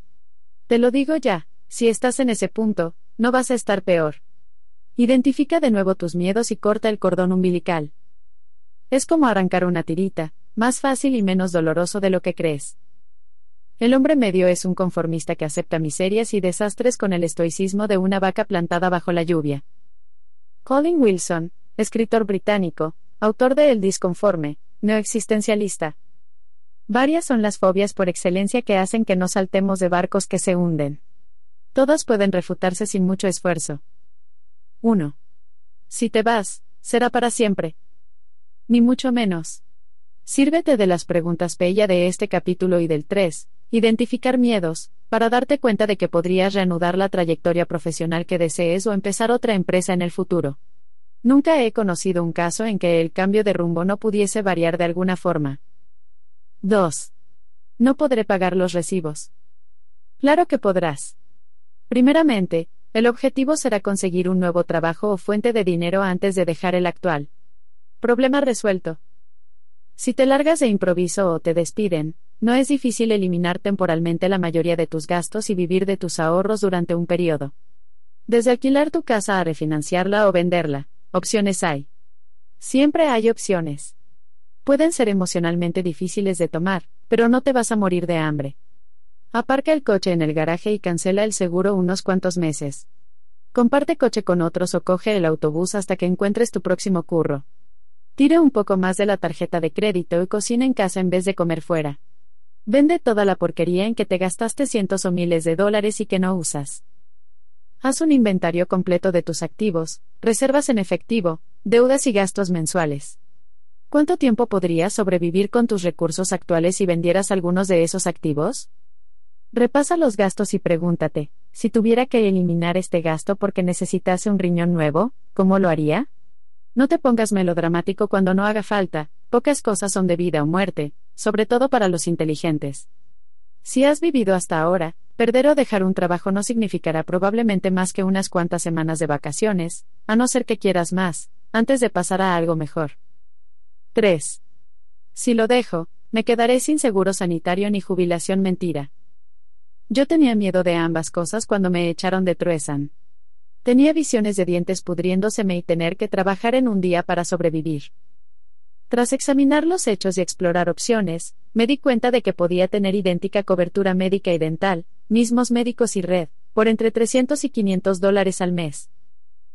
Te lo digo ya, si estás en ese punto, no vas a estar peor. Identifica de nuevo tus miedos y corta el cordón umbilical. Es como arrancar una tirita, más fácil y menos doloroso de lo que crees. El hombre medio es un conformista que acepta miserias y desastres con el estoicismo de una vaca plantada bajo la lluvia. Colin Wilson, escritor británico, autor de El disconforme, no existencialista. Varias son las fobias por excelencia que hacen que no saltemos de barcos que se hunden. Todas pueden refutarse sin mucho esfuerzo. 1. Si te vas, será para siempre. Ni mucho menos. Sírvete de las preguntas bella de este capítulo y del 3, identificar miedos, para darte cuenta de que podrías reanudar la trayectoria profesional que desees o empezar otra empresa en el futuro. Nunca he conocido un caso en que el cambio de rumbo no pudiese variar de alguna forma. 2. No podré pagar los recibos. Claro que podrás. Primeramente, el objetivo será conseguir un nuevo trabajo o fuente de dinero antes de dejar el actual. Problema resuelto. Si te largas de improviso o te despiden, no es difícil eliminar temporalmente la mayoría de tus gastos y vivir de tus ahorros durante un periodo. Desde alquilar tu casa a refinanciarla o venderla, Opciones hay. Siempre hay opciones. Pueden ser emocionalmente difíciles de tomar, pero no te vas a morir de hambre. Aparca el coche en el garaje y cancela el seguro unos cuantos meses. Comparte coche con otros o coge el autobús hasta que encuentres tu próximo curro. Tira un poco más de la tarjeta de crédito y cocina en casa en vez de comer fuera. Vende toda la porquería en que te gastaste cientos o miles de dólares y que no usas. Haz un inventario completo de tus activos, reservas en efectivo, deudas y gastos mensuales. ¿Cuánto tiempo podrías sobrevivir con tus recursos actuales si vendieras algunos de esos activos? Repasa los gastos y pregúntate, si tuviera que eliminar este gasto porque necesitase un riñón nuevo, ¿cómo lo haría? No te pongas melodramático cuando no haga falta, pocas cosas son de vida o muerte, sobre todo para los inteligentes. Si has vivido hasta ahora, perder o dejar un trabajo no significará probablemente más que unas cuantas semanas de vacaciones, a no ser que quieras más, antes de pasar a algo mejor. 3. Si lo dejo, me quedaré sin seguro sanitario ni jubilación mentira. Yo tenía miedo de ambas cosas cuando me echaron de Truesan. Tenía visiones de dientes pudriéndoseme y tener que trabajar en un día para sobrevivir. Tras examinar los hechos y explorar opciones, me di cuenta de que podía tener idéntica cobertura médica y dental, mismos médicos y red, por entre 300 y 500 dólares al mes.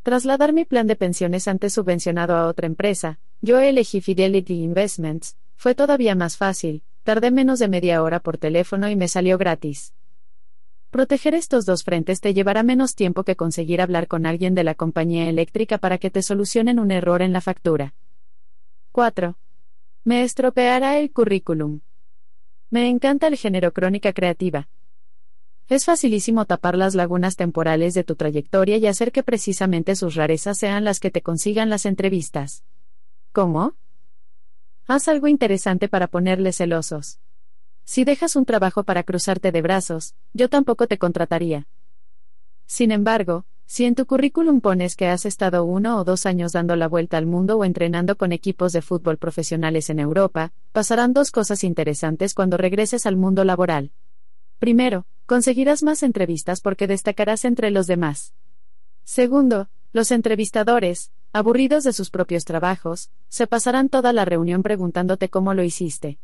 Trasladar mi plan de pensiones antes subvencionado a otra empresa, yo elegí Fidelity Investments, fue todavía más fácil, tardé menos de media hora por teléfono y me salió gratis. Proteger estos dos frentes te llevará menos tiempo que conseguir hablar con alguien de la compañía eléctrica para que te solucionen un error en la factura. 4. Me estropeará el currículum. Me encanta el género crónica creativa. Es facilísimo tapar las lagunas temporales de tu trayectoria y hacer que precisamente sus rarezas sean las que te consigan las entrevistas. ¿Cómo? Haz algo interesante para ponerle celosos. Si dejas un trabajo para cruzarte de brazos, yo tampoco te contrataría. Sin embargo, si en tu currículum pones que has estado uno o dos años dando la vuelta al mundo o entrenando con equipos de fútbol profesionales en Europa, pasarán dos cosas interesantes cuando regreses al mundo laboral. Primero, conseguirás más entrevistas porque destacarás entre los demás. Segundo, los entrevistadores, aburridos de sus propios trabajos, se pasarán toda la reunión preguntándote cómo lo hiciste.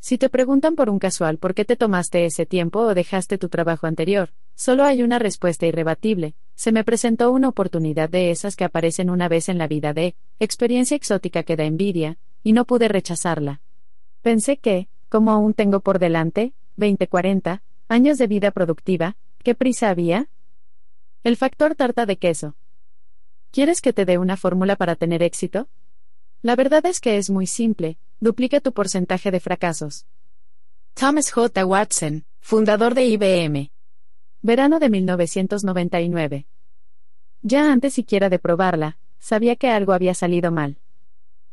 Si te preguntan por un casual por qué te tomaste ese tiempo o dejaste tu trabajo anterior, solo hay una respuesta irrebatible. Se me presentó una oportunidad de esas que aparecen una vez en la vida de, experiencia exótica que da envidia, y no pude rechazarla. Pensé que, como aún tengo por delante, 20-40, años de vida productiva, ¿qué prisa había? El factor tarta de queso. ¿Quieres que te dé una fórmula para tener éxito? La verdad es que es muy simple, duplica tu porcentaje de fracasos. Thomas J. Watson, fundador de IBM. Verano de 1999. Ya antes siquiera de probarla, sabía que algo había salido mal.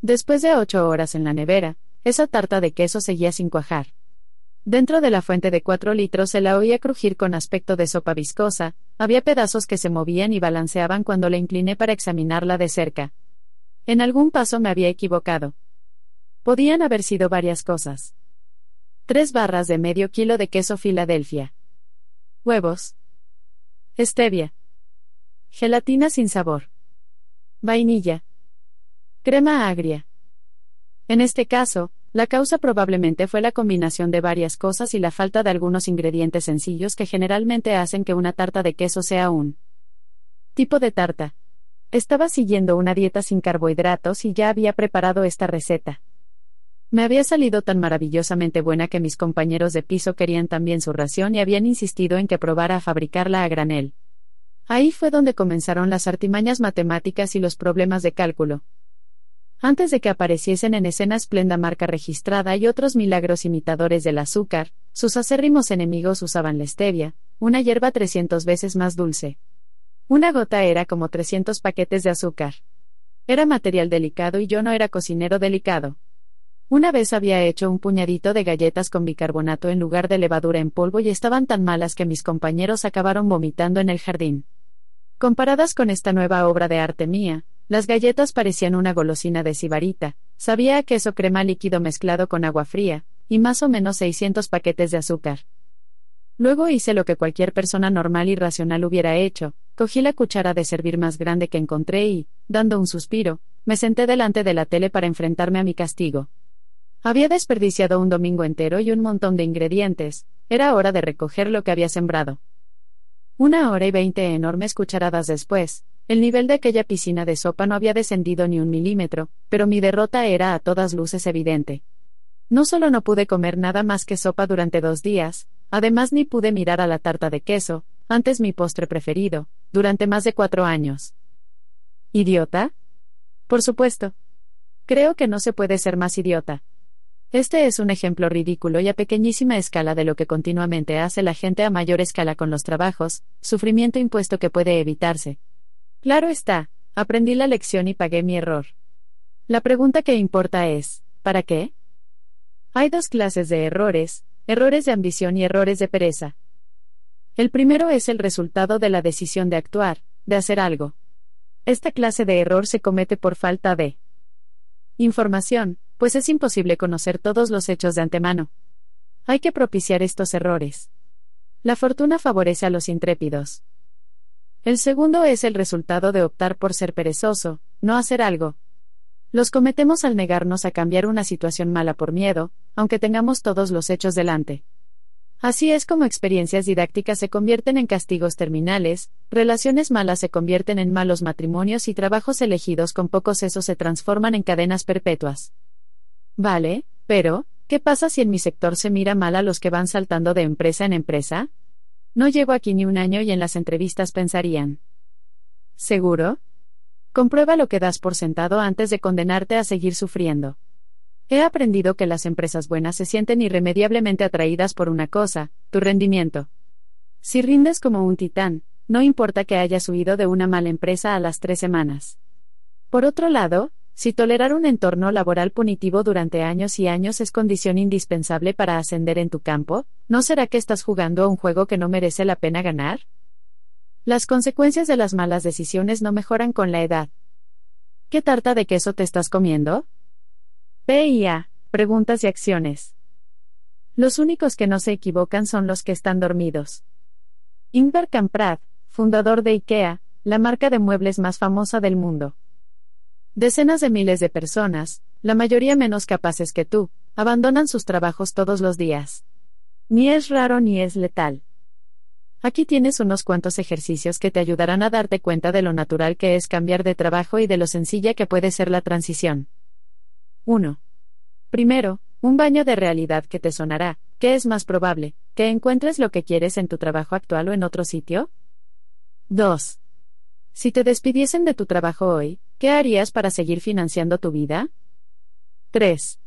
Después de ocho horas en la nevera, esa tarta de queso seguía sin cuajar. Dentro de la fuente de cuatro litros se la oía crujir con aspecto de sopa viscosa, había pedazos que se movían y balanceaban cuando la incliné para examinarla de cerca. En algún paso me había equivocado. Podían haber sido varias cosas. Tres barras de medio kilo de queso Filadelfia. Huevos. Stevia. Gelatina sin sabor. Vainilla. Crema agria. En este caso, la causa probablemente fue la combinación de varias cosas y la falta de algunos ingredientes sencillos que generalmente hacen que una tarta de queso sea un tipo de tarta. Estaba siguiendo una dieta sin carbohidratos y ya había preparado esta receta. Me había salido tan maravillosamente buena que mis compañeros de piso querían también su ración y habían insistido en que probara a fabricarla a granel. Ahí fue donde comenzaron las artimañas matemáticas y los problemas de cálculo. Antes de que apareciesen en escena esplenda marca registrada y otros milagros imitadores del azúcar, sus acérrimos enemigos usaban la stevia, una hierba 300 veces más dulce. Una gota era como 300 paquetes de azúcar. Era material delicado y yo no era cocinero delicado. Una vez había hecho un puñadito de galletas con bicarbonato en lugar de levadura en polvo y estaban tan malas que mis compañeros acabaron vomitando en el jardín. Comparadas con esta nueva obra de arte mía, las galletas parecían una golosina de sibarita, sabía queso crema líquido mezclado con agua fría, y más o menos 600 paquetes de azúcar. Luego hice lo que cualquier persona normal y racional hubiera hecho, cogí la cuchara de servir más grande que encontré y, dando un suspiro, me senté delante de la tele para enfrentarme a mi castigo. Había desperdiciado un domingo entero y un montón de ingredientes, era hora de recoger lo que había sembrado. Una hora y veinte enormes cucharadas después, el nivel de aquella piscina de sopa no había descendido ni un milímetro, pero mi derrota era a todas luces evidente. No solo no pude comer nada más que sopa durante dos días, además ni pude mirar a la tarta de queso, antes mi postre preferido, durante más de cuatro años. ¿Idiota? Por supuesto. Creo que no se puede ser más idiota. Este es un ejemplo ridículo y a pequeñísima escala de lo que continuamente hace la gente a mayor escala con los trabajos, sufrimiento impuesto que puede evitarse. Claro está, aprendí la lección y pagué mi error. La pregunta que importa es, ¿para qué? Hay dos clases de errores, errores de ambición y errores de pereza. El primero es el resultado de la decisión de actuar, de hacer algo. Esta clase de error se comete por falta de información, pues es imposible conocer todos los hechos de antemano. Hay que propiciar estos errores. La fortuna favorece a los intrépidos. El segundo es el resultado de optar por ser perezoso, no hacer algo. Los cometemos al negarnos a cambiar una situación mala por miedo, aunque tengamos todos los hechos delante. Así es como experiencias didácticas se convierten en castigos terminales, relaciones malas se convierten en malos matrimonios y trabajos elegidos con pocos sesos se transforman en cadenas perpetuas. Vale, pero, ¿Qué pasa si en mi sector se mira mal a los que van saltando de empresa en empresa? No llevo aquí ni un año y en las entrevistas pensarían. ¿Seguro? Comprueba lo que das por sentado antes de condenarte a seguir sufriendo. He aprendido que las empresas buenas se sienten irremediablemente atraídas por una cosa, tu rendimiento. Si rindes como un titán, no importa que hayas huido de una mala empresa a las tres semanas. Por otro lado, si tolerar un entorno laboral punitivo durante años y años es condición indispensable para ascender en tu campo, ¿no será que estás jugando a un juego que no merece la pena ganar? Las consecuencias de las malas decisiones no mejoran con la edad. ¿Qué tarta de queso te estás comiendo? PIA, preguntas y acciones. Los únicos que no se equivocan son los que están dormidos. Ingvar Kamprad, fundador de IKEA, la marca de muebles más famosa del mundo. Decenas de miles de personas, la mayoría menos capaces que tú, abandonan sus trabajos todos los días. Ni es raro ni es letal. Aquí tienes unos cuantos ejercicios que te ayudarán a darte cuenta de lo natural que es cambiar de trabajo y de lo sencilla que puede ser la transición. 1. Primero, un baño de realidad que te sonará. ¿Qué es más probable? ¿Que encuentres lo que quieres en tu trabajo actual o en otro sitio? 2. Si te despidiesen de tu trabajo hoy, ¿qué harías para seguir financiando tu vida? 3.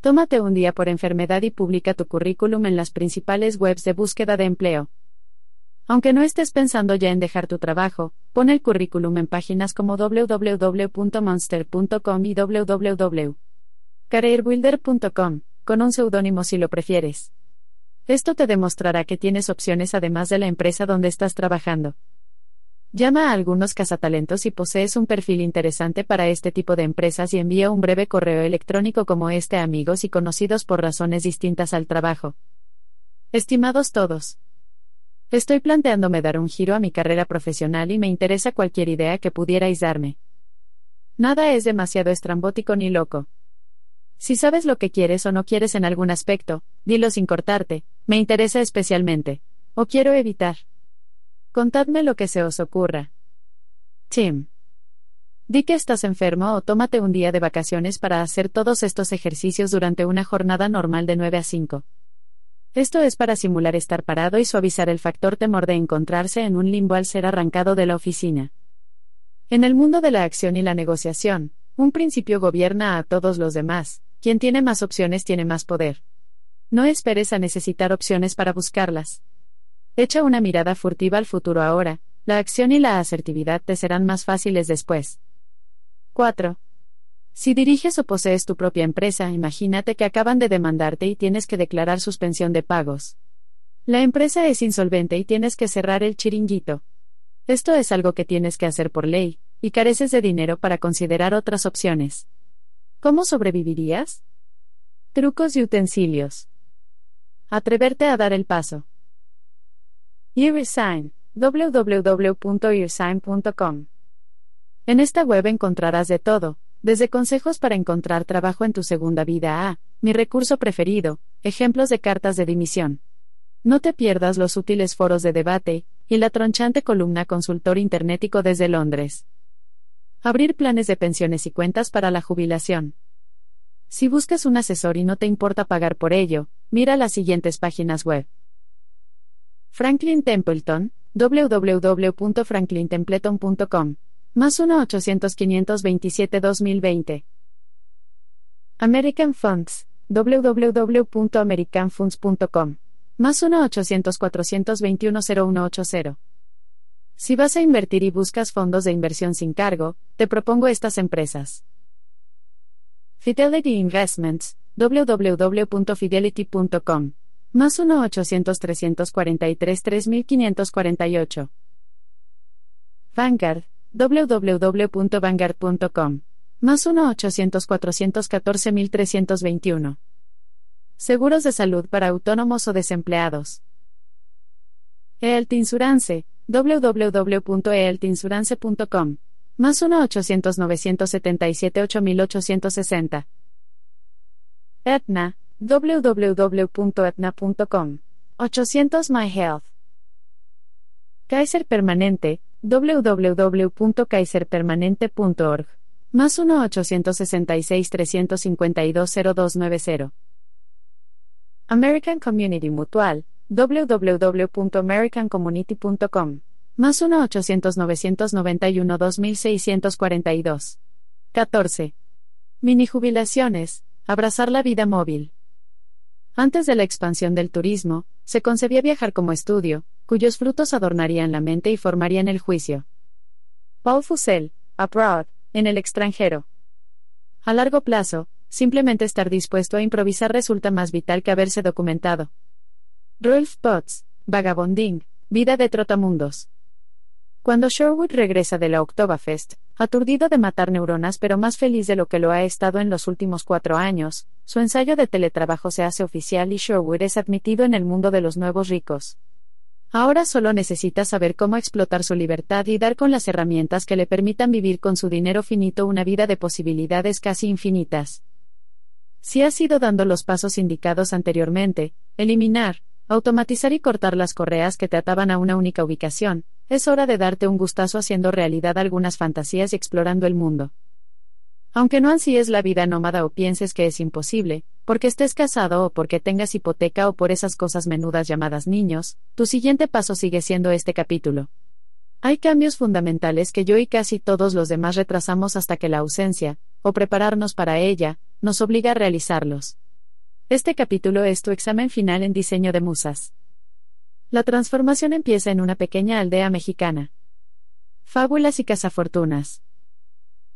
Tómate un día por enfermedad y publica tu currículum en las principales webs de búsqueda de empleo. Aunque no estés pensando ya en dejar tu trabajo, pon el currículum en páginas como www.monster.com y www.careerbuilder.com, con un seudónimo si lo prefieres. Esto te demostrará que tienes opciones además de la empresa donde estás trabajando. Llama a algunos cazatalentos si posees un perfil interesante para este tipo de empresas y envía un breve correo electrónico como este a amigos y conocidos por razones distintas al trabajo. Estimados todos. Estoy planteándome dar un giro a mi carrera profesional y me interesa cualquier idea que pudierais darme. Nada es demasiado estrambótico ni loco. Si sabes lo que quieres o no quieres en algún aspecto, dilo sin cortarte, me interesa especialmente. O quiero evitar. Contadme lo que se os ocurra. Tim. Di que estás enfermo o tómate un día de vacaciones para hacer todos estos ejercicios durante una jornada normal de 9 a 5. Esto es para simular estar parado y suavizar el factor temor de encontrarse en un limbo al ser arrancado de la oficina. En el mundo de la acción y la negociación, un principio gobierna a todos los demás, quien tiene más opciones tiene más poder. No esperes a necesitar opciones para buscarlas. Echa una mirada furtiva al futuro ahora, la acción y la asertividad te serán más fáciles después. 4. Si diriges o posees tu propia empresa, imagínate que acaban de demandarte y tienes que declarar suspensión de pagos. La empresa es insolvente y tienes que cerrar el chiringuito. Esto es algo que tienes que hacer por ley, y careces de dinero para considerar otras opciones. ¿Cómo sobrevivirías? Trucos y utensilios. Atreverte a dar el paso. eResign, www.earsign.com. En esta web encontrarás de todo, desde consejos para encontrar trabajo en tu segunda vida a, mi recurso preferido, ejemplos de cartas de dimisión. No te pierdas los útiles foros de debate, y la tronchante columna consultor internetico desde Londres. Abrir planes de pensiones y cuentas para la jubilación. Si buscas un asesor y no te importa pagar por ello, mira las siguientes páginas web. Franklin Templeton, www.franklintempleton.com, más 1-800-527-2020. American Funds, www.americanfunds.com, más 1-800-421-0180. Si vas a invertir y buscas fondos de inversión sin cargo, te propongo estas empresas. Fidelity Investments, www.fidelity.com más 1-800-343-3548. Vanguard, www.vanguard.com. Más 1-800-414-1321. Seguros de salud para autónomos o desempleados. Ealt Insurance, www.ealtinsurance.com. Más 1-800-977-8860. Etna, www.etna.com. 800 My Health. Kaiser Permanente, www.kaiserpermanente.org. Más 1-866-352-0290. American Community Mutual, www.americancommunity.com. Más 1-800-991-2642. 14. Mini jubilaciones. Abrazar la vida móvil. Antes de la expansión del turismo, se concebía viajar como estudio, cuyos frutos adornarían la mente y formarían el juicio. Paul Fussell, Abroad, en el extranjero. A largo plazo, simplemente estar dispuesto a improvisar resulta más vital que haberse documentado. Rolf Potts, Vagabonding, Vida de Trotamundos. Cuando Sherwood regresa de la Oktoberfest, aturdido de matar neuronas pero más feliz de lo que lo ha estado en los últimos cuatro años, su ensayo de teletrabajo se hace oficial y Sherwood es admitido en el mundo de los nuevos ricos. Ahora solo necesita saber cómo explotar su libertad y dar con las herramientas que le permitan vivir con su dinero finito una vida de posibilidades casi infinitas. Si has ido dando los pasos indicados anteriormente, eliminar, automatizar y cortar las correas que te ataban a una única ubicación, es hora de darte un gustazo haciendo realidad algunas fantasías y explorando el mundo. Aunque no ansíes la vida nómada o pienses que es imposible, porque estés casado o porque tengas hipoteca o por esas cosas menudas llamadas niños, tu siguiente paso sigue siendo este capítulo. Hay cambios fundamentales que yo y casi todos los demás retrasamos hasta que la ausencia, o prepararnos para ella, nos obliga a realizarlos. Este capítulo es tu examen final en diseño de musas. La transformación empieza en una pequeña aldea mexicana. Fábulas y cazafortunas.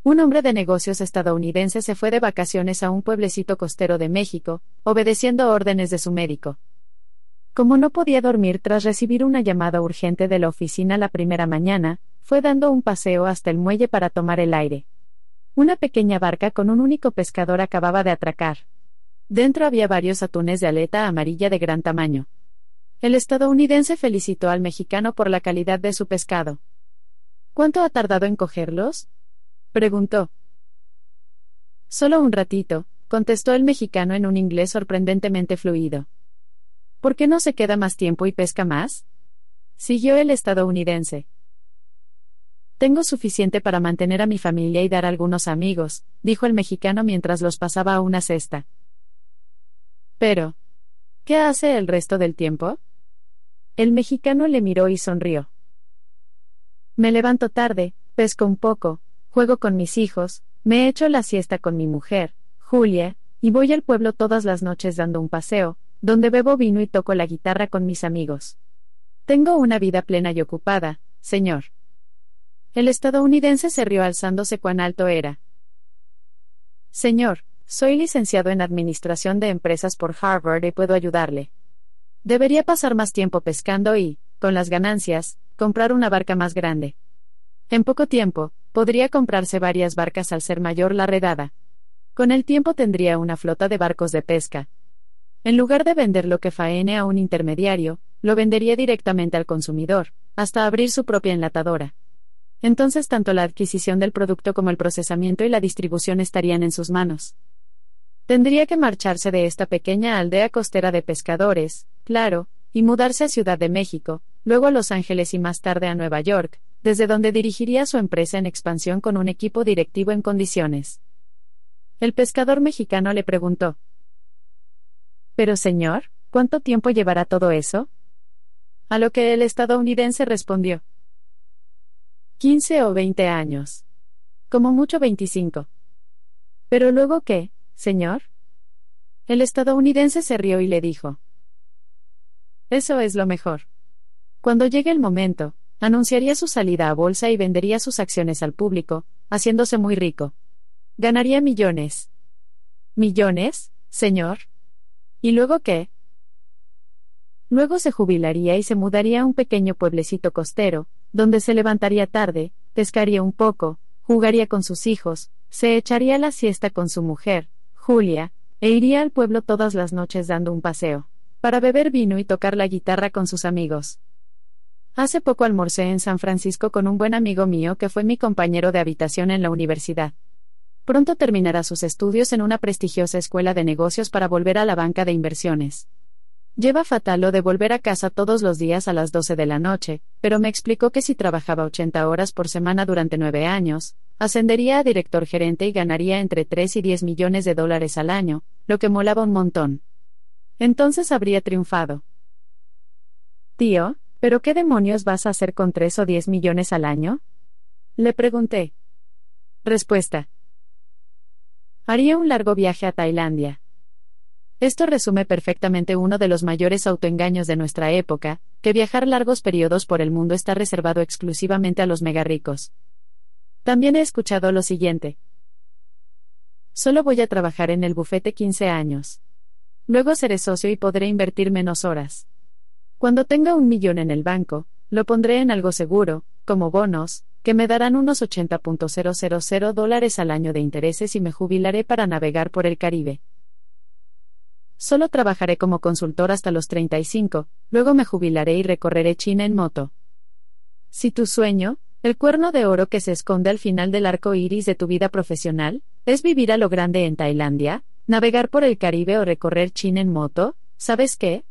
Un hombre de negocios estadounidense se fue de vacaciones a un pueblecito costero de México, obedeciendo órdenes de su médico. Como no podía dormir tras recibir una llamada urgente de la oficina la primera mañana, fue dando un paseo hasta el muelle para tomar el aire. Una pequeña barca con un único pescador acababa de atracar. Dentro había varios atunes de aleta amarilla de gran tamaño. El estadounidense felicitó al mexicano por la calidad de su pescado. ¿Cuánto ha tardado en cogerlos? preguntó. Solo un ratito, contestó el mexicano en un inglés sorprendentemente fluido. ¿Por qué no se queda más tiempo y pesca más? Siguió el estadounidense. Tengo suficiente para mantener a mi familia y dar algunos amigos, dijo el mexicano mientras los pasaba a una cesta. Pero, ¿qué hace el resto del tiempo? El mexicano le miró y sonrió. Me levanto tarde, pesco un poco, juego con mis hijos, me echo la siesta con mi mujer, Julia, y voy al pueblo todas las noches dando un paseo, donde bebo vino y toco la guitarra con mis amigos. Tengo una vida plena y ocupada, señor. El estadounidense se rió alzándose cuán alto era. Señor, soy licenciado en Administración de Empresas por Harvard y puedo ayudarle. Debería pasar más tiempo pescando y, con las ganancias, comprar una barca más grande. En poco tiempo, podría comprarse varias barcas al ser mayor la redada. Con el tiempo tendría una flota de barcos de pesca. En lugar de vender lo que faene a un intermediario, lo vendería directamente al consumidor, hasta abrir su propia enlatadora. Entonces tanto la adquisición del producto como el procesamiento y la distribución estarían en sus manos. Tendría que marcharse de esta pequeña aldea costera de pescadores, claro, y mudarse a Ciudad de México, luego a Los Ángeles y más tarde a Nueva York, desde donde dirigiría su empresa en expansión con un equipo directivo en condiciones. El pescador mexicano le preguntó. Pero señor, ¿cuánto tiempo llevará todo eso? A lo que el estadounidense respondió. Quince o veinte años. Como mucho veinticinco. Pero luego qué, señor? El estadounidense se rió y le dijo. Eso es lo mejor. Cuando llegue el momento, anunciaría su salida a bolsa y vendería sus acciones al público, haciéndose muy rico. Ganaría millones. ¿Millones, señor? ¿Y luego qué? Luego se jubilaría y se mudaría a un pequeño pueblecito costero, donde se levantaría tarde, pescaría un poco, jugaría con sus hijos, se echaría la siesta con su mujer, Julia, e iría al pueblo todas las noches dando un paseo, para beber vino y tocar la guitarra con sus amigos. Hace poco almorcé en San Francisco con un buen amigo mío que fue mi compañero de habitación en la universidad. Pronto terminará sus estudios en una prestigiosa escuela de negocios para volver a la banca de inversiones. Lleva fatal lo de volver a casa todos los días a las 12 de la noche, pero me explicó que si trabajaba 80 horas por semana durante nueve años, ascendería a director gerente y ganaría entre 3 y 10 millones de dólares al año, lo que molaba un montón. Entonces habría triunfado. Tío, ¿pero qué demonios vas a hacer con 3 o 10 millones al año? Le pregunté. Respuesta. Haría un largo viaje a Tailandia. Esto resume perfectamente uno de los mayores autoengaños de nuestra época, que viajar largos periodos por el mundo está reservado exclusivamente a los megarricos. También he escuchado lo siguiente. Solo voy a trabajar en el bufete 15 años. Luego seré socio y podré invertir menos horas. Cuando tenga un millón en el banco, lo pondré en algo seguro, como bonos, que me darán unos 80.000 dólares al año de intereses y me jubilaré para navegar por el Caribe. Solo trabajaré como consultor hasta los 35, luego me jubilaré y recorreré China en moto. Si tu sueño, el cuerno de oro que se esconde al final del arco iris de tu vida profesional, es vivir a lo grande en Tailandia, navegar por el Caribe o recorrer China en moto, ¿sabes qué?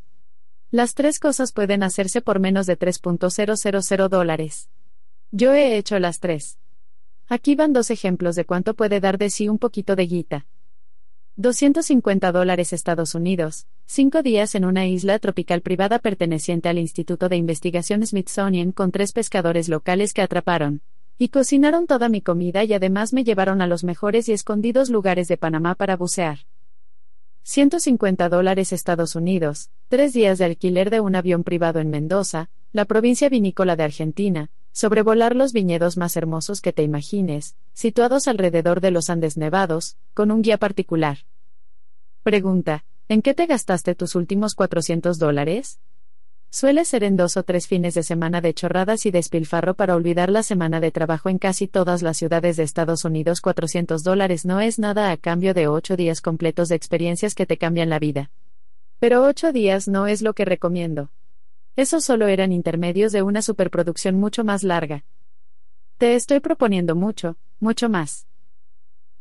Las tres cosas pueden hacerse por menos de 3.000 dólares. Yo he hecho las tres. Aquí van dos ejemplos de cuánto puede dar de sí un poquito de guita. 250 dólares Estados Unidos, cinco días en una isla tropical privada perteneciente al Instituto de Investigación Smithsonian con tres pescadores locales que atraparon. Y cocinaron toda mi comida y además me llevaron a los mejores y escondidos lugares de Panamá para bucear. 150 dólares Estados Unidos, tres días de alquiler de un avión privado en Mendoza, la provincia vinícola de Argentina, sobrevolar los viñedos más hermosos que te imagines, situados alrededor de los Andes nevados, con un guía particular. Pregunta, ¿en qué te gastaste tus últimos 400 dólares? Suele ser en dos o tres fines de semana de chorradas y despilfarro para olvidar la semana de trabajo en casi todas las ciudades de Estados Unidos. 400 dólares no es nada a cambio de ocho días completos de experiencias que te cambian la vida. Pero ocho días no es lo que recomiendo. Esos solo eran intermedios de una superproducción mucho más larga. Te estoy proponiendo mucho, mucho más.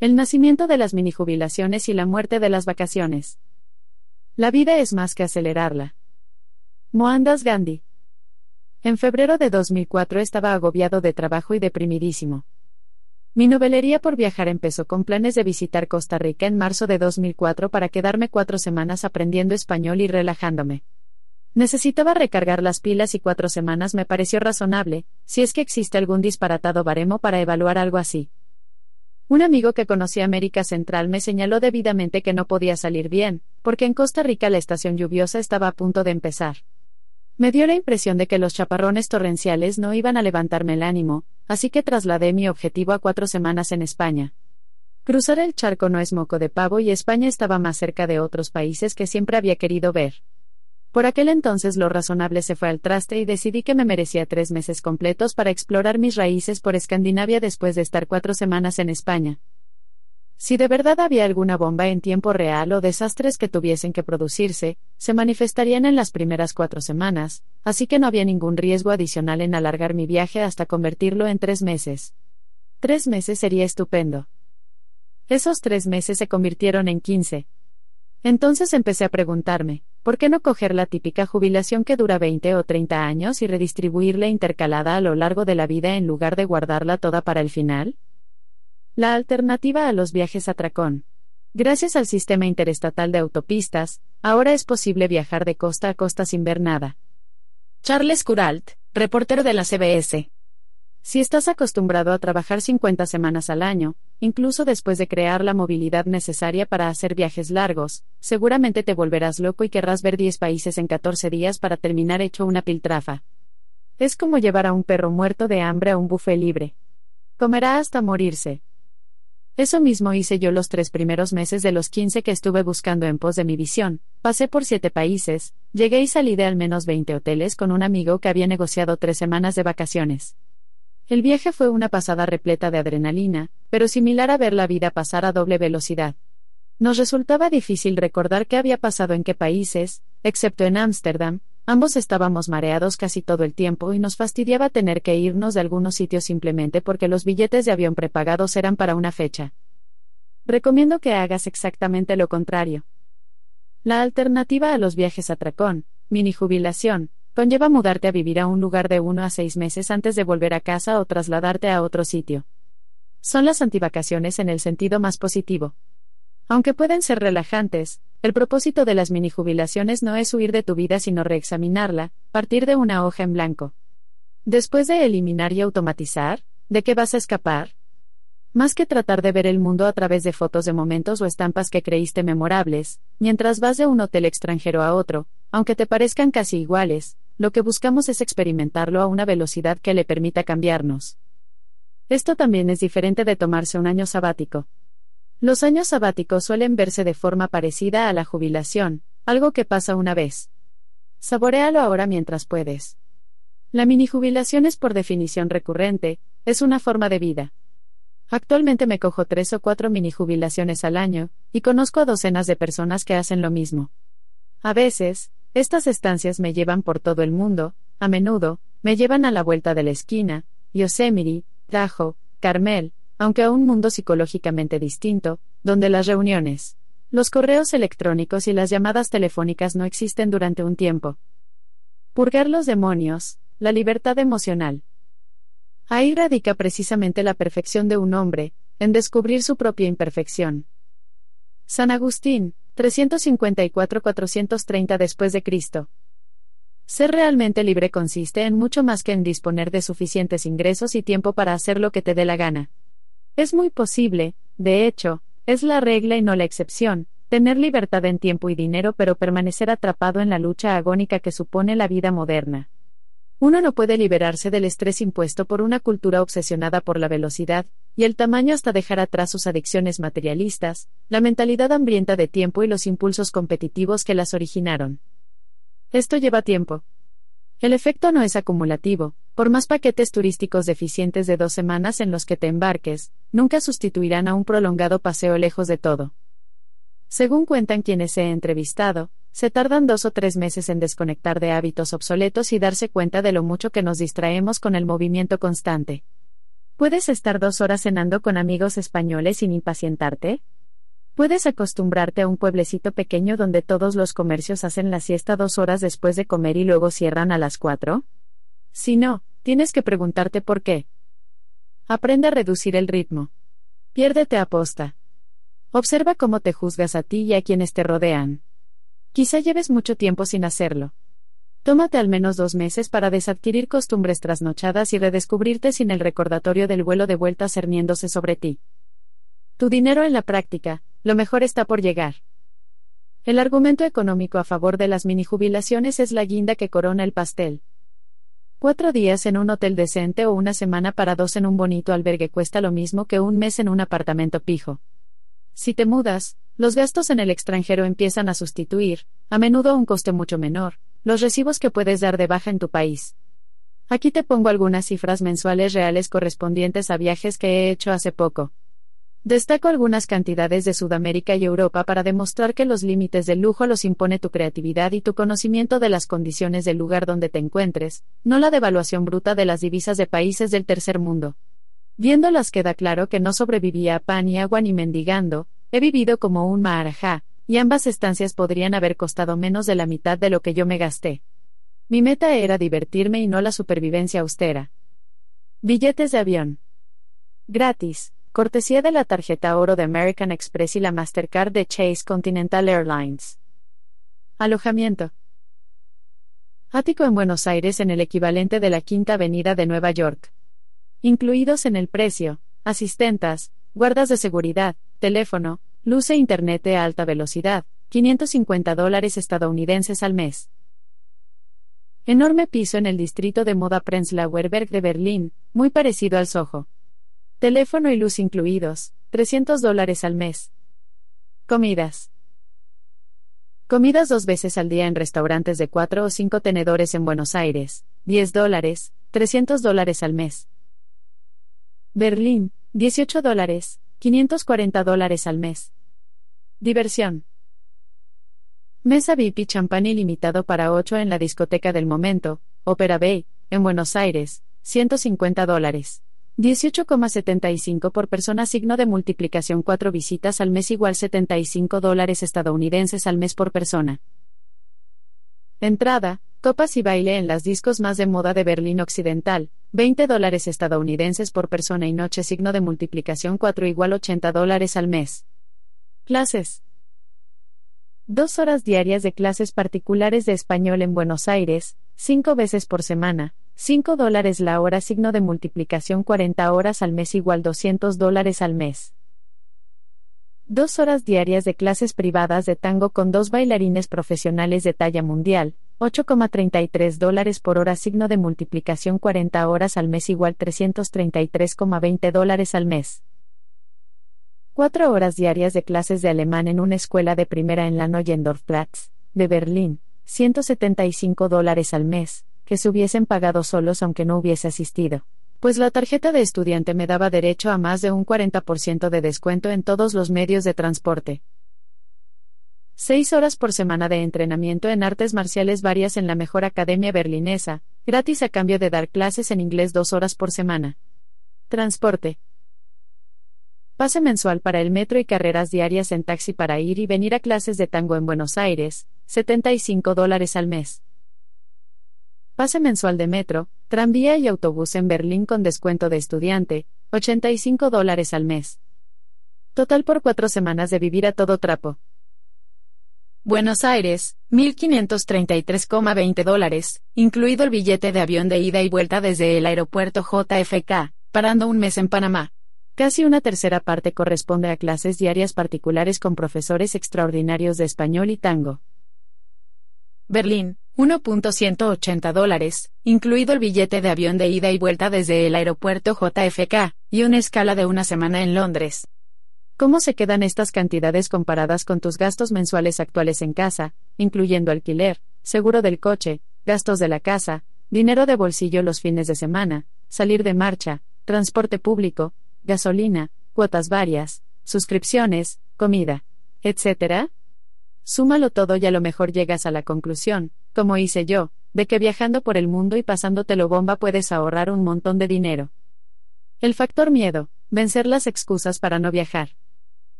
El nacimiento de las minijubilaciones y la muerte de las vacaciones. La vida es más que acelerarla. Mohandas Gandhi. En febrero de 2004 estaba agobiado de trabajo y deprimidísimo. Mi novelería por viajar empezó con planes de visitar Costa Rica en marzo de 2004 para quedarme cuatro semanas aprendiendo español y relajándome. Necesitaba recargar las pilas y cuatro semanas me pareció razonable, si es que existe algún disparatado baremo para evaluar algo así. Un amigo que conocía América Central me señaló debidamente que no podía salir bien, porque en Costa Rica la estación lluviosa estaba a punto de empezar. Me dio la impresión de que los chaparrones torrenciales no iban a levantarme el ánimo, así que trasladé mi objetivo a cuatro semanas en España. Cruzar el charco no es moco de pavo y España estaba más cerca de otros países que siempre había querido ver. Por aquel entonces lo razonable se fue al traste y decidí que me merecía tres meses completos para explorar mis raíces por Escandinavia después de estar cuatro semanas en España. Si de verdad había alguna bomba en tiempo real o desastres que tuviesen que producirse, se manifestarían en las primeras cuatro semanas, así que no había ningún riesgo adicional en alargar mi viaje hasta convertirlo en tres meses. Tres meses sería estupendo. Esos tres meses se convirtieron en quince. Entonces empecé a preguntarme, ¿por qué no coger la típica jubilación que dura 20 o 30 años y redistribuirla intercalada a lo largo de la vida en lugar de guardarla toda para el final? La alternativa a los viajes a Tracón. Gracias al sistema interestatal de autopistas, ahora es posible viajar de costa a costa sin ver nada. Charles Curalt, reportero de la CBS. Si estás acostumbrado a trabajar 50 semanas al año, incluso después de crear la movilidad necesaria para hacer viajes largos, seguramente te volverás loco y querrás ver 10 países en 14 días para terminar hecho una piltrafa. Es como llevar a un perro muerto de hambre a un buffet libre. Comerá hasta morirse. Eso mismo hice yo los tres primeros meses de los 15 que estuve buscando en pos de mi visión. Pasé por siete países, llegué y salí de al menos 20 hoteles con un amigo que había negociado tres semanas de vacaciones. El viaje fue una pasada repleta de adrenalina, pero similar a ver la vida pasar a doble velocidad. Nos resultaba difícil recordar qué había pasado en qué países, excepto en Ámsterdam, ambos estábamos mareados casi todo el tiempo y nos fastidiaba tener que irnos de algunos sitios simplemente porque los billetes de avión prepagados eran para una fecha. Recomiendo que hagas exactamente lo contrario. La alternativa a los viajes a Tracón, mini jubilación, conlleva mudarte a vivir a un lugar de uno a seis meses antes de volver a casa o trasladarte a otro sitio. Son las antivacaciones en el sentido más positivo. Aunque pueden ser relajantes, el propósito de las mini jubilaciones no es huir de tu vida sino reexaminarla, partir de una hoja en blanco. Después de eliminar y automatizar, ¿de qué vas a escapar? Más que tratar de ver el mundo a través de fotos de momentos o estampas que creíste memorables, mientras vas de un hotel extranjero a otro, aunque te parezcan casi iguales, lo que buscamos es experimentarlo a una velocidad que le permita cambiarnos. Esto también es diferente de tomarse un año sabático. Los años sabáticos suelen verse de forma parecida a la jubilación, algo que pasa una vez. Saborealo ahora mientras puedes. La mini jubilación es por definición recurrente, es una forma de vida. Actualmente me cojo tres o cuatro mini jubilaciones al año, y conozco a docenas de personas que hacen lo mismo. A veces, estas estancias me llevan por todo el mundo, a menudo, me llevan a la vuelta de la esquina, Yosemite, Tahoe, Carmel, aunque a un mundo psicológicamente distinto, donde las reuniones, los correos electrónicos y las llamadas telefónicas no existen durante un tiempo. Purgar los demonios, la libertad emocional. Ahí radica precisamente la perfección de un hombre, en descubrir su propia imperfección. San Agustín, 354-430 después de Cristo. Ser realmente libre consiste en mucho más que en disponer de suficientes ingresos y tiempo para hacer lo que te dé la gana. Es muy posible, de hecho, es la regla y no la excepción, tener libertad en tiempo y dinero pero permanecer atrapado en la lucha agónica que supone la vida moderna. Uno no puede liberarse del estrés impuesto por una cultura obsesionada por la velocidad, y el tamaño hasta dejar atrás sus adicciones materialistas, la mentalidad hambrienta de tiempo y los impulsos competitivos que las originaron. Esto lleva tiempo. El efecto no es acumulativo, por más paquetes turísticos deficientes de dos semanas en los que te embarques, nunca sustituirán a un prolongado paseo lejos de todo. Según cuentan quienes he entrevistado, se tardan dos o tres meses en desconectar de hábitos obsoletos y darse cuenta de lo mucho que nos distraemos con el movimiento constante. ¿Puedes estar dos horas cenando con amigos españoles sin impacientarte? ¿Puedes acostumbrarte a un pueblecito pequeño donde todos los comercios hacen la siesta dos horas después de comer y luego cierran a las cuatro? Si no, tienes que preguntarte por qué. Aprende a reducir el ritmo. Piérdete a posta. Observa cómo te juzgas a ti y a quienes te rodean. Quizá lleves mucho tiempo sin hacerlo. Tómate al menos dos meses para desadquirir costumbres trasnochadas y redescubrirte sin el recordatorio del vuelo de vuelta cerniéndose sobre ti. Tu dinero en la práctica, lo mejor está por llegar. El argumento económico a favor de las mini jubilaciones es la guinda que corona el pastel. Cuatro días en un hotel decente o una semana para dos en un bonito albergue cuesta lo mismo que un mes en un apartamento pijo. Si te mudas, los gastos en el extranjero empiezan a sustituir, a menudo a un coste mucho menor, los recibos que puedes dar de baja en tu país. Aquí te pongo algunas cifras mensuales reales correspondientes a viajes que he hecho hace poco. Destaco algunas cantidades de Sudamérica y Europa para demostrar que los límites del lujo los impone tu creatividad y tu conocimiento de las condiciones del lugar donde te encuentres, no la devaluación bruta de las divisas de países del tercer mundo. Viéndolas queda claro que no sobrevivía a pan y agua ni mendigando, he vivido como un maharajá, y ambas estancias podrían haber costado menos de la mitad de lo que yo me gasté. Mi meta era divertirme y no la supervivencia austera. Billetes de avión. Gratis cortesía de la tarjeta oro de American Express y la Mastercard de Chase Continental Airlines. Alojamiento. Ático en Buenos Aires en el equivalente de la Quinta Avenida de Nueva York. Incluidos en el precio, asistentas, guardas de seguridad, teléfono, luz e internet de alta velocidad, 550 dólares estadounidenses al mes. Enorme piso en el distrito de moda Prenzlauer Berg de Berlín, muy parecido al Soho. Teléfono y luz incluidos, 300 dólares al mes. Comidas. Comidas dos veces al día en restaurantes de cuatro o cinco tenedores en Buenos Aires, 10 dólares, 300 dólares al mes. Berlín, 18 dólares, 540 dólares al mes. Diversión. Mesa VIP champán ilimitado para 8 en la discoteca del momento, Opera Bay, en Buenos Aires, 150 dólares. 18,75 por persona signo de multiplicación 4 visitas al mes igual 75 dólares estadounidenses al mes por persona. Entrada, copas y baile en las discos más de moda de Berlín Occidental, 20 dólares estadounidenses por persona y noche signo de multiplicación 4 igual 80 dólares al mes. Clases. Dos horas diarias de clases particulares de español en Buenos Aires, cinco veces por semana, 5 dólares la hora signo de multiplicación 40 horas al mes igual 200 dólares al mes. Dos horas diarias de clases privadas de tango con dos bailarines profesionales de talla mundial, 8,33 dólares por hora signo de multiplicación 40 horas al mes igual 333,20 dólares al mes. Cuatro horas diarias de clases de alemán en una escuela de primera en la Neuendorfplatz, de Berlín, 175 dólares al mes, que se hubiesen pagado solos aunque no hubiese asistido. Pues la tarjeta de estudiante me daba derecho a más de un 40% de descuento en todos los medios de transporte. Seis horas por semana de entrenamiento en artes marciales varias en la mejor academia berlinesa, gratis a cambio de dar clases en inglés dos horas por semana. Transporte. Pase mensual para el metro y carreras diarias en taxi para ir y venir a clases de tango en Buenos Aires, 75 dólares al mes. Pase mensual de metro, tranvía y autobús en Berlín con descuento de estudiante, 85 dólares al mes. Total por cuatro semanas de vivir a todo trapo. Buenos Aires, 1.533,20 dólares, incluido el billete de avión de ida y vuelta desde el aeropuerto JFK, parando un mes en Panamá. Casi una tercera parte corresponde a clases diarias particulares con profesores extraordinarios de español y tango. Berlín, 1.180 dólares, incluido el billete de avión de ida y vuelta desde el aeropuerto JFK, y una escala de una semana en Londres. ¿Cómo se quedan estas cantidades comparadas con tus gastos mensuales actuales en casa, incluyendo alquiler, seguro del coche, gastos de la casa, dinero de bolsillo los fines de semana, salir de marcha, transporte público, gasolina, cuotas varias, suscripciones, comida, etc.? Súmalo todo y a lo mejor llegas a la conclusión, como hice yo, de que viajando por el mundo y pasándotelo bomba puedes ahorrar un montón de dinero. El factor miedo, vencer las excusas para no viajar.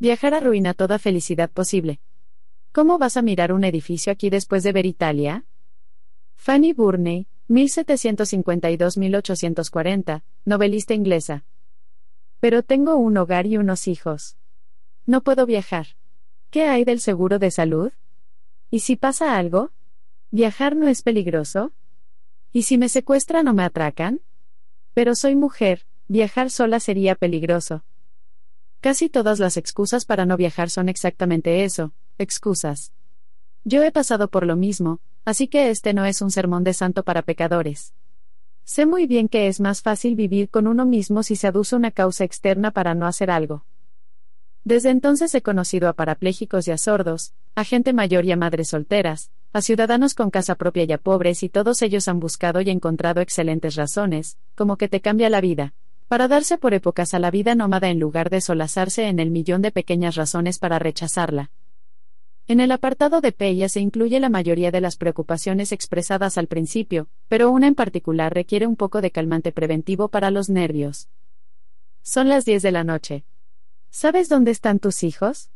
Viajar arruina toda felicidad posible. ¿Cómo vas a mirar un edificio aquí después de ver Italia? Fanny Burney, 1752-1840, novelista inglesa. Pero tengo un hogar y unos hijos. No puedo viajar. ¿Qué hay del seguro de salud? ¿Y si pasa algo? ¿Viajar no es peligroso? ¿Y si me secuestran o me atracan? Pero soy mujer, viajar sola sería peligroso. Casi todas las excusas para no viajar son exactamente eso, excusas. Yo he pasado por lo mismo, así que este no es un sermón de santo para pecadores. Sé muy bien que es más fácil vivir con uno mismo si se aduce una causa externa para no hacer algo. Desde entonces he conocido a parapléjicos y a sordos, a gente mayor y a madres solteras, a ciudadanos con casa propia y a pobres y todos ellos han buscado y encontrado excelentes razones, como que te cambia la vida, para darse por épocas a la vida nómada en lugar de solazarse en el millón de pequeñas razones para rechazarla. En el apartado de Peya se incluye la mayoría de las preocupaciones expresadas al principio, pero una en particular requiere un poco de calmante preventivo para los nervios. Son las 10 de la noche. ¿Sabes dónde están tus hijos?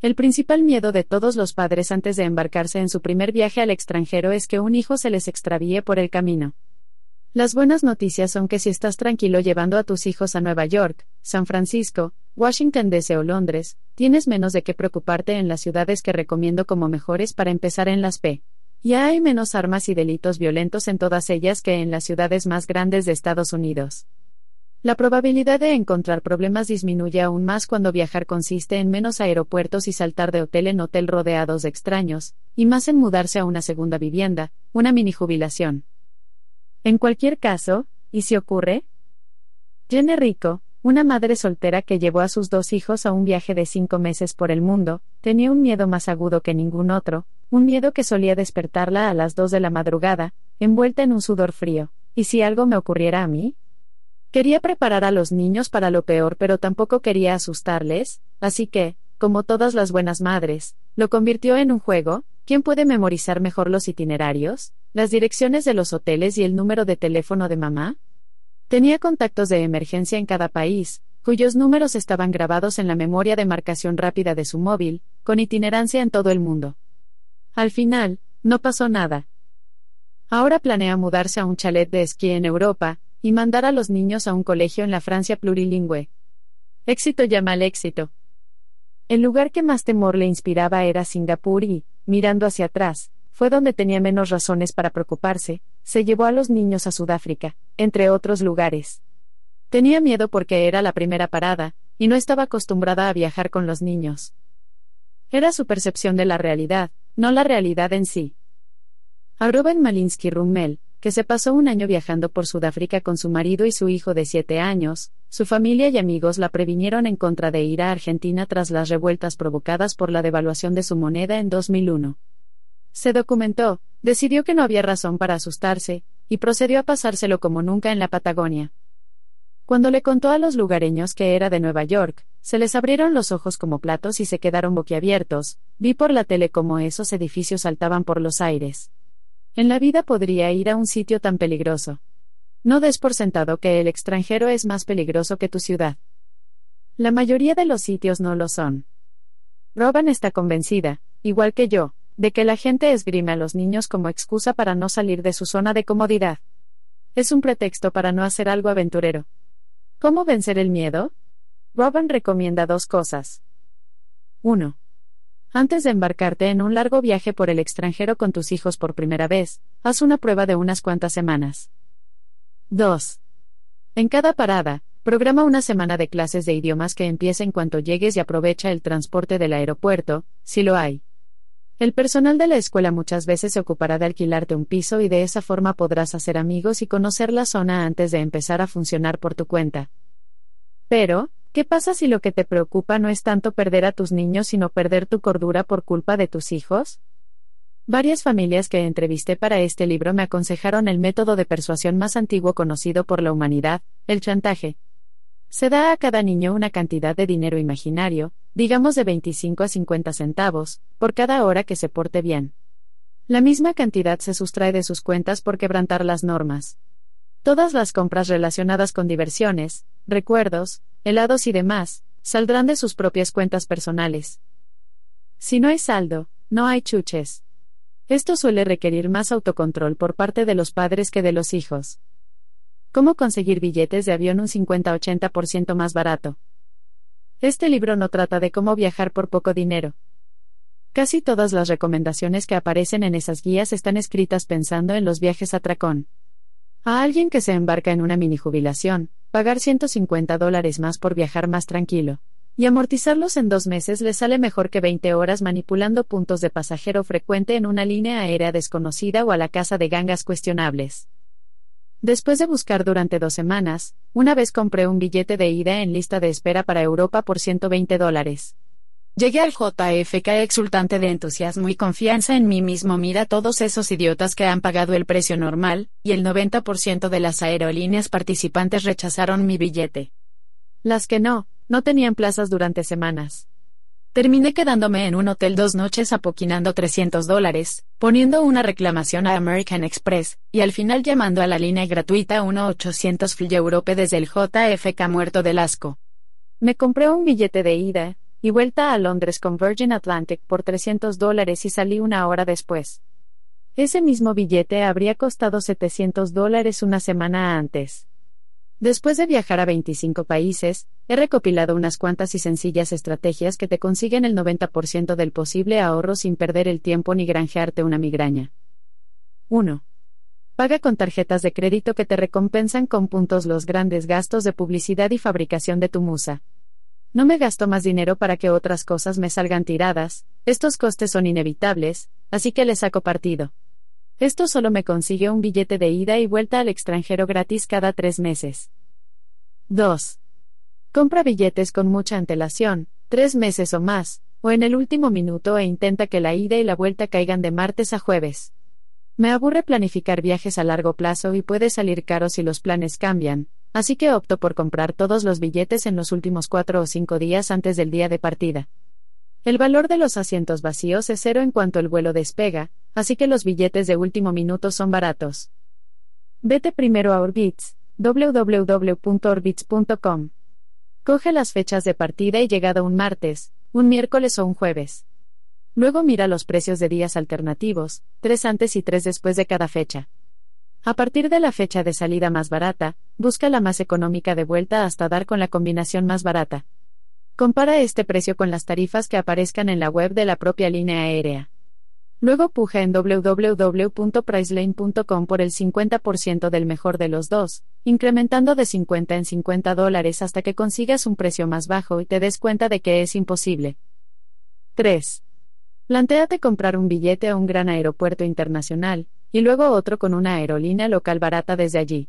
El principal miedo de todos los padres antes de embarcarse en su primer viaje al extranjero es que un hijo se les extravíe por el camino. Las buenas noticias son que si estás tranquilo llevando a tus hijos a Nueva York, San Francisco, Washington DC o Londres, tienes menos de qué preocuparte en las ciudades que recomiendo como mejores para empezar en las P. Ya hay menos armas y delitos violentos en todas ellas que en las ciudades más grandes de Estados Unidos. La probabilidad de encontrar problemas disminuye aún más cuando viajar consiste en menos aeropuertos y saltar de hotel en hotel rodeados de extraños, y más en mudarse a una segunda vivienda, una mini jubilación. En cualquier caso, ¿y si ocurre? Jenny Rico, una madre soltera que llevó a sus dos hijos a un viaje de cinco meses por el mundo, tenía un miedo más agudo que ningún otro, un miedo que solía despertarla a las dos de la madrugada, envuelta en un sudor frío. ¿Y si algo me ocurriera a mí? Quería preparar a los niños para lo peor, pero tampoco quería asustarles, así que, como todas las buenas madres, lo convirtió en un juego, ¿quién puede memorizar mejor los itinerarios? las direcciones de los hoteles y el número de teléfono de mamá? Tenía contactos de emergencia en cada país, cuyos números estaban grabados en la memoria de marcación rápida de su móvil, con itinerancia en todo el mundo. Al final, no pasó nada. Ahora planea mudarse a un chalet de esquí en Europa, y mandar a los niños a un colegio en la Francia plurilingüe. Éxito llama al éxito. El lugar que más temor le inspiraba era Singapur y, mirando hacia atrás, fue donde tenía menos razones para preocuparse, se llevó a los niños a Sudáfrica, entre otros lugares. Tenía miedo porque era la primera parada, y no estaba acostumbrada a viajar con los niños. Era su percepción de la realidad, no la realidad en sí. A Robin Malinsky Rummel, que se pasó un año viajando por Sudáfrica con su marido y su hijo de siete años, su familia y amigos la previnieron en contra de ir a Argentina tras las revueltas provocadas por la devaluación de su moneda en 2001. Se documentó, decidió que no había razón para asustarse, y procedió a pasárselo como nunca en la Patagonia. Cuando le contó a los lugareños que era de Nueva York, se les abrieron los ojos como platos y se quedaron boquiabiertos, vi por la tele cómo esos edificios saltaban por los aires. En la vida podría ir a un sitio tan peligroso. No des por sentado que el extranjero es más peligroso que tu ciudad. La mayoría de los sitios no lo son. Robin está convencida, igual que yo, de que la gente esgrime a los niños como excusa para no salir de su zona de comodidad. Es un pretexto para no hacer algo aventurero. ¿Cómo vencer el miedo? Robin recomienda dos cosas. 1. Antes de embarcarte en un largo viaje por el extranjero con tus hijos por primera vez, haz una prueba de unas cuantas semanas. 2. En cada parada, programa una semana de clases de idiomas que empiece en cuanto llegues y aprovecha el transporte del aeropuerto, si lo hay. El personal de la escuela muchas veces se ocupará de alquilarte un piso y de esa forma podrás hacer amigos y conocer la zona antes de empezar a funcionar por tu cuenta. Pero, ¿Qué pasa si lo que te preocupa no es tanto perder a tus niños sino perder tu cordura por culpa de tus hijos? Varias familias que entrevisté para este libro me aconsejaron el método de persuasión más antiguo conocido por la humanidad, el chantaje. Se da a cada niño una cantidad de dinero imaginario, digamos de 25 a 50 centavos, por cada hora que se porte bien. La misma cantidad se sustrae de sus cuentas por quebrantar las normas. Todas las compras relacionadas con diversiones, recuerdos, helados y demás, saldrán de sus propias cuentas personales. Si no hay saldo, no hay chuches. Esto suele requerir más autocontrol por parte de los padres que de los hijos. ¿Cómo conseguir billetes de avión un 50-80% más barato? Este libro no trata de cómo viajar por poco dinero. Casi todas las recomendaciones que aparecen en esas guías están escritas pensando en los viajes a Tracón. A alguien que se embarca en una mini jubilación, pagar 150 dólares más por viajar más tranquilo. Y amortizarlos en dos meses le sale mejor que 20 horas manipulando puntos de pasajero frecuente en una línea aérea desconocida o a la casa de gangas cuestionables. Después de buscar durante dos semanas, una vez compré un billete de ida en lista de espera para Europa por 120 dólares. Llegué al JFK exultante de entusiasmo y confianza en mí mismo. Mira todos esos idiotas que han pagado el precio normal, y el 90% de las aerolíneas participantes rechazaron mi billete. Las que no, no tenían plazas durante semanas. Terminé quedándome en un hotel dos noches apoquinando 300 dólares, poniendo una reclamación a American Express, y al final llamando a la línea gratuita 1-800 Fly Europe desde el JFK muerto del asco. Me compré un billete de ida, y vuelta a Londres con Virgin Atlantic por 300 dólares y salí una hora después. Ese mismo billete habría costado 700 dólares una semana antes. Después de viajar a 25 países, he recopilado unas cuantas y sencillas estrategias que te consiguen el 90% del posible ahorro sin perder el tiempo ni granjearte una migraña. 1. Paga con tarjetas de crédito que te recompensan con puntos los grandes gastos de publicidad y fabricación de tu musa. No me gasto más dinero para que otras cosas me salgan tiradas, estos costes son inevitables, así que le saco partido. Esto solo me consigue un billete de ida y vuelta al extranjero gratis cada tres meses. 2. Compra billetes con mucha antelación, tres meses o más, o en el último minuto e intenta que la ida y la vuelta caigan de martes a jueves. Me aburre planificar viajes a largo plazo y puede salir caro si los planes cambian, así que opto por comprar todos los billetes en los últimos cuatro o cinco días antes del día de partida. El valor de los asientos vacíos es cero en cuanto el vuelo despega, así que los billetes de último minuto son baratos. Vete primero a Orbitz, www.orbitz.com. Coge las fechas de partida y llegada un martes, un miércoles o un jueves. Luego mira los precios de días alternativos, tres antes y tres después de cada fecha. A partir de la fecha de salida más barata, busca la más económica de vuelta hasta dar con la combinación más barata. Compara este precio con las tarifas que aparezcan en la web de la propia línea aérea. Luego puja en www.priceline.com por el 50% del mejor de los dos, incrementando de 50 en 50 dólares hasta que consigas un precio más bajo y te des cuenta de que es imposible. 3. Plantéate comprar un billete a un gran aeropuerto internacional, y luego otro con una aerolínea local barata desde allí.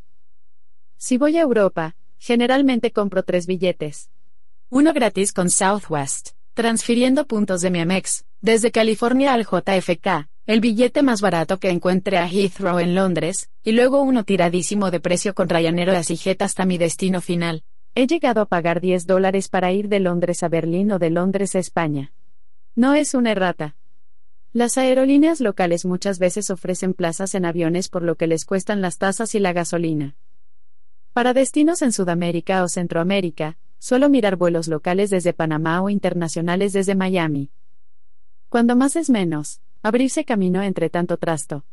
Si voy a Europa, generalmente compro tres billetes. Uno gratis con Southwest, transfiriendo puntos de mi Amex, desde California al JFK, el billete más barato que encuentre a Heathrow en Londres, y luego uno tiradísimo de precio con Ryanair o Asijet hasta mi destino final. He llegado a pagar 10 dólares para ir de Londres a Berlín o de Londres a España. No es una errata. Las aerolíneas locales muchas veces ofrecen plazas en aviones por lo que les cuestan las tasas y la gasolina. Para destinos en Sudamérica o Centroamérica, Suelo mirar vuelos locales desde Panamá o internacionales desde Miami. Cuando más es menos, abrirse camino entre tanto trasto.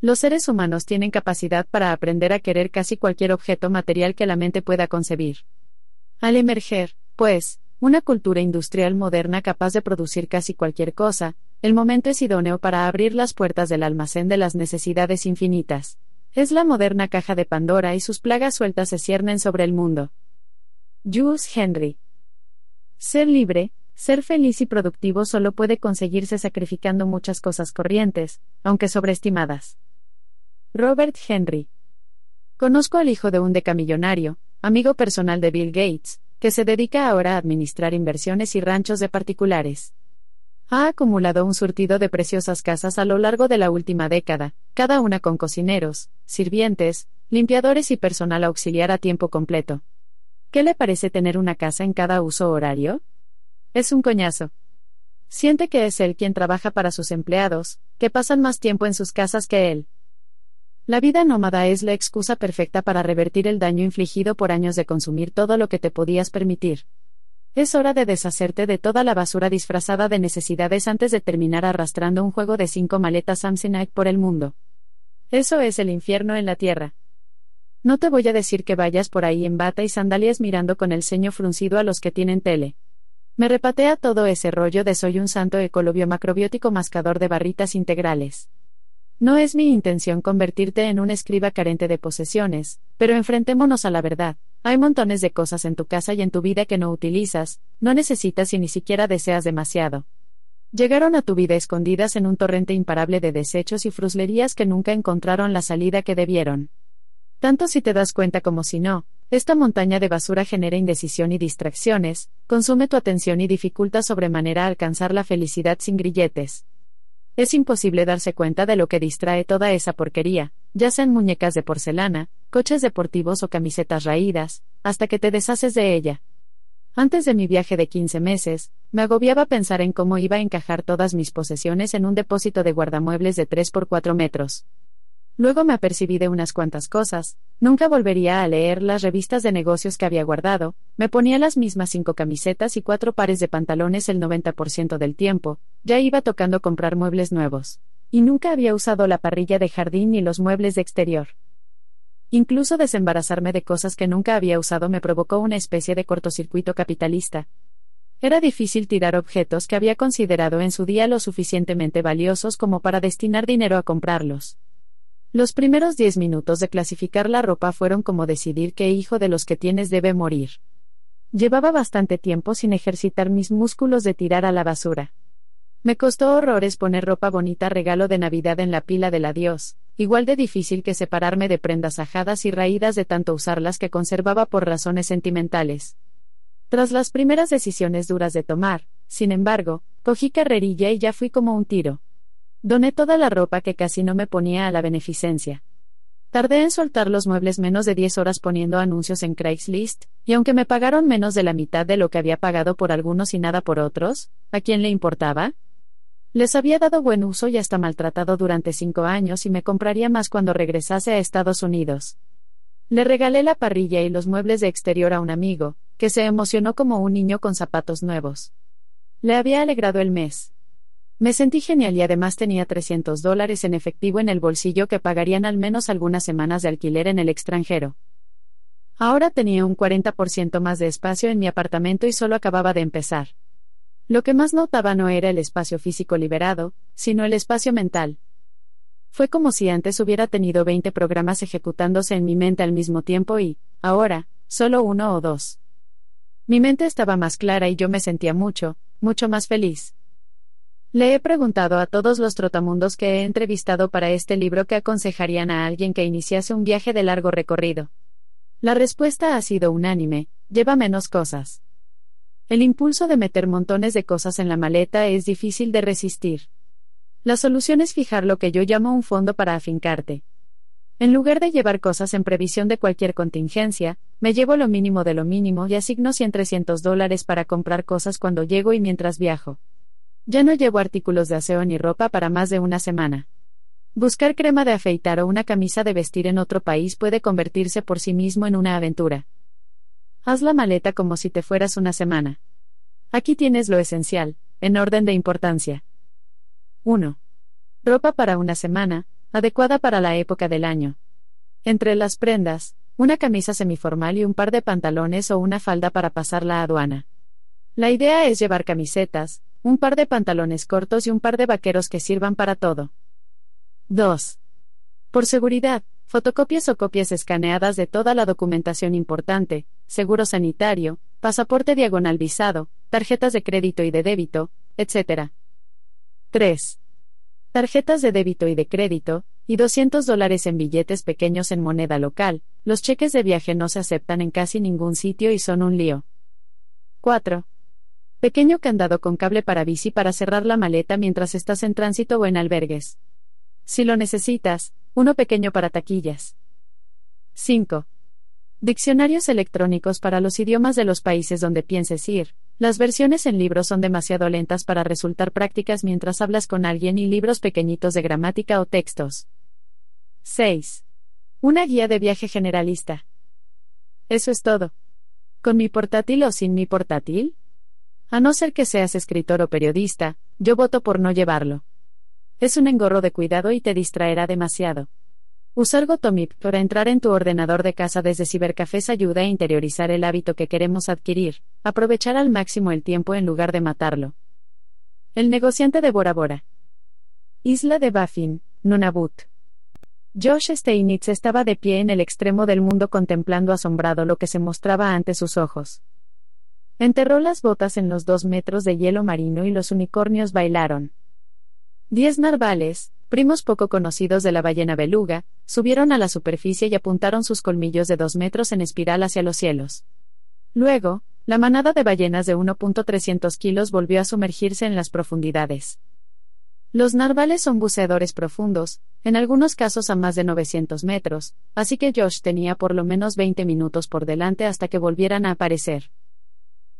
Los seres humanos tienen capacidad para aprender a querer casi cualquier objeto material que la mente pueda concebir. Al emerger, pues, una cultura industrial moderna capaz de producir casi cualquier cosa, el momento es idóneo para abrir las puertas del almacén de las necesidades infinitas. Es la moderna caja de Pandora y sus plagas sueltas se ciernen sobre el mundo. Jules Henry. Ser libre, ser feliz y productivo solo puede conseguirse sacrificando muchas cosas corrientes, aunque sobreestimadas. Robert Henry. Conozco al hijo de un decamillonario, amigo personal de Bill Gates, que se dedica ahora a administrar inversiones y ranchos de particulares. Ha acumulado un surtido de preciosas casas a lo largo de la última década, cada una con cocineros, sirvientes, limpiadores y personal auxiliar a tiempo completo. ¿Qué le parece tener una casa en cada uso horario? Es un coñazo. Siente que es él quien trabaja para sus empleados, que pasan más tiempo en sus casas que él. La vida nómada es la excusa perfecta para revertir el daño infligido por años de consumir todo lo que te podías permitir. Es hora de deshacerte de toda la basura disfrazada de necesidades antes de terminar arrastrando un juego de cinco maletas Samsonite por el mundo. Eso es el infierno en la tierra. No te voy a decir que vayas por ahí en bata y sandalias mirando con el ceño fruncido a los que tienen tele. Me repatea todo ese rollo de soy un santo ecolobio macrobiótico mascador de barritas integrales. No es mi intención convertirte en un escriba carente de posesiones, pero enfrentémonos a la verdad. Hay montones de cosas en tu casa y en tu vida que no utilizas, no necesitas y ni siquiera deseas demasiado. Llegaron a tu vida escondidas en un torrente imparable de desechos y fruslerías que nunca encontraron la salida que debieron. Tanto si te das cuenta como si no, esta montaña de basura genera indecisión y distracciones, consume tu atención y dificulta sobremanera alcanzar la felicidad sin grilletes. Es imposible darse cuenta de lo que distrae toda esa porquería, ya sean muñecas de porcelana, coches deportivos o camisetas raídas, hasta que te deshaces de ella. Antes de mi viaje de 15 meses, me agobiaba pensar en cómo iba a encajar todas mis posesiones en un depósito de guardamuebles de 3 por 4 metros. Luego me apercibí de unas cuantas cosas, nunca volvería a leer las revistas de negocios que había guardado, me ponía las mismas cinco camisetas y cuatro pares de pantalones el 90% del tiempo, ya iba tocando comprar muebles nuevos. Y nunca había usado la parrilla de jardín ni los muebles de exterior. Incluso desembarazarme de cosas que nunca había usado me provocó una especie de cortocircuito capitalista. Era difícil tirar objetos que había considerado en su día lo suficientemente valiosos como para destinar dinero a comprarlos. Los primeros diez minutos de clasificar la ropa fueron como decidir qué hijo de los que tienes debe morir. Llevaba bastante tiempo sin ejercitar mis músculos de tirar a la basura. Me costó horrores poner ropa bonita regalo de Navidad en la pila del adiós, igual de difícil que separarme de prendas ajadas y raídas de tanto usarlas que conservaba por razones sentimentales. Tras las primeras decisiones duras de tomar, sin embargo, cogí carrerilla y ya fui como un tiro. Doné toda la ropa que casi no me ponía a la beneficencia. Tardé en soltar los muebles menos de 10 horas poniendo anuncios en Craigslist, y aunque me pagaron menos de la mitad de lo que había pagado por algunos y nada por otros, ¿a quién le importaba? Les había dado buen uso y hasta maltratado durante cinco años y me compraría más cuando regresase a Estados Unidos. Le regalé la parrilla y los muebles de exterior a un amigo, que se emocionó como un niño con zapatos nuevos. Le había alegrado el mes. Me sentí genial y además tenía 300 dólares en efectivo en el bolsillo que pagarían al menos algunas semanas de alquiler en el extranjero. Ahora tenía un 40% más de espacio en mi apartamento y solo acababa de empezar. Lo que más notaba no era el espacio físico liberado, sino el espacio mental. Fue como si antes hubiera tenido 20 programas ejecutándose en mi mente al mismo tiempo y, ahora, solo uno o dos. Mi mente estaba más clara y yo me sentía mucho, mucho más feliz. Le he preguntado a todos los trotamundos que he entrevistado para este libro qué aconsejarían a alguien que iniciase un viaje de largo recorrido. La respuesta ha sido unánime, lleva menos cosas. El impulso de meter montones de cosas en la maleta es difícil de resistir. La solución es fijar lo que yo llamo un fondo para afincarte. En lugar de llevar cosas en previsión de cualquier contingencia, me llevo lo mínimo de lo mínimo y asigno 100 300 dólares para comprar cosas cuando llego y mientras viajo. Ya no llevo artículos de aseo ni ropa para más de una semana. Buscar crema de afeitar o una camisa de vestir en otro país puede convertirse por sí mismo en una aventura. Haz la maleta como si te fueras una semana. Aquí tienes lo esencial, en orden de importancia. 1. Ropa para una semana, adecuada para la época del año. Entre las prendas, una camisa semiformal y un par de pantalones o una falda para pasar la aduana. La idea es llevar camisetas, un par de pantalones cortos y un par de vaqueros que sirvan para todo. 2. Por seguridad, fotocopias o copias escaneadas de toda la documentación importante, seguro sanitario, pasaporte diagonal visado, tarjetas de crédito y de débito, etc. 3. Tarjetas de débito y de crédito, y 200 dólares en billetes pequeños en moneda local, los cheques de viaje no se aceptan en casi ningún sitio y son un lío. 4. Pequeño candado con cable para bici para cerrar la maleta mientras estás en tránsito o en albergues. Si lo necesitas, uno pequeño para taquillas. 5. Diccionarios electrónicos para los idiomas de los países donde pienses ir. Las versiones en libros son demasiado lentas para resultar prácticas mientras hablas con alguien y libros pequeñitos de gramática o textos. 6. Una guía de viaje generalista. Eso es todo. ¿Con mi portátil o sin mi portátil? A no ser que seas escritor o periodista, yo voto por no llevarlo. Es un engorro de cuidado y te distraerá demasiado. Usar Gotomip para entrar en tu ordenador de casa desde cibercafés ayuda a interiorizar el hábito que queremos adquirir, aprovechar al máximo el tiempo en lugar de matarlo. El negociante de Bora Bora. Isla de Baffin, Nunavut. Josh Steinitz estaba de pie en el extremo del mundo contemplando asombrado lo que se mostraba ante sus ojos. Enterró las botas en los dos metros de hielo marino y los unicornios bailaron. Diez narvales, primos poco conocidos de la ballena beluga, subieron a la superficie y apuntaron sus colmillos de dos metros en espiral hacia los cielos. Luego, la manada de ballenas de 1.300 kilos volvió a sumergirse en las profundidades. Los narvales son buceadores profundos, en algunos casos a más de 900 metros, así que Josh tenía por lo menos 20 minutos por delante hasta que volvieran a aparecer.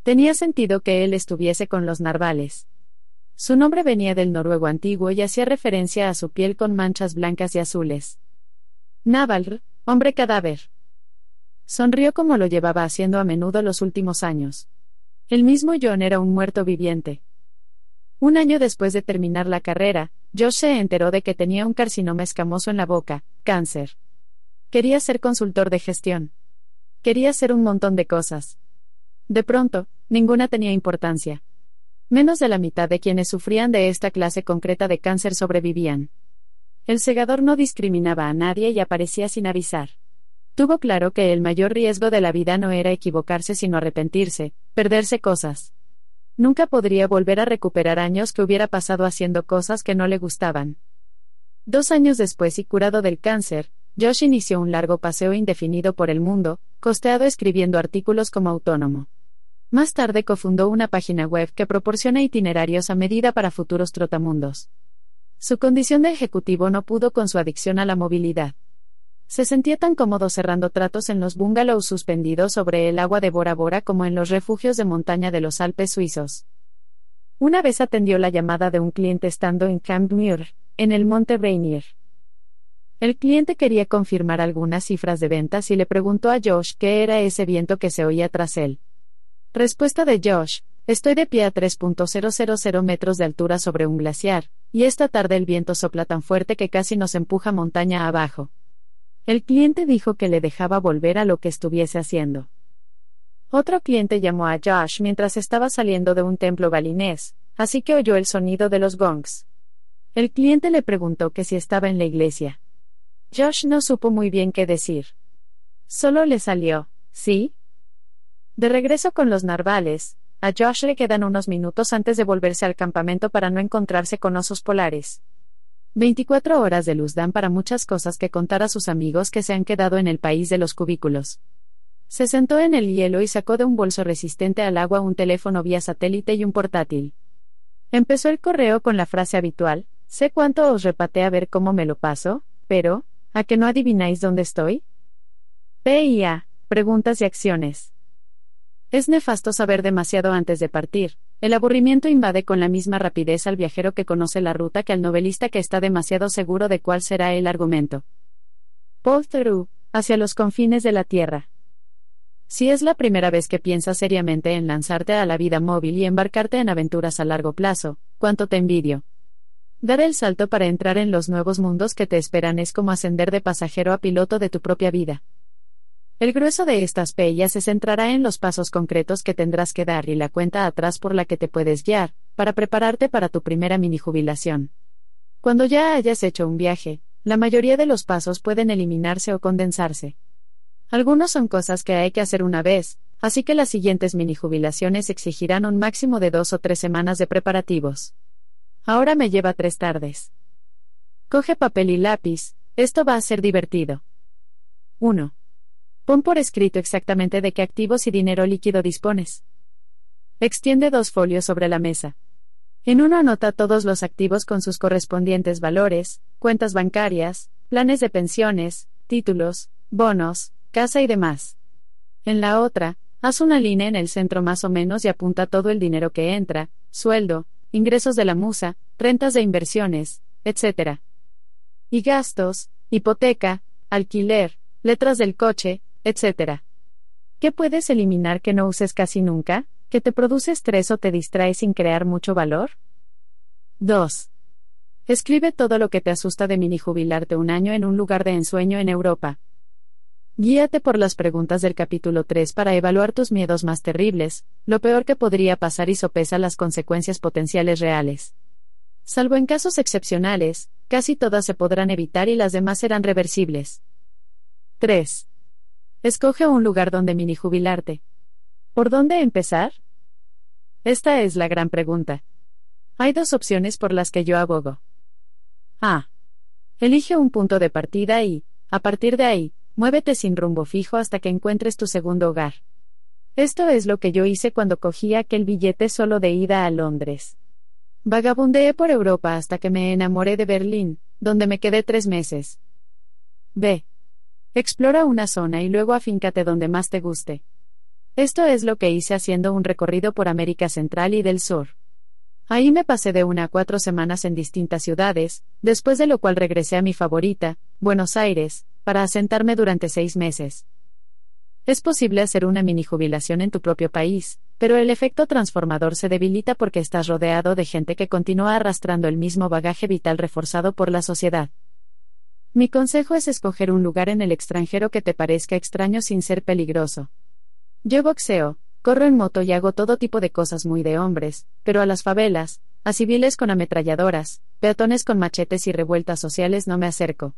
Tenía sentido que él estuviese con los narvales. Su nombre venía del noruego antiguo y hacía referencia a su piel con manchas blancas y azules. Navalr, hombre cadáver. Sonrió como lo llevaba haciendo a menudo los últimos años. El mismo John era un muerto viviente. Un año después de terminar la carrera, Josh se enteró de que tenía un carcinoma escamoso en la boca, cáncer. Quería ser consultor de gestión. Quería hacer un montón de cosas. De pronto, ninguna tenía importancia. Menos de la mitad de quienes sufrían de esta clase concreta de cáncer sobrevivían. El segador no discriminaba a nadie y aparecía sin avisar. Tuvo claro que el mayor riesgo de la vida no era equivocarse sino arrepentirse, perderse cosas. Nunca podría volver a recuperar años que hubiera pasado haciendo cosas que no le gustaban. Dos años después y curado del cáncer, Josh inició un largo paseo indefinido por el mundo, costeado escribiendo artículos como autónomo. Más tarde cofundó una página web que proporciona itinerarios a medida para futuros trotamundos. Su condición de ejecutivo no pudo con su adicción a la movilidad. Se sentía tan cómodo cerrando tratos en los bungalows suspendidos sobre el agua de Bora Bora como en los refugios de montaña de los Alpes suizos. Una vez atendió la llamada de un cliente estando en Camp Muir, en el Monte Rainier. El cliente quería confirmar algunas cifras de ventas y le preguntó a Josh qué era ese viento que se oía tras él. Respuesta de Josh. Estoy de pie a 3.000 metros de altura sobre un glaciar, y esta tarde el viento sopla tan fuerte que casi nos empuja montaña abajo. El cliente dijo que le dejaba volver a lo que estuviese haciendo. Otro cliente llamó a Josh mientras estaba saliendo de un templo balinés, así que oyó el sonido de los gongs. El cliente le preguntó que si estaba en la iglesia. Josh no supo muy bien qué decir. Solo le salió, ¿sí? De regreso con los narvales, a Josh le quedan unos minutos antes de volverse al campamento para no encontrarse con osos polares. 24 horas de luz dan para muchas cosas que contar a sus amigos que se han quedado en el país de los cubículos. Se sentó en el hielo y sacó de un bolso resistente al agua un teléfono vía satélite y un portátil. Empezó el correo con la frase habitual, sé cuánto os repaté a ver cómo me lo paso, pero, ¿a que no adivináis dónde estoy? PIA, preguntas y acciones. Es nefasto saber demasiado antes de partir, el aburrimiento invade con la misma rapidez al viajero que conoce la ruta que al novelista que está demasiado seguro de cuál será el argumento. Paul Theroux, hacia los confines de la Tierra. Si es la primera vez que piensas seriamente en lanzarte a la vida móvil y embarcarte en aventuras a largo plazo, cuánto te envidio. Dar el salto para entrar en los nuevos mundos que te esperan es como ascender de pasajero a piloto de tu propia vida. El grueso de estas pellas se centrará en los pasos concretos que tendrás que dar y la cuenta atrás por la que te puedes guiar, para prepararte para tu primera mini jubilación. Cuando ya hayas hecho un viaje, la mayoría de los pasos pueden eliminarse o condensarse. Algunos son cosas que hay que hacer una vez, así que las siguientes mini jubilaciones exigirán un máximo de dos o tres semanas de preparativos. Ahora me lleva tres tardes. Coge papel y lápiz, esto va a ser divertido. 1. Pon por escrito exactamente de qué activos y dinero líquido dispones. Extiende dos folios sobre la mesa. En uno anota todos los activos con sus correspondientes valores, cuentas bancarias, planes de pensiones, títulos, bonos, casa y demás. En la otra, haz una línea en el centro más o menos y apunta todo el dinero que entra, sueldo, ingresos de la musa, rentas de inversiones, etc. Y gastos, hipoteca, alquiler, letras del coche, etc. ¿Qué puedes eliminar que no uses casi nunca, que te produce estrés o te distrae sin crear mucho valor? 2. Escribe todo lo que te asusta de mini jubilarte un año en un lugar de ensueño en Europa. Guíate por las preguntas del capítulo 3 para evaluar tus miedos más terribles, lo peor que podría pasar y sopesa las consecuencias potenciales reales. Salvo en casos excepcionales, casi todas se podrán evitar y las demás serán reversibles. 3. Escoge un lugar donde mini jubilarte. ¿Por dónde empezar? Esta es la gran pregunta. Hay dos opciones por las que yo abogo. A. Elige un punto de partida y, a partir de ahí, muévete sin rumbo fijo hasta que encuentres tu segundo hogar. Esto es lo que yo hice cuando cogí aquel billete solo de ida a Londres. Vagabundeé por Europa hasta que me enamoré de Berlín, donde me quedé tres meses. B. Explora una zona y luego afíncate donde más te guste. Esto es lo que hice haciendo un recorrido por América Central y del Sur. Ahí me pasé de una a cuatro semanas en distintas ciudades, después de lo cual regresé a mi favorita, Buenos Aires, para asentarme durante seis meses. Es posible hacer una mini jubilación en tu propio país, pero el efecto transformador se debilita porque estás rodeado de gente que continúa arrastrando el mismo bagaje vital reforzado por la sociedad. Mi consejo es escoger un lugar en el extranjero que te parezca extraño sin ser peligroso. Yo boxeo, corro en moto y hago todo tipo de cosas muy de hombres, pero a las favelas, a civiles con ametralladoras, peatones con machetes y revueltas sociales no me acerco.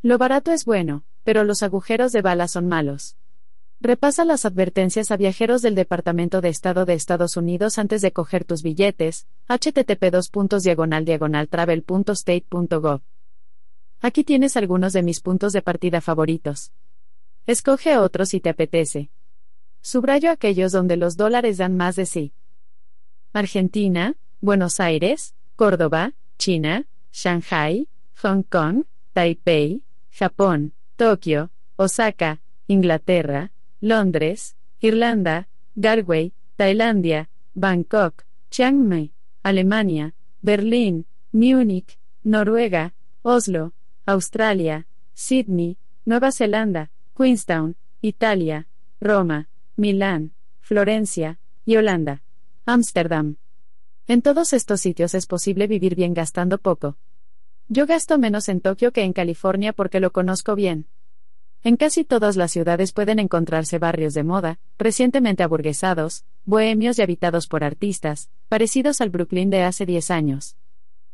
Lo barato es bueno, pero los agujeros de bala son malos. Repasa las advertencias a viajeros del Departamento de Estado de Estados Unidos antes de coger tus billetes, http diagonal diagonal travel.state.gov. Aquí tienes algunos de mis puntos de partida favoritos. Escoge otros si te apetece. Subrayo aquellos donde los dólares dan más de sí. Argentina, Buenos Aires, Córdoba, China, Shanghai, Hong Kong, Taipei, Japón, Tokio, Osaka, Inglaterra, Londres, Irlanda, Galway, Tailandia, Bangkok, Chiang Mai, Alemania, Berlín, Múnich, Noruega, Oslo, Australia, Sydney, Nueva Zelanda, Queenstown, Italia, Roma, Milán, Florencia, y Holanda. Ámsterdam. En todos estos sitios es posible vivir bien gastando poco. Yo gasto menos en Tokio que en California porque lo conozco bien. En casi todas las ciudades pueden encontrarse barrios de moda, recientemente aburguesados, bohemios y habitados por artistas, parecidos al Brooklyn de hace 10 años.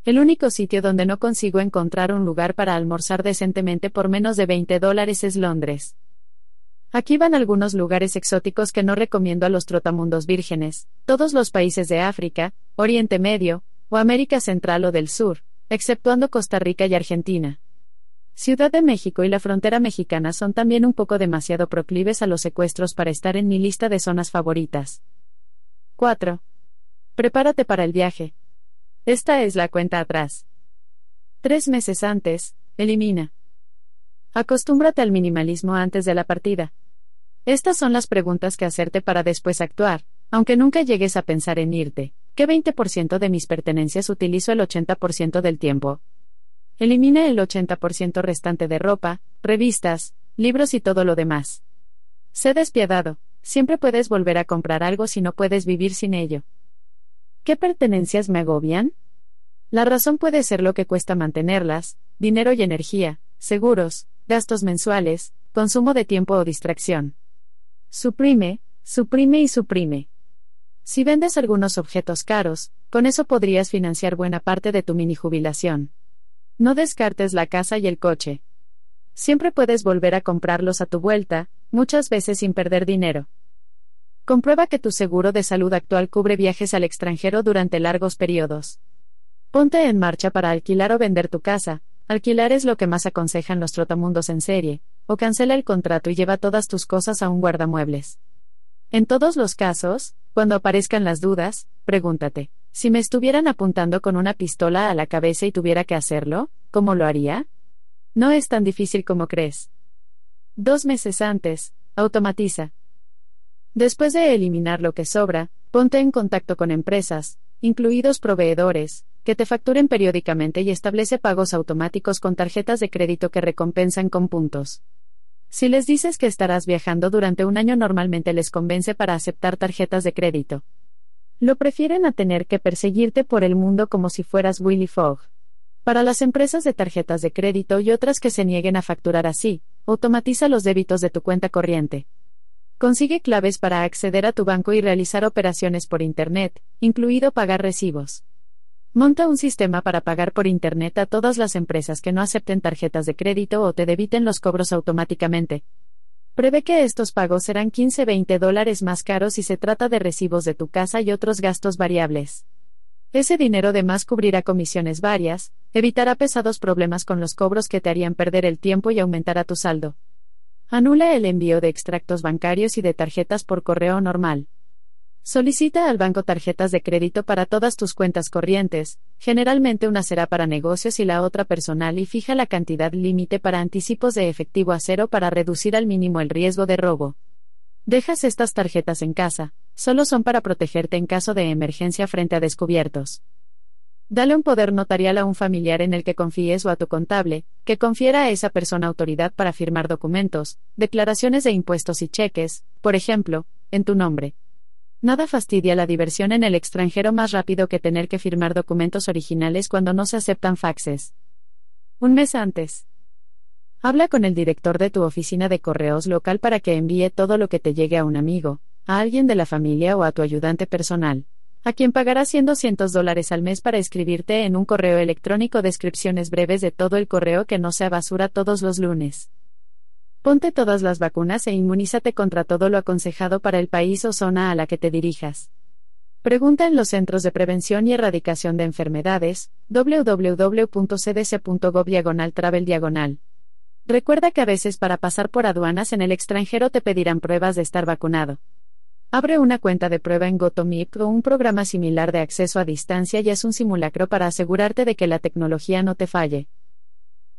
El único sitio donde no consigo encontrar un lugar para almorzar decentemente por menos de 20 dólares es Londres. Aquí van algunos lugares exóticos que no recomiendo a los trotamundos vírgenes, todos los países de África, Oriente Medio, o América Central o del Sur, exceptuando Costa Rica y Argentina. Ciudad de México y la frontera mexicana son también un poco demasiado proclives a los secuestros para estar en mi lista de zonas favoritas. 4. Prepárate para el viaje. Esta es la cuenta atrás. Tres meses antes, elimina. Acostúmbrate al minimalismo antes de la partida. Estas son las preguntas que hacerte para después actuar, aunque nunca llegues a pensar en irte. ¿Qué 20% de mis pertenencias utilizo el 80% del tiempo? Elimina el 80% restante de ropa, revistas, libros y todo lo demás. Sé despiadado, siempre puedes volver a comprar algo si no puedes vivir sin ello. ¿Qué pertenencias me agobian? La razón puede ser lo que cuesta mantenerlas, dinero y energía, seguros, gastos mensuales, consumo de tiempo o distracción. Suprime, suprime y suprime. Si vendes algunos objetos caros, con eso podrías financiar buena parte de tu mini jubilación. No descartes la casa y el coche. Siempre puedes volver a comprarlos a tu vuelta, muchas veces sin perder dinero. Comprueba que tu seguro de salud actual cubre viajes al extranjero durante largos periodos. Ponte en marcha para alquilar o vender tu casa. Alquilar es lo que más aconsejan los trotamundos en serie, o cancela el contrato y lleva todas tus cosas a un guardamuebles. En todos los casos, cuando aparezcan las dudas, pregúntate, si me estuvieran apuntando con una pistola a la cabeza y tuviera que hacerlo, ¿cómo lo haría? No es tan difícil como crees. Dos meses antes, automatiza. Después de eliminar lo que sobra, ponte en contacto con empresas, incluidos proveedores, que te facturen periódicamente y establece pagos automáticos con tarjetas de crédito que recompensan con puntos. Si les dices que estarás viajando durante un año normalmente les convence para aceptar tarjetas de crédito. Lo prefieren a tener que perseguirte por el mundo como si fueras Willy Fogg. Para las empresas de tarjetas de crédito y otras que se nieguen a facturar así, automatiza los débitos de tu cuenta corriente. Consigue claves para acceder a tu banco y realizar operaciones por Internet, incluido pagar recibos. Monta un sistema para pagar por Internet a todas las empresas que no acepten tarjetas de crédito o te debiten los cobros automáticamente. Prevé que estos pagos serán 15-20 dólares más caros si se trata de recibos de tu casa y otros gastos variables. Ese dinero de más cubrirá comisiones varias, evitará pesados problemas con los cobros que te harían perder el tiempo y aumentará tu saldo. Anula el envío de extractos bancarios y de tarjetas por correo normal. Solicita al banco tarjetas de crédito para todas tus cuentas corrientes, generalmente una será para negocios y la otra personal y fija la cantidad límite para anticipos de efectivo a cero para reducir al mínimo el riesgo de robo. Dejas estas tarjetas en casa, solo son para protegerte en caso de emergencia frente a descubiertos. Dale un poder notarial a un familiar en el que confíes o a tu contable, que confiera a esa persona autoridad para firmar documentos, declaraciones de impuestos y cheques, por ejemplo, en tu nombre. Nada fastidia la diversión en el extranjero más rápido que tener que firmar documentos originales cuando no se aceptan faxes. Un mes antes. Habla con el director de tu oficina de correos local para que envíe todo lo que te llegue a un amigo, a alguien de la familia o a tu ayudante personal, a quien pagará 100 200 dólares al mes para escribirte en un correo electrónico descripciones breves de todo el correo que no sea basura todos los lunes. Ponte todas las vacunas e inmunízate contra todo lo aconsejado para el país o zona a la que te dirijas. Pregunta en los Centros de Prevención y Erradicación de Enfermedades, www.cdc.gov diagonal travel diagonal. Recuerda que a veces para pasar por aduanas en el extranjero te pedirán pruebas de estar vacunado. Abre una cuenta de prueba en GoToMeep o un programa similar de acceso a distancia y haz un simulacro para asegurarte de que la tecnología no te falle.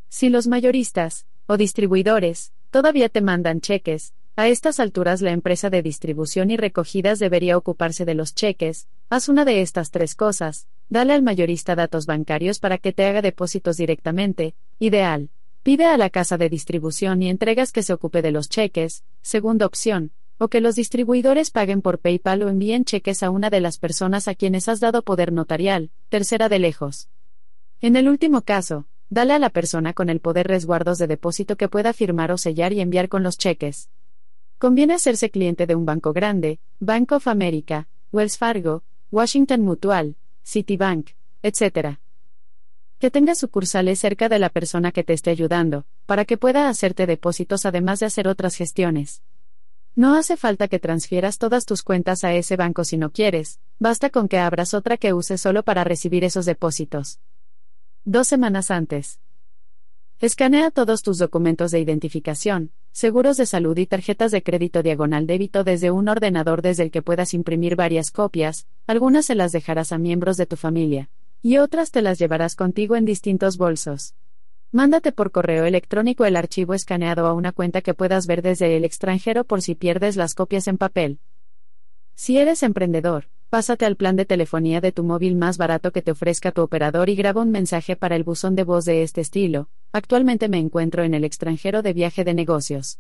Si los mayoristas, o distribuidores, todavía te mandan cheques, a estas alturas la empresa de distribución y recogidas debería ocuparse de los cheques, haz una de estas tres cosas, dale al mayorista datos bancarios para que te haga depósitos directamente, ideal. Pide a la casa de distribución y entregas que se ocupe de los cheques, segunda opción, o que los distribuidores paguen por PayPal o envíen cheques a una de las personas a quienes has dado poder notarial, tercera de lejos. En el último caso, dale a la persona con el poder resguardos de depósito que pueda firmar o sellar y enviar con los cheques. Conviene hacerse cliente de un banco grande, Bank of America, Wells Fargo, Washington Mutual, Citibank, etc. Que tenga sucursales cerca de la persona que te esté ayudando, para que pueda hacerte depósitos además de hacer otras gestiones. No hace falta que transfieras todas tus cuentas a ese banco si no quieres, basta con que abras otra que uses solo para recibir esos depósitos. Dos semanas antes. Escanea todos tus documentos de identificación, seguros de salud y tarjetas de crédito diagonal débito desde un ordenador desde el que puedas imprimir varias copias, algunas se las dejarás a miembros de tu familia, y otras te las llevarás contigo en distintos bolsos. Mándate por correo electrónico el archivo escaneado a una cuenta que puedas ver desde el extranjero por si pierdes las copias en papel. Si eres emprendedor, pásate al plan de telefonía de tu móvil más barato que te ofrezca tu operador y graba un mensaje para el buzón de voz de este estilo. Actualmente me encuentro en el extranjero de viaje de negocios.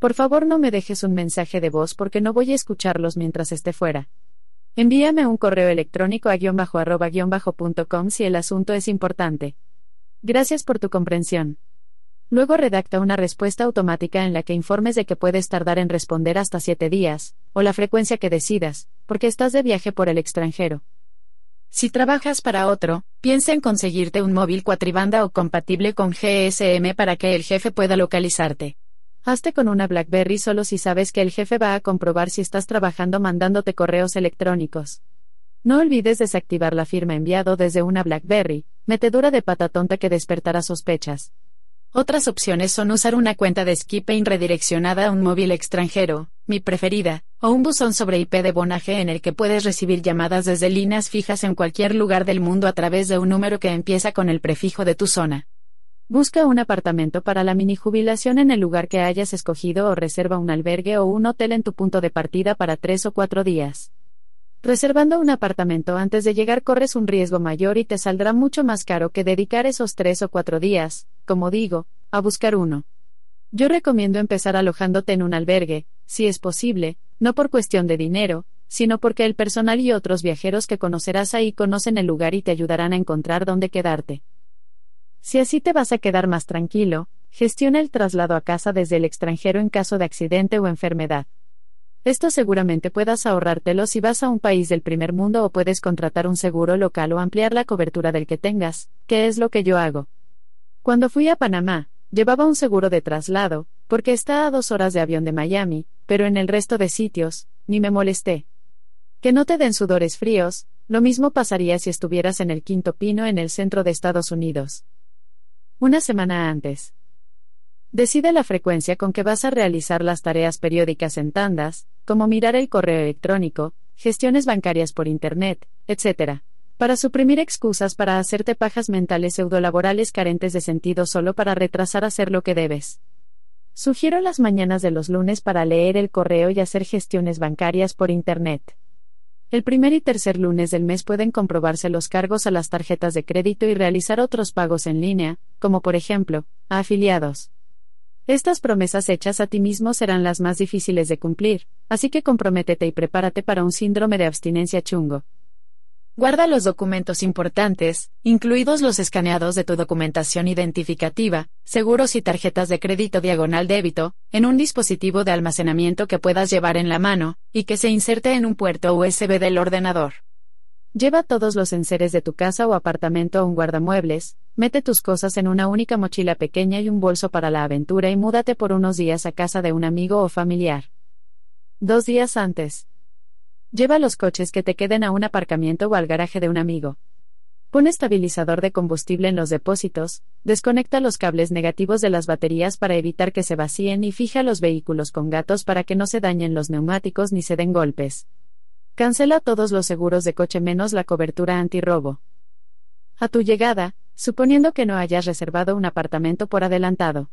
Por favor no me dejes un mensaje de voz porque no voy a escucharlos mientras esté fuera. Envíame un correo electrónico a guion bajo arroba guion bajo punto com si el asunto es importante. Gracias por tu comprensión. Luego redacta una respuesta automática en la que informes de que puedes tardar en responder hasta 7 días, o la frecuencia que decidas, porque estás de viaje por el extranjero. Si trabajas para otro, piensa en conseguirte un móvil cuatribanda o compatible con GSM para que el jefe pueda localizarte. Hazte con una BlackBerry solo si sabes que el jefe va a comprobar si estás trabajando mandándote correos electrónicos. No olvides desactivar la firma enviado desde una BlackBerry, metedura de pata tonta que despertará sospechas. Otras opciones son usar una cuenta de Skipain redireccionada a un móvil extranjero, mi preferida, o un buzón sobre IP de bonaje en el que puedes recibir llamadas desde líneas fijas en cualquier lugar del mundo a través de un número que empieza con el prefijo de tu zona. Busca un apartamento para la mini jubilación en el lugar que hayas escogido o reserva un albergue o un hotel en tu punto de partida para tres o cuatro días. Reservando un apartamento antes de llegar corres un riesgo mayor y te saldrá mucho más caro que dedicar esos tres o cuatro días, como digo, a buscar uno. Yo recomiendo empezar alojándote en un albergue, si es posible, no por cuestión de dinero, sino porque el personal y otros viajeros que conocerás ahí conocen el lugar y te ayudarán a encontrar dónde quedarte. Si así te vas a quedar más tranquilo, gestiona el traslado a casa desde el extranjero en caso de accidente o enfermedad. Esto seguramente puedas ahorrártelo si vas a un país del primer mundo o puedes contratar un seguro local o ampliar la cobertura del que tengas, que es lo que yo hago. Cuando fui a Panamá, llevaba un seguro de traslado, porque está a dos horas de avión de Miami, pero en el resto de sitios, ni me molesté. Que no te den sudores fríos, lo mismo pasaría si estuvieras en el Quinto Pino en el centro de Estados Unidos. Una semana antes. Decide la frecuencia con que vas a realizar las tareas periódicas en tandas, como mirar el correo electrónico, gestiones bancarias por Internet, etc. Para suprimir excusas para hacerte pajas mentales pseudolaborales carentes de sentido solo para retrasar hacer lo que debes. Sugiero las mañanas de los lunes para leer el correo y hacer gestiones bancarias por Internet. El primer y tercer lunes del mes pueden comprobarse los cargos a las tarjetas de crédito y realizar otros pagos en línea, como por ejemplo, a afiliados. Estas promesas hechas a ti mismo serán las más difíciles de cumplir, así que comprométete y prepárate para un síndrome de abstinencia chungo. Guarda los documentos importantes, incluidos los escaneados de tu documentación identificativa, seguros y tarjetas de crédito diagonal débito, en un dispositivo de almacenamiento que puedas llevar en la mano, y que se inserte en un puerto USB del ordenador. Lleva todos los enseres de tu casa o apartamento a un guardamuebles, mete tus cosas en una única mochila pequeña y un bolso para la aventura y múdate por unos días a casa de un amigo o familiar. Dos días antes. Lleva los coches que te queden a un aparcamiento o al garaje de un amigo. Pon estabilizador de combustible en los depósitos, desconecta los cables negativos de las baterías para evitar que se vacíen y fija los vehículos con gatos para que no se dañen los neumáticos ni se den golpes. Cancela todos los seguros de coche menos la cobertura antirrobo. A tu llegada, suponiendo que no hayas reservado un apartamento por adelantado.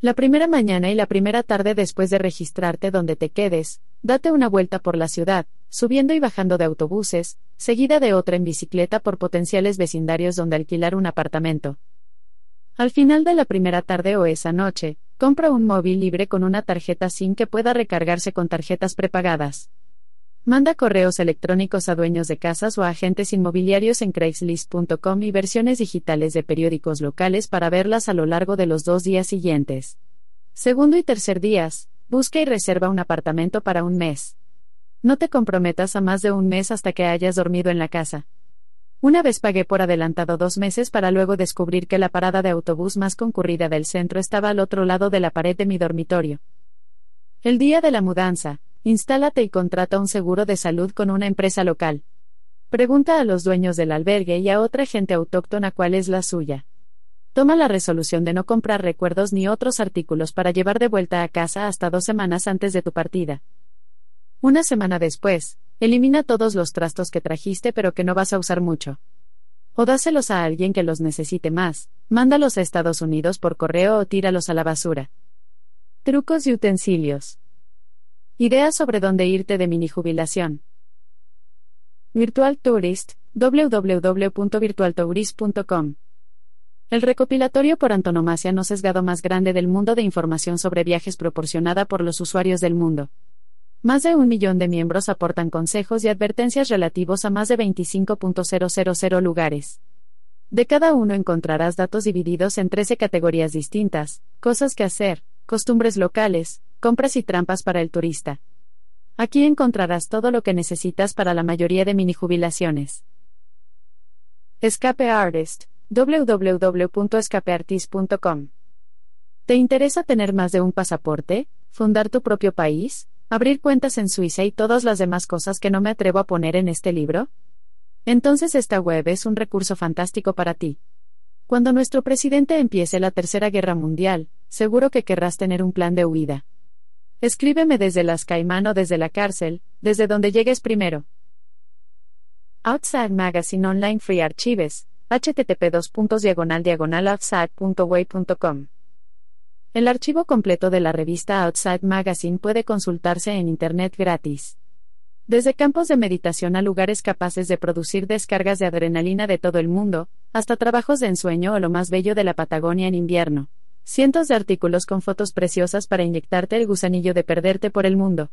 La primera mañana y la primera tarde después de registrarte donde te quedes, date una vuelta por la ciudad, subiendo y bajando de autobuses, seguida de otra en bicicleta por potenciales vecindarios donde alquilar un apartamento. Al final de la primera tarde o esa noche, compra un móvil libre con una tarjeta SIM que pueda recargarse con tarjetas prepagadas. Manda correos electrónicos a dueños de casas o a agentes inmobiliarios en Craigslist.com y versiones digitales de periódicos locales para verlas a lo largo de los dos días siguientes. Segundo y tercer días, busca y reserva un apartamento para un mes. No te comprometas a más de un mes hasta que hayas dormido en la casa. Una vez pagué por adelantado dos meses para luego descubrir que la parada de autobús más concurrida del centro estaba al otro lado de la pared de mi dormitorio. El día de la mudanza, instálate y contrata un seguro de salud con una empresa local. Pregunta a los dueños del albergue y a otra gente autóctona cuál es la suya. Toma la resolución de no comprar recuerdos ni otros artículos para llevar de vuelta a casa hasta dos semanas antes de tu partida. Una semana después, elimina todos los trastos que trajiste pero que no vas a usar mucho. O dáselos a alguien que los necesite más, mándalos a Estados Unidos por correo o tíralos a la basura. Trucos y utensilios. Ideas sobre dónde irte de mini jubilación. Virtual Tourist, www.virtualtourist.com. El recopilatorio por antonomasia no sesgado más grande del mundo de información sobre viajes proporcionada por los usuarios del mundo. Más de un millón de miembros aportan consejos y advertencias relativos a más de 25.000 lugares. De cada uno encontrarás datos divididos en 13 categorías distintas, cosas que hacer, costumbres locales, compras y trampas para el turista. Aquí encontrarás todo lo que necesitas para la mayoría de mini jubilaciones. Escape Artist, www.escapeartist.com. ¿Te interesa tener más de un pasaporte, fundar tu propio país, abrir cuentas en Suiza y todas las demás cosas que no me atrevo a poner en este libro? Entonces esta web es un recurso fantástico para ti. Cuando nuestro presidente empiece la Tercera Guerra Mundial, seguro que querrás tener un plan de huida. Escríbeme desde las Caimán o desde la cárcel, desde donde llegues primero. Outside Magazine Online Free Archives, http outside.way.com el archivo completo de la revista Outside Magazine puede consultarse en Internet gratis. Desde campos de meditación a lugares capaces de producir descargas de adrenalina de todo el mundo, hasta trabajos de ensueño o lo más bello de la Patagonia en invierno. Cientos de artículos con fotos preciosas para inyectarte el gusanillo de perderte por el mundo.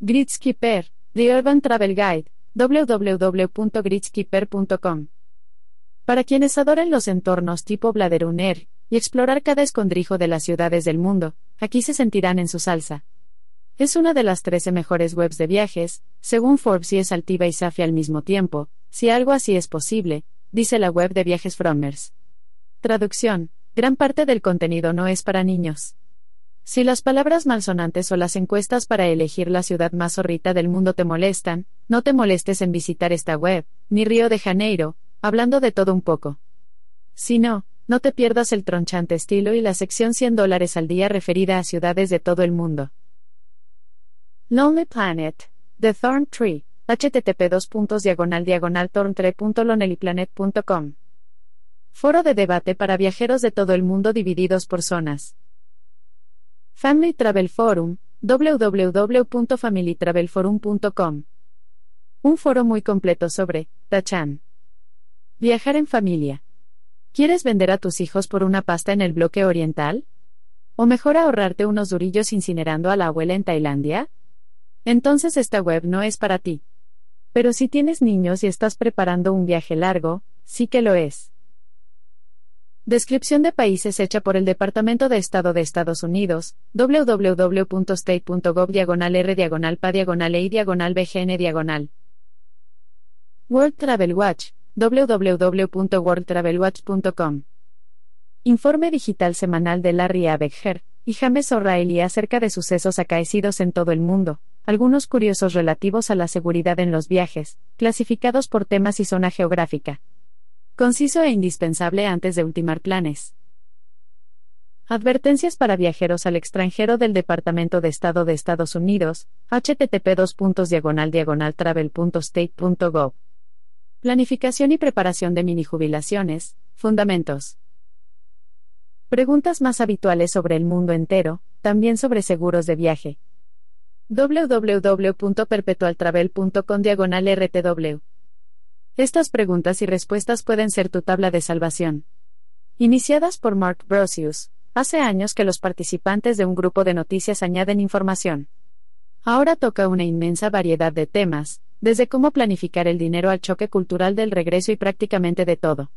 Gridskipper, The Urban Travel Guide, www.gridskipper.com. Para quienes adoren los entornos tipo Bladeruner, y explorar cada escondrijo de las ciudades del mundo, aquí se sentirán en su salsa. Es una de las 13 mejores webs de viajes, según Forbes y es altiva y safia al mismo tiempo, si algo así es posible, dice la web de Viajes Fromers. Traducción, gran parte del contenido no es para niños. Si las palabras malsonantes o las encuestas para elegir la ciudad más horrita del mundo te molestan, no te molestes en visitar esta web, ni Río de Janeiro, hablando de todo un poco. Si no, no te pierdas el tronchante estilo y la sección 100 dólares al día referida a ciudades de todo el mundo. Lonely Planet, The Thorn Tree, http diagonal diagonal Foro de debate para viajeros de todo el mundo divididos por zonas. Family Travel Forum, www.familytravelforum.com. Un foro muy completo sobre, Tachan. Viajar en familia. ¿Quieres vender a tus hijos por una pasta en el bloque oriental? ¿O mejor ahorrarte unos durillos incinerando a la abuela en Tailandia? Entonces esta web no es para ti. Pero si tienes niños y estás preparando un viaje largo, sí que lo es. Descripción de países hecha por el Departamento de Estado de Estados Unidos, www.state.gov diagonal r diagonal pa diagonal e diagonal bgn diagonal. World Travel Watch, www.worldtravelwatch.com. Informe digital semanal de Larry Abegger y James O'Reilly acerca de sucesos acaecidos en todo el mundo, algunos curiosos relativos a la seguridad en los viajes, clasificados por temas y zona geográfica. Conciso e indispensable antes de ultimar planes. Advertencias para viajeros al extranjero del Departamento de Estado de Estados Unidos, http travel.state.gov. Planificación y preparación de mini jubilaciones, fundamentos. Preguntas más habituales sobre el mundo entero, también sobre seguros de viaje. www.perpetualtravel.com diagonal RTW. Estas preguntas y respuestas pueden ser tu tabla de salvación. Iniciadas por Mark Brosius, hace años que los participantes de un grupo de noticias añaden información. Ahora toca una inmensa variedad de temas, desde cómo planificar el dinero al choque cultural del regreso y prácticamente de todo.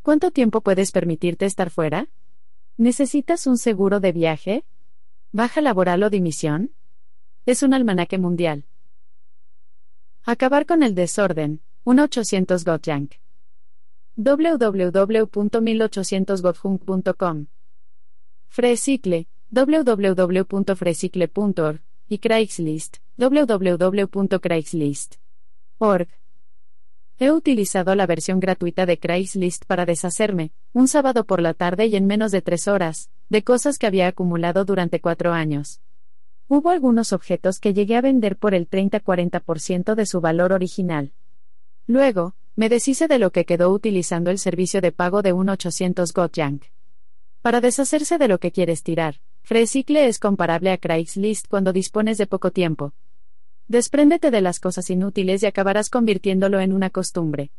¿Cuánto tiempo puedes permitirte estar fuera? ¿Necesitas un seguro de viaje? ¿Baja laboral o dimisión? Es un almanaque mundial. Acabar con el desorden. 1800 Gotjank. www.1800gotjunk.com. Fresicle. www.fresicle.org. Y Craigslist. www.craigslist.org. He utilizado la versión gratuita de Craigslist para deshacerme, un sábado por la tarde y en menos de tres horas, de cosas que había acumulado durante cuatro años. Hubo algunos objetos que llegué a vender por el 30-40% de su valor original. Luego, me deshice de lo que quedó utilizando el servicio de pago de un 800 Gotjank. Para deshacerse de lo que quieres tirar, Fresicle es comparable a Craigslist cuando dispones de poco tiempo, Despréndete de las cosas inútiles y acabarás convirtiéndolo en una costumbre.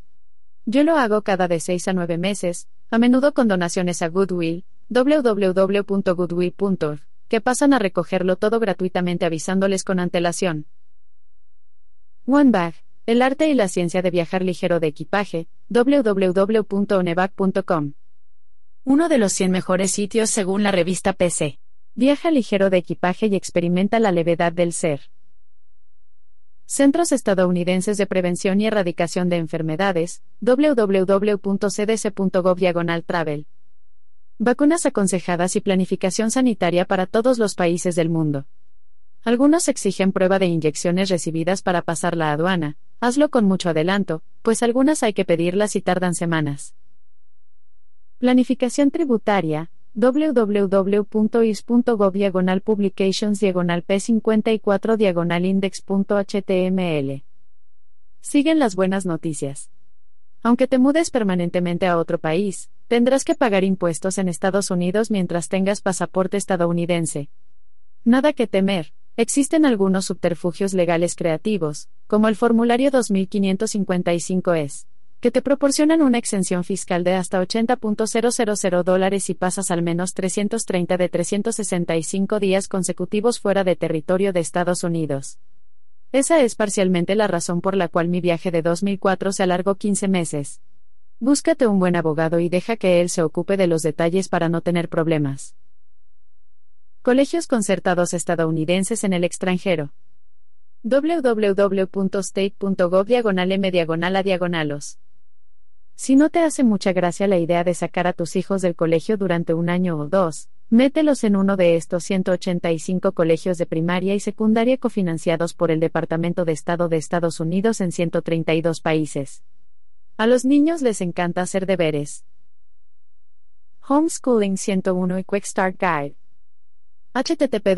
Yo lo hago cada de 6 a 9 meses, a menudo con donaciones a Goodwill, www.goodwill.org, que pasan a recogerlo todo gratuitamente avisándoles con antelación. One Bag, el arte y la ciencia de viajar ligero de equipaje, www.oneback.com. Uno de los 100 mejores sitios según la revista PC. Viaja ligero de equipaje y experimenta la levedad del ser. Centros Estadounidenses de Prevención y Erradicación de Enfermedades, www.cdc.gov travel. Vacunas aconsejadas y planificación sanitaria para todos los países del mundo. Algunos exigen prueba de inyecciones recibidas para pasar la aduana, hazlo con mucho adelanto, pues algunas hay que pedirlas y tardan semanas. Planificación tributaria, www.is.gov diagonal publications diagonal p54 diagonal index.html. Siguen las buenas noticias. Aunque te mudes permanentemente a otro país, tendrás que pagar impuestos en Estados Unidos mientras tengas pasaporte estadounidense. Nada que temer, existen algunos subterfugios legales creativos, como el formulario 2555 es que te proporcionan una exención fiscal de hasta 80.000 dólares si pasas al menos 330 de 365 días consecutivos fuera de territorio de Estados Unidos. Esa es parcialmente la razón por la cual mi viaje de 2004 se alargó 15 meses. Búscate un buen abogado y deja que él se ocupe de los detalles para no tener problemas. Colegios concertados estadounidenses en el extranjero www.state.gov diagonal m diagonal a diagonalos. Si no te hace mucha gracia la idea de sacar a tus hijos del colegio durante un año o dos, mételos en uno de estos 185 colegios de primaria y secundaria cofinanciados por el Departamento de Estado de Estados Unidos en 132 países. A los niños les encanta hacer deberes. Homeschooling 101 y Quick Start Guide. Http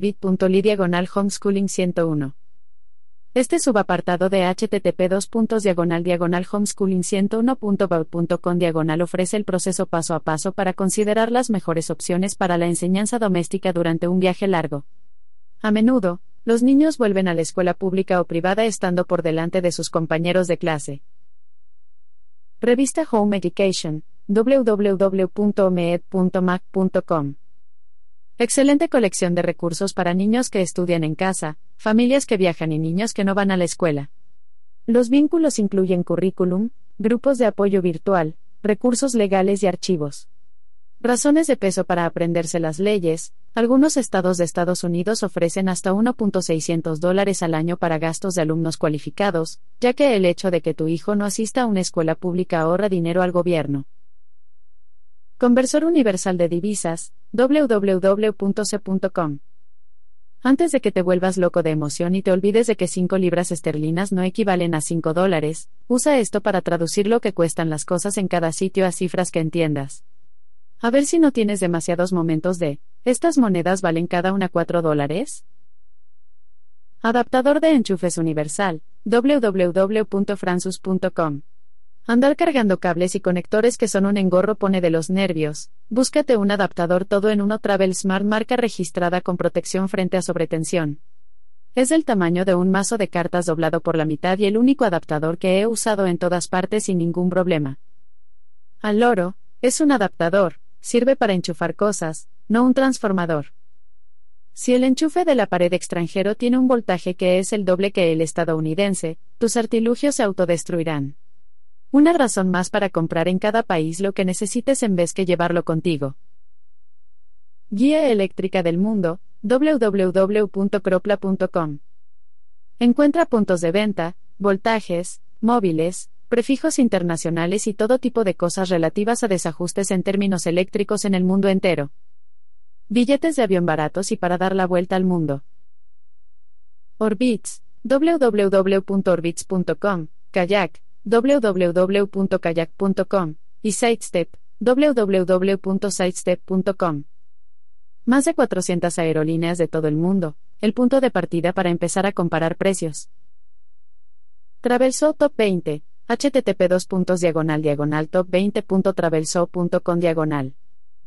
bit.ly diagonal homeschooling 101 este subapartado de http diagonal homeschooling 101.baud.com diagonal ofrece el proceso paso a paso para considerar las mejores opciones para la enseñanza doméstica durante un viaje largo. A menudo, los niños vuelven a la escuela pública o privada estando por delante de sus compañeros de clase. Revista Home Education, www.med.mac.com Excelente colección de recursos para niños que estudian en casa, familias que viajan y niños que no van a la escuela. Los vínculos incluyen currículum, grupos de apoyo virtual, recursos legales y archivos. Razones de peso para aprenderse las leyes. Algunos estados de Estados Unidos ofrecen hasta 1.600 dólares al año para gastos de alumnos cualificados, ya que el hecho de que tu hijo no asista a una escuela pública ahorra dinero al gobierno. Conversor Universal de Divisas, www.c.com. Antes de que te vuelvas loco de emoción y te olvides de que 5 libras esterlinas no equivalen a 5 dólares, usa esto para traducir lo que cuestan las cosas en cada sitio a cifras que entiendas. A ver si no tienes demasiados momentos de, ¿estas monedas valen cada una 4 dólares? Adaptador de enchufes universal, www.fransus.com. Andar cargando cables y conectores que son un engorro pone de los nervios. Búscate un adaptador todo en uno Travel Smart marca registrada con protección frente a sobretensión. Es del tamaño de un mazo de cartas doblado por la mitad y el único adaptador que he usado en todas partes sin ningún problema. Al loro, es un adaptador, sirve para enchufar cosas, no un transformador. Si el enchufe de la pared extranjero tiene un voltaje que es el doble que el estadounidense, tus artilugios se autodestruirán. Una razón más para comprar en cada país lo que necesites en vez que llevarlo contigo. Guía Eléctrica del Mundo, www.cropla.com. Encuentra puntos de venta, voltajes, móviles, prefijos internacionales y todo tipo de cosas relativas a desajustes en términos eléctricos en el mundo entero. Billetes de avión baratos y para dar la vuelta al mundo. Orbits, www.orbits.com, Kayak, www.kayak.com, y Sidestep, www.sidestep.com. Más de 400 aerolíneas de todo el mundo, el punto de partida para empezar a comparar precios. Travelso Top 20, http 2 diagonal diagonal top 20.travelso.com diagonal.